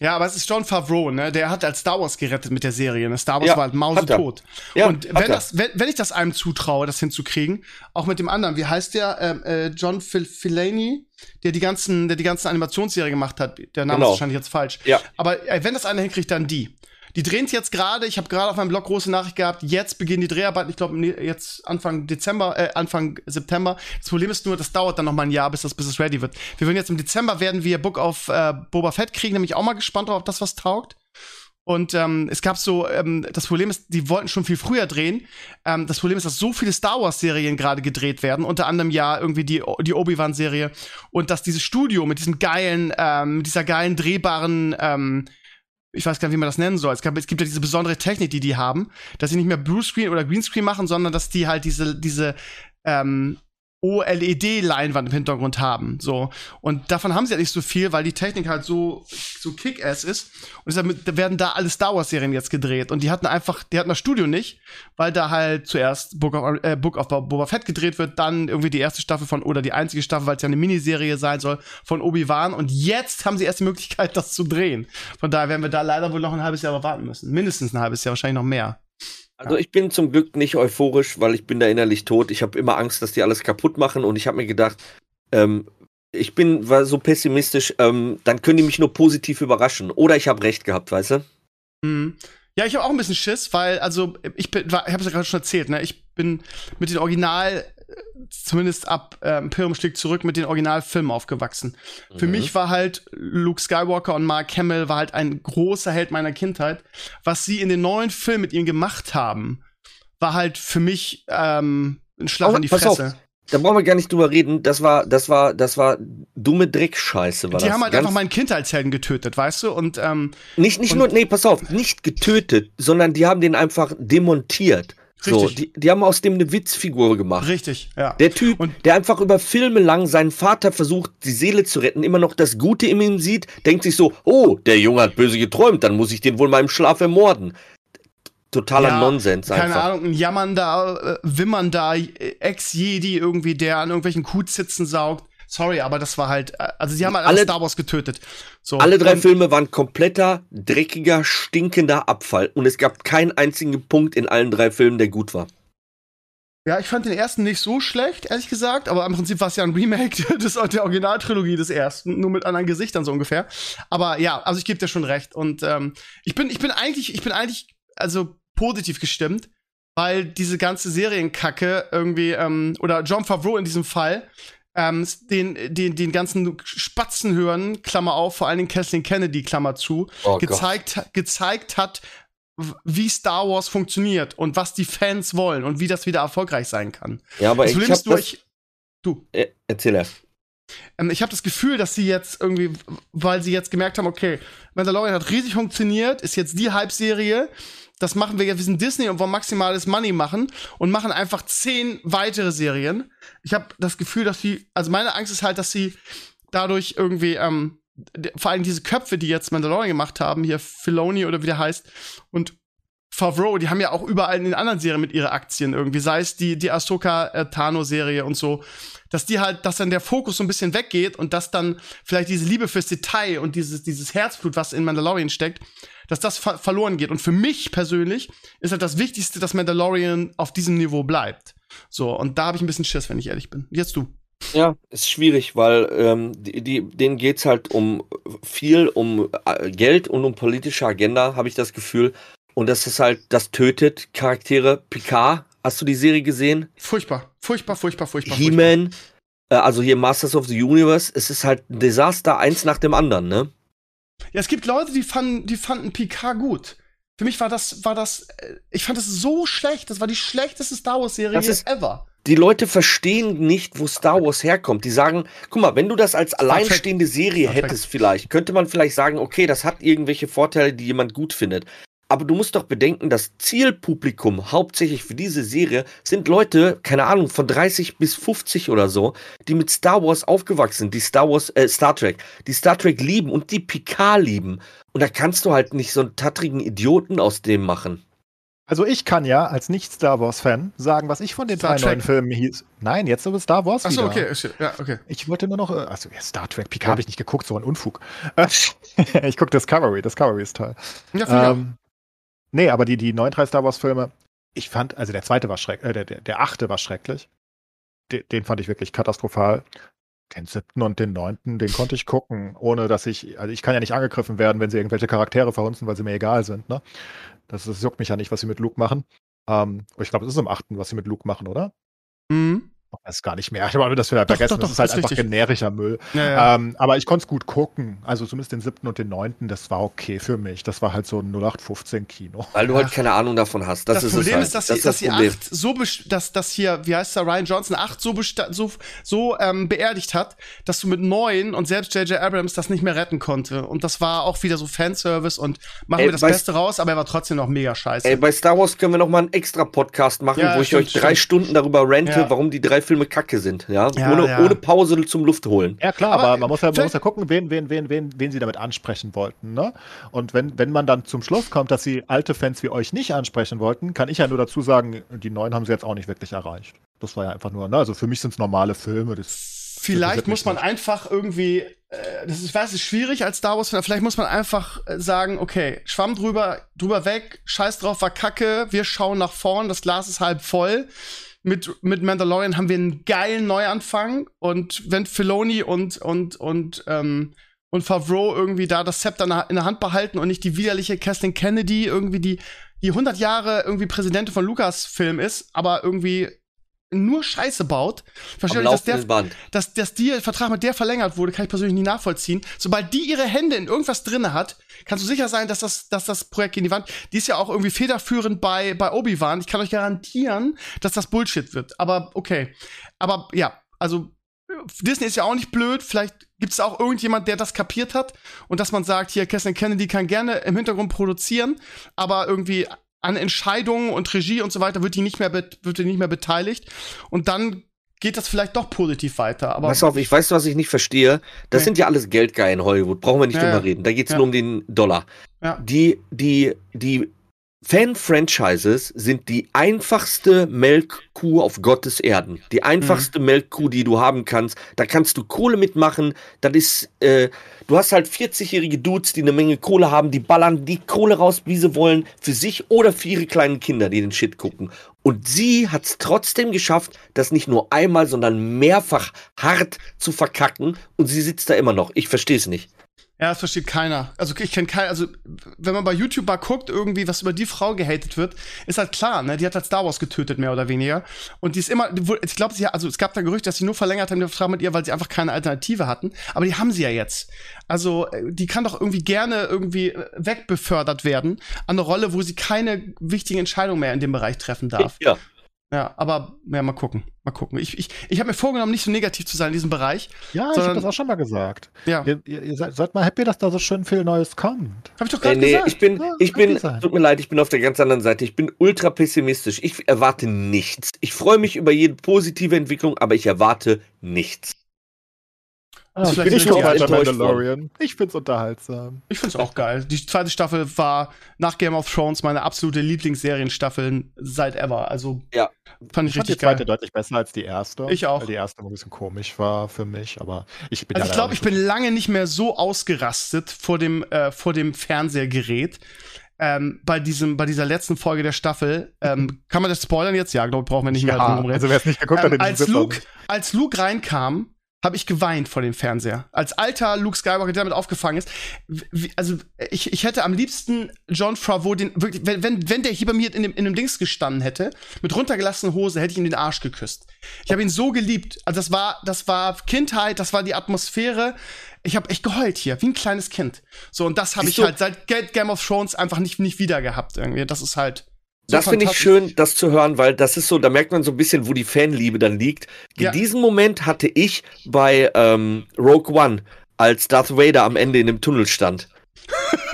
Ja, aber es ist John Favreau, ne? Der hat als Star Wars gerettet mit der Serie. Ne? Star Wars Ja, war halt mausetot. Ja, und wenn, das, wenn, wenn ich das einem zutraue, das hinzukriegen, auch mit dem anderen, wie heißt der? Ähm, äh, John Fil Filani, der die ganzen, der die ganzen Animationsserien gemacht hat. Der Name Genau. ist wahrscheinlich jetzt falsch. Ja. Aber äh, wenn das einer hinkriegt, dann die. Die drehen es jetzt gerade, ich habe gerade auf meinem Blog große Nachricht gehabt, jetzt beginnen die Dreharbeiten, ich glaube jetzt Anfang Dezember, äh, Anfang September. Das Problem ist nur, das dauert dann noch mal ein Jahr, bis das, bis es ready wird. Wir werden jetzt im Dezember werden wir Book auf äh, Boba Fett kriegen, nämlich auch mal gespannt, ob das was taugt. Und ähm, es gab so, ähm, das Problem ist, die wollten schon viel früher drehen. Ähm, das Problem ist, dass so viele Star Wars-Serien gerade gedreht werden, unter anderem ja irgendwie die, die Obi-Wan-Serie. Und dass dieses Studio mit diesem geilen, ähm, mit dieser geilen drehbaren, ähm, ich weiß gar nicht, wie man das nennen soll. Es, gab, es gibt ja diese besondere Technik, die die haben, dass sie nicht mehr Bluescreen oder Greenscreen machen, sondern dass die halt diese, diese, ähm, OLED-Leinwand im Hintergrund haben. So. Und davon haben sie ja nicht so viel, weil die Technik halt so, so kick-ass ist. Und deshalb werden da alle Star Wars-Serien jetzt gedreht. Und die hatten einfach, die hatten das Studio nicht, weil da halt zuerst Book of, äh, Book of Boba Fett gedreht wird, dann irgendwie die erste Staffel von, oder die einzige Staffel, weil es ja eine Miniserie sein soll, von Obi-Wan. Und jetzt haben sie erst die Möglichkeit, das zu drehen. Von daher werden wir da leider wohl noch ein halbes Jahr warten müssen. Mindestens ein halbes Jahr, wahrscheinlich noch mehr. Also ich bin zum Glück nicht euphorisch, weil ich bin da innerlich tot. Ich habe immer Angst, dass die alles kaputt machen und ich habe mir gedacht, ähm, ich bin war so pessimistisch, ähm, dann können die mich nur positiv überraschen. Oder ich habe recht gehabt, weißt du? Mhm. Ja, ich habe auch ein bisschen Schiss, weil, also, ich bin, ich habe es ja gerade schon erzählt, ne? Ich bin mit den Original, zumindest ab äh, Imperium schlägt zurück, mit den Originalfilmen aufgewachsen. Mhm. Für mich war halt Luke Skywalker und Mark Hamill war halt ein großer Held meiner Kindheit. Was sie in den neuen Filmen mit ihm gemacht haben, war halt für mich ähm, ein Schlag in die Fresse. Auf da brauchen wir gar nicht drüber reden. Das war, das war, das war dumme Dreckscheiße. War die das. haben halt einfach meinen Kindheitshelden getötet, weißt du? Und ähm, nicht, nicht und nur, nee, pass auf, nicht getötet, sondern die haben den einfach demontiert. Richtig. So, die, die haben aus dem eine Witzfigur gemacht. Richtig, ja. Der Typ, und der einfach über Filme lang seinen Vater versucht, die Seele zu retten, immer noch das Gute in ihm sieht, denkt sich so, oh, der Junge hat böse geträumt, dann muss ich den wohl mal im Schlaf ermorden totaler ja, Nonsens einfach. Keine Ahnung, ein jammernder, äh, wimmernder Ex-Jedi irgendwie, der an irgendwelchen Kuhzitzen saugt. Sorry, aber das war halt, äh, also sie haben halt alle Star Wars getötet. So, alle drei Filme waren kompletter, dreckiger, stinkender Abfall und es gab keinen einzigen Punkt in allen drei Filmen, der gut war. Ja, ich fand den ersten nicht so schlecht, ehrlich gesagt, aber im Prinzip war es ja ein Remake des, der Originaltrilogie des ersten, nur mit anderen Gesichtern so ungefähr. Aber ja, also ich gebe dir schon recht. Und ähm, ich bin, ich bin eigentlich, ich bin eigentlich, also positiv gestimmt, weil diese ganze Serienkacke irgendwie, ähm, oder John Favreau in diesem Fall, ähm, den, den, den ganzen Spatzen hören, Klammer auf, vor allen Dingen Kathleen Kennedy, Klammer zu, oh gezeigt, gezeigt hat, wie Star Wars funktioniert und was die Fans wollen und wie das wieder erfolgreich sein kann. Ja, aber das ich hab durch, das Du. Äh, erzähl erst. Ähm, ich habe das Gefühl, dass sie jetzt irgendwie, weil sie jetzt gemerkt haben, okay, Mandalorian hat riesig funktioniert, ist jetzt die Halbserie das machen wir jetzt, wir sind Disney und wollen maximales Money machen und machen einfach zehn weitere Serien. Ich habe das Gefühl, dass sie, also meine Angst ist halt, dass sie dadurch irgendwie, ähm, vor allem diese Köpfe, die jetzt Mandalorian gemacht haben, hier Filoni oder wie der heißt, und Favreau, die haben ja auch überall in den anderen Serien mit ihre Aktien irgendwie, sei es die, die Ahsoka äh, Tano-Serie und so, dass die halt, dass dann der Fokus so ein bisschen weggeht und dass dann vielleicht diese Liebe fürs Detail und dieses, dieses Herzblut, was in Mandalorian steckt, dass das ver verloren geht. Und für mich persönlich ist halt das Wichtigste, dass Mandalorian auf diesem Niveau bleibt. So, und da habe ich ein bisschen Schiss, wenn ich ehrlich bin. Jetzt du. Ja, ist schwierig, weil ähm, die, die, denen geht's halt um viel, um äh, Geld und um politische Agenda, habe ich das Gefühl. Und das ist halt, das tötet Charaktere. Picard, hast du die Serie gesehen? Furchtbar, furchtbar, furchtbar, furchtbar. He-Man, äh, also hier Masters of the Universe, es ist halt ein Desaster, eins nach dem anderen, ne? Ja, es gibt Leute, die fanden, die fanden Picard gut. Für mich war das, war das, äh, ich fand das so schlecht. Das war die schlechteste Star Wars-Serie ever. Die Leute verstehen nicht, wo Star Wars herkommt. Die sagen, guck mal, wenn du das als alleinstehende Serie hättest, vielleicht, könnte man vielleicht sagen, okay, das hat irgendwelche Vorteile, die jemand gut findet. Aber du musst doch bedenken, das Zielpublikum hauptsächlich für diese Serie sind Leute, keine Ahnung, von 30 bis 50 oder so, die mit Star Wars aufgewachsen sind, die Star Wars, äh, Star Trek, die Star Trek lieben und die Picard lieben. Und da kannst du halt nicht so einen tattrigen Idioten aus dem machen. Also ich kann ja als Nicht-Star Wars-Fan sagen, was ich von den Star drei Trek. neuen Filmen hieß. Nein, jetzt über Star Wars Achso, okay, ja, okay. Ich wollte nur noch, also ja, Star Trek, Picard ja. habe ich nicht geguckt, so ein Unfug. ich gucke Discovery, Discovery ist toll. Ja, ähm, Nee, aber die, die neuen drei Star Wars-Filme, ich fand, also der zweite war schrecklich, äh, der, der, der achte war schrecklich. Den, den fand ich wirklich katastrophal. Den siebten und den neunten, den konnte ich gucken, ohne dass ich, also ich kann ja nicht angegriffen werden, wenn sie irgendwelche Charaktere verhunzen, weil sie mir egal sind, ne? Das, das juckt mich ja nicht, was sie mit Luke machen. Ähm, ich glaube, es ist im achten, was sie mit Luke machen, oder? Mhm weiß es gar nicht mehr. Ich habe das wieder vergessen. Doch, doch, das ist halt einfach richtig. generischer Müll. Ja, ja. Ähm, aber ich konnte es gut gucken. Also zumindest den siebten und den neunten, das war okay für mich. Das war halt so ein 0815 Kino. Weil du halt keine Ahnung davon hast. Das, das ist Problem halt. ist, dass, das, dass die acht so, dass das hier, wie heißt der Ryan Johnson, acht so, so, so ähm, beerdigt hat, dass du mit neun und selbst J.J. Abrams das nicht mehr retten konnte. Und das war auch wieder so Fanservice und machen ey, wir das Beste raus, aber er war trotzdem noch mega scheiße. Ey, bei Star Wars können wir noch mal einen extra Podcast machen, ja, wo ich stimmt, euch drei stimmt. Stunden darüber rente, warum die drei drei Filme Kacke sind, ja, Ja, ohne, ja. ohne Pause zum Luft holen. Ja klar, Aber aber, man, muss ja, man muss ja gucken, wen, wen, wen, wen, wen sie damit ansprechen wollten. Ne? Und wenn, wenn man dann zum Schluss kommt, dass sie alte Fans wie euch nicht ansprechen wollten, kann ich ja nur dazu sagen, die neuen haben sie jetzt auch nicht wirklich erreicht. Das war ja einfach nur, ne? also für mich sind es normale Filme. Das, Vielleicht muss man einfach irgendwie, äh, das ist, ich weiß, es ist schwierig als Star Wars, vielleicht muss man einfach äh, sagen, okay, Schwamm drüber, drüber weg, scheiß drauf, war kacke, wir schauen nach vorn, das Glas ist halb voll. Mit, mit Mandalorian haben wir einen geilen Neuanfang und wenn Filoni und, und, und, ähm, und Favreau irgendwie da das Zepter in der- Hand behalten und nicht die widerliche Kathleen Kennedy irgendwie die, die 100 Jahre irgendwie Präsidentin von Lucasfilm ist, aber irgendwie nur Scheiße baut. Verstehe ich, dass der, Band. dass, dass die Vertrag mit der verlängert wurde, kann ich persönlich nie nachvollziehen. Sobald die ihre Hände in irgendwas drinne hat, kannst du sicher sein, dass das, dass das Projekt gegen die Wand, die ist ja auch irgendwie federführend bei, bei Obi-Wan. Ich kann euch garantieren, dass das Bullshit wird. Aber okay. Aber ja, also Disney ist ja auch nicht blöd. Vielleicht gibt es auch irgendjemand, der das kapiert hat und dass man sagt, hier, Kathleen Kennedy kann gerne im Hintergrund produzieren, aber irgendwie an Entscheidungen und Regie und so weiter wird die nicht mehr, wird die nicht mehr beteiligt. Und dann geht das vielleicht doch positiv weiter. Aber Pass auf, ich weiß, was ich nicht verstehe. Das Nee. sind ja alles Geldgeier in Hollywood. Brauchen wir nicht Ja, drüber reden. Da geht es Ja. nur um den Dollar. Ja. Die, die, die Fan-Franchises sind die einfachste Melkkuh auf Gottes Erden. Die einfachste Mhm. Melkkuh, die du haben kannst. Da kannst du Kohle mitmachen. Das ist, äh, du hast halt 40-jährige Dudes, die eine Menge Kohle haben, die ballern die Kohle raus, wie sie wollen, für sich oder für ihre kleinen Kinder, die den Shit gucken. Und sie hat es trotzdem geschafft, das nicht nur einmal, sondern mehrfach hart zu verkacken. Und sie sitzt da immer noch. Ich verstehe es nicht. Ja, das versteht keiner. Also ich kenne keinen, also wenn man bei YouTube mal guckt, irgendwie, was über die Frau gehatet wird, ist halt klar, ne? Die hat halt Star Wars getötet, mehr oder weniger. Und die ist immer, die ich glaube, sie, also es gab da Gerüchte, dass sie nur verlängert haben den Vertrag mit ihr, weil sie einfach keine Alternative hatten. Aber die haben sie ja jetzt. Also äh, die kann doch irgendwie gerne irgendwie äh, wegbefördert werden an eine Rolle, wo sie keine wichtigen Entscheidungen mehr in dem Bereich treffen darf. Ja. Ja, aber ja, mal gucken, mal gucken. Ich, ich, ich habe mir vorgenommen, nicht so negativ zu sein in diesem Bereich. ja, ich habe das auch schon mal gesagt. Ja, Ihr, ihr, ihr seid, seid mal happy, dass da so schön viel Neues kommt. habe ich doch Äh, gerade nee, gesagt. ich bin, Ja, ich bin, sein. tut mir leid, ich bin auf der ganz anderen Seite. Ich bin ultra pessimistisch. Ich erwarte nichts. Ich freue mich über jede positive Entwicklung, aber ich erwarte nichts. Ah, ist ich bin weiter Mandalorian. Ich find's unterhaltsam. Ich find's auch geil. Die zweite Staffel war nach Game of Thrones meine absolute Lieblingsserienstaffel seit ever. Also Ja. fand ich Ich fand die richtig zweite geil. deutlich besser als die erste. Ich auch. Weil die erste ein bisschen komisch war für mich, aber ich bin Also ich glaube, ich bin lange nicht mehr so ausgerastet vor dem äh, vor dem Fernsehgerät. Ähm, bei diesem bei dieser letzten Folge der Staffel ähm, kann man das spoilern jetzt? Ja, glaube ich, brauchen wir nicht mehr ja, drum reden. also wer es nicht geguckt hat, ähm, den als Luke nicht. als Luke reinkam, habe ich geweint vor dem Fernseher. Als alter Luke Skywalker, der damit aufgefangen ist. Wie, also ich, ich hätte am liebsten John Favreau den wirklich, wenn, wenn, wenn der hier bei mir in dem, in dem Dings gestanden hätte, mit runtergelassener Hose, hätte ich ihm den Arsch geküsst. Ich habe ihn so geliebt. Also das war, das war Kindheit, das war die Atmosphäre. Ich habe echt geheult hier, wie ein kleines Kind. So, und das habe ich halt seit Ga- Game of Thrones einfach nicht, nicht wieder gehabt irgendwie. Das ist halt. So das finde ich schön, das zu hören, weil das ist so, da merkt man so ein bisschen, wo die Fanliebe dann liegt. Ja. Diesen Moment hatte ich bei ähm, Rogue One, als Darth Vader am Ende in dem Tunnel stand.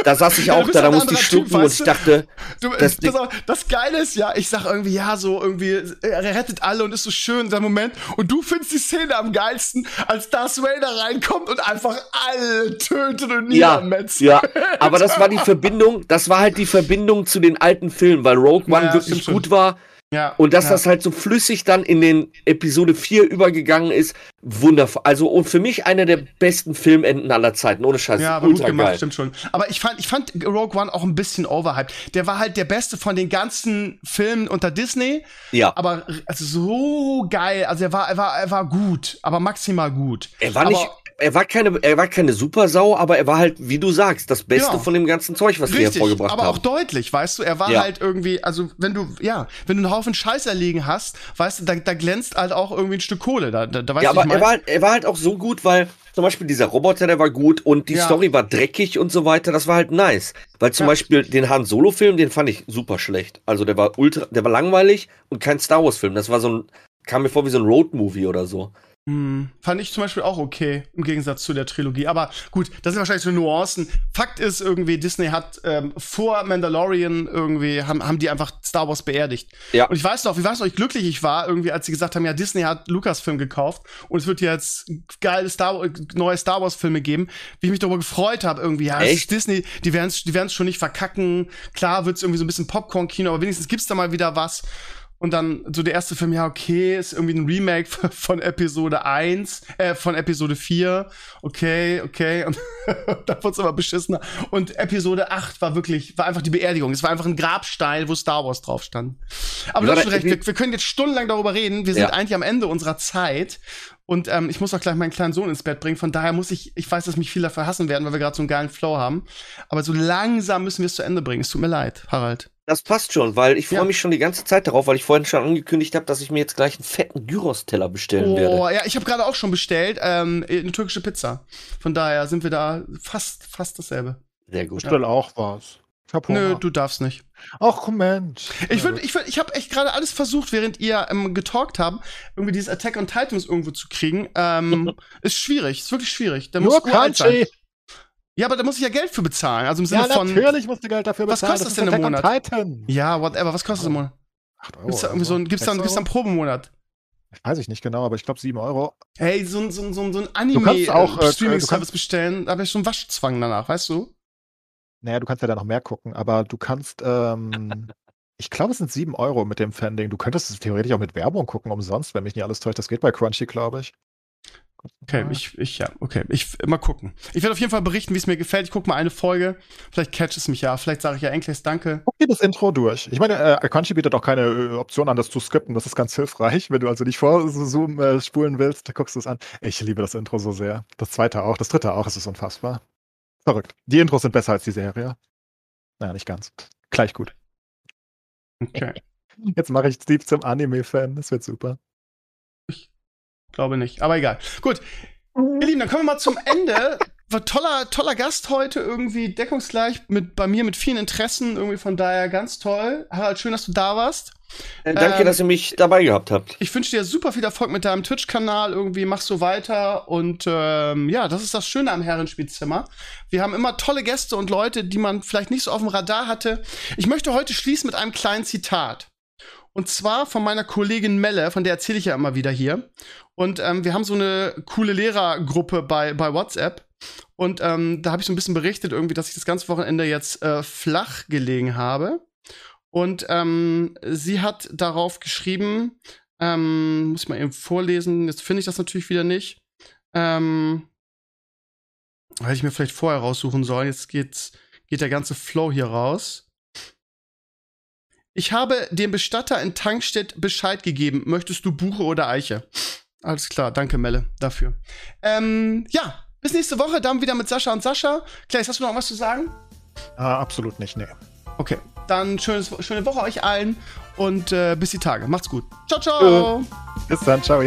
Da saß ich Ja, auch bist da, da ein musste ich anderer Typ, schlucken und ich dachte, Du, Das das, das Geile ist ja, ich sag irgendwie, ja, so irgendwie, er rettet alle und ist so schön, der Moment. Und du findest die Szene am geilsten, als Darth Vader reinkommt und einfach alle tötet und Ja, niedermetzelt. ja, aber das war die Verbindung, das war halt die Verbindung zu den alten Filmen, weil Rogue Ja, One ja, wirklich gut war ja. und dass ja. das halt so flüssig dann in den Episode 4 übergegangen ist, wundervoll. Also und für mich einer der besten Filmenden aller Zeiten, ohne Scheiß, Ja, aber gut gemacht, geil. stimmt schon. Aber ich fand, ich fand Rogue One auch ein bisschen overhyped. Der war halt der beste von den ganzen Filmen unter Disney, Ja, aber also so geil. Also er war, er war, er war gut, aber maximal gut. er war aber, nicht er war keine er war keine Supersau, aber er war halt, wie du sagst, das Beste Genau. von dem ganzen Zeug, was die Richtig, hervorgebracht aber auch haben. deutlich, weißt du, er war Ja. halt irgendwie, also wenn du, ja, wenn du einen Haufen Scheiß erlegen hast, weißt du, da, da glänzt halt auch irgendwie ein Stück Kohle, da, da, da weißt Ja, aber ich er war, halt- er war halt auch so gut, weil zum Beispiel dieser Roboter, der war gut und die Ja. Story war dreckig und so weiter. Das war halt nice. Weil zum Ja. Beispiel den Han Solo-Film, den fand ich super schlecht. Also der war ultra, der war langweilig und kein Star Wars-Film. Das war so ein, kam mir vor wie so ein Road-Movie oder so. Hm, fand ich zum Beispiel auch okay, im Gegensatz zu der Trilogie. Aber gut, das sind wahrscheinlich so Nuancen. Fakt ist irgendwie, Disney hat ähm, vor Mandalorian irgendwie, haben, haben die einfach Star Wars beerdigt. Ja. Und ich weiß noch, wie weiß noch, wie glücklich ich war, irgendwie, als sie gesagt haben, ja, Disney hat Lucasfilm gekauft und es wird jetzt geile Star neue Star Wars Filme geben, wie ich mich darüber gefreut habe, irgendwie, ja, ist Disney, die werden es die werden's schon nicht verkacken. Klar wird's irgendwie so ein bisschen Popcorn-Kino, aber wenigstens gibt's da mal wieder was. Und dann so der erste Film, ja, okay, ist irgendwie ein Remake von Episode 1, äh, von Episode 4. Okay, okay. Und da wurde es aber beschissener. Und Episode 8 war wirklich, war einfach die Beerdigung. Es war einfach ein Grabstein, wo Star Wars drauf stand. Aber du hast schon recht, wir, wir, können jetzt stundenlang darüber reden. Wir sind ja. eigentlich am Ende unserer Zeit. Und ähm, ich muss auch gleich meinen kleinen Sohn ins Bett bringen. Von daher muss ich, ich weiß, dass mich viele dafür hassen werden, weil wir gerade so einen geilen Flow haben. Aber so langsam müssen wir es zu Ende bringen. Es tut mir leid, Harald. Das passt schon, weil ich freue ja. mich schon die ganze Zeit darauf, weil ich vorhin schon angekündigt habe, dass ich mir jetzt gleich einen fetten Gyros-Teller bestellen oh, werde. Oh, ja, ich habe gerade auch schon bestellt, ähm, eine türkische Pizza. Von daher sind wir da fast, fast dasselbe. Sehr gut. Ich bestell auch was. Nö, du darfst nicht. Ach, Mensch. Ich würde, ich würde, ich habe echt gerade alles versucht, während ihr ähm, getalkt habt, irgendwie dieses Attack on Titans irgendwo zu kriegen. Ähm, ist schwierig, ist wirklich schwierig. Da Nur Crunchy. Ja, aber da muss ich ja Geld für bezahlen. Also im Sinne ja, von. Natürlich musst du Geld dafür bezahlen. Was kostet das, denn im Monat? Titan. Ja, whatever. Was kostet es im Monat? 8 Euro. Gibt's da irgendwie so ein, gibt's dann, gibt's dann Probemonat? Weiß ich nicht genau, aber ich glaube 7 Euro. Hey, so ein, so ein, so ein, so ein Anime-Streaming-Service äh, bestellen, da habe ich schon Waschzwang danach, weißt du? Naja, du kannst ja da noch mehr gucken, aber du kannst, ähm, ich glaube, es sind 7 Euro mit dem Fanding. Du könntest es theoretisch auch mit Werbung gucken, umsonst, wenn mich nicht alles täuscht. Das geht bei Crunchy, glaube ich. Okay, ich, ich, ja, okay. Ich, mal gucken. Ich werde auf jeden Fall berichten, wie es mir gefällt. Ich gucke mal eine Folge. Vielleicht catcht es mich ja. Vielleicht sage ich ja endlich Danke. Guck dir das Intro durch. Ich meine, äh, Crunchy bietet auch keine äh, Option an, das zu skippen. Das ist ganz hilfreich. Wenn du also nicht vor Zoom äh, spulen willst, guckst du es an. Ich liebe das Intro so sehr. Das zweite auch, das dritte auch. Es ist unfassbar. Verrückt. Die Intros sind besser als die Serie. Naja, nicht ganz. Gleich gut. Okay. Jetzt mache ich Steve zum Anime-Fan. Das wird super. Glaube nicht. Aber egal. Gut. Mhm. Ihr Lieben, dann kommen wir mal zum Ende. War toller, toller Gast heute, irgendwie deckungsgleich mit bei mir mit vielen Interessen, irgendwie von daher ganz toll. Harald, schön, dass du da warst. Äh, danke, ähm, dass ihr mich dabei gehabt habt. Ich wünsche dir super viel Erfolg mit deinem Twitch-Kanal. Irgendwie machst du weiter. Und ähm, ja, das ist das Schöne am Herrenspielzimmer. Wir haben immer tolle Gäste und Leute, die man vielleicht nicht so auf dem Radar hatte. Ich möchte heute schließen mit einem kleinen Zitat. Und zwar von meiner Kollegin Melle, von der erzähle ich ja immer wieder hier. Und ähm, wir haben so eine coole Lehrergruppe bei, bei WhatsApp. Und ähm, da habe ich so ein bisschen berichtet, irgendwie, dass ich das ganze Wochenende jetzt äh, flach gelegen habe. Und ähm, sie hat darauf geschrieben, ähm, muss ich mal eben vorlesen, jetzt finde ich das natürlich wieder nicht. Ähm, hätte ich mir vielleicht vorher raussuchen sollen. Jetzt geht's, geht der ganze Flow hier raus. Ich habe dem Bestatter in Tankstedt Bescheid gegeben. Möchtest du Buche oder Eiche? Alles klar, danke Melle dafür. Ähm, ja, bis nächste Woche, dann wieder mit Sascha und Sascha. Klaas, hast du noch was zu sagen? Ah, absolut nicht, nee. Okay, dann schönes, schöne Woche euch allen und äh, bis die Tage. Macht's gut. Ciao, ciao. Bis dann, ciao.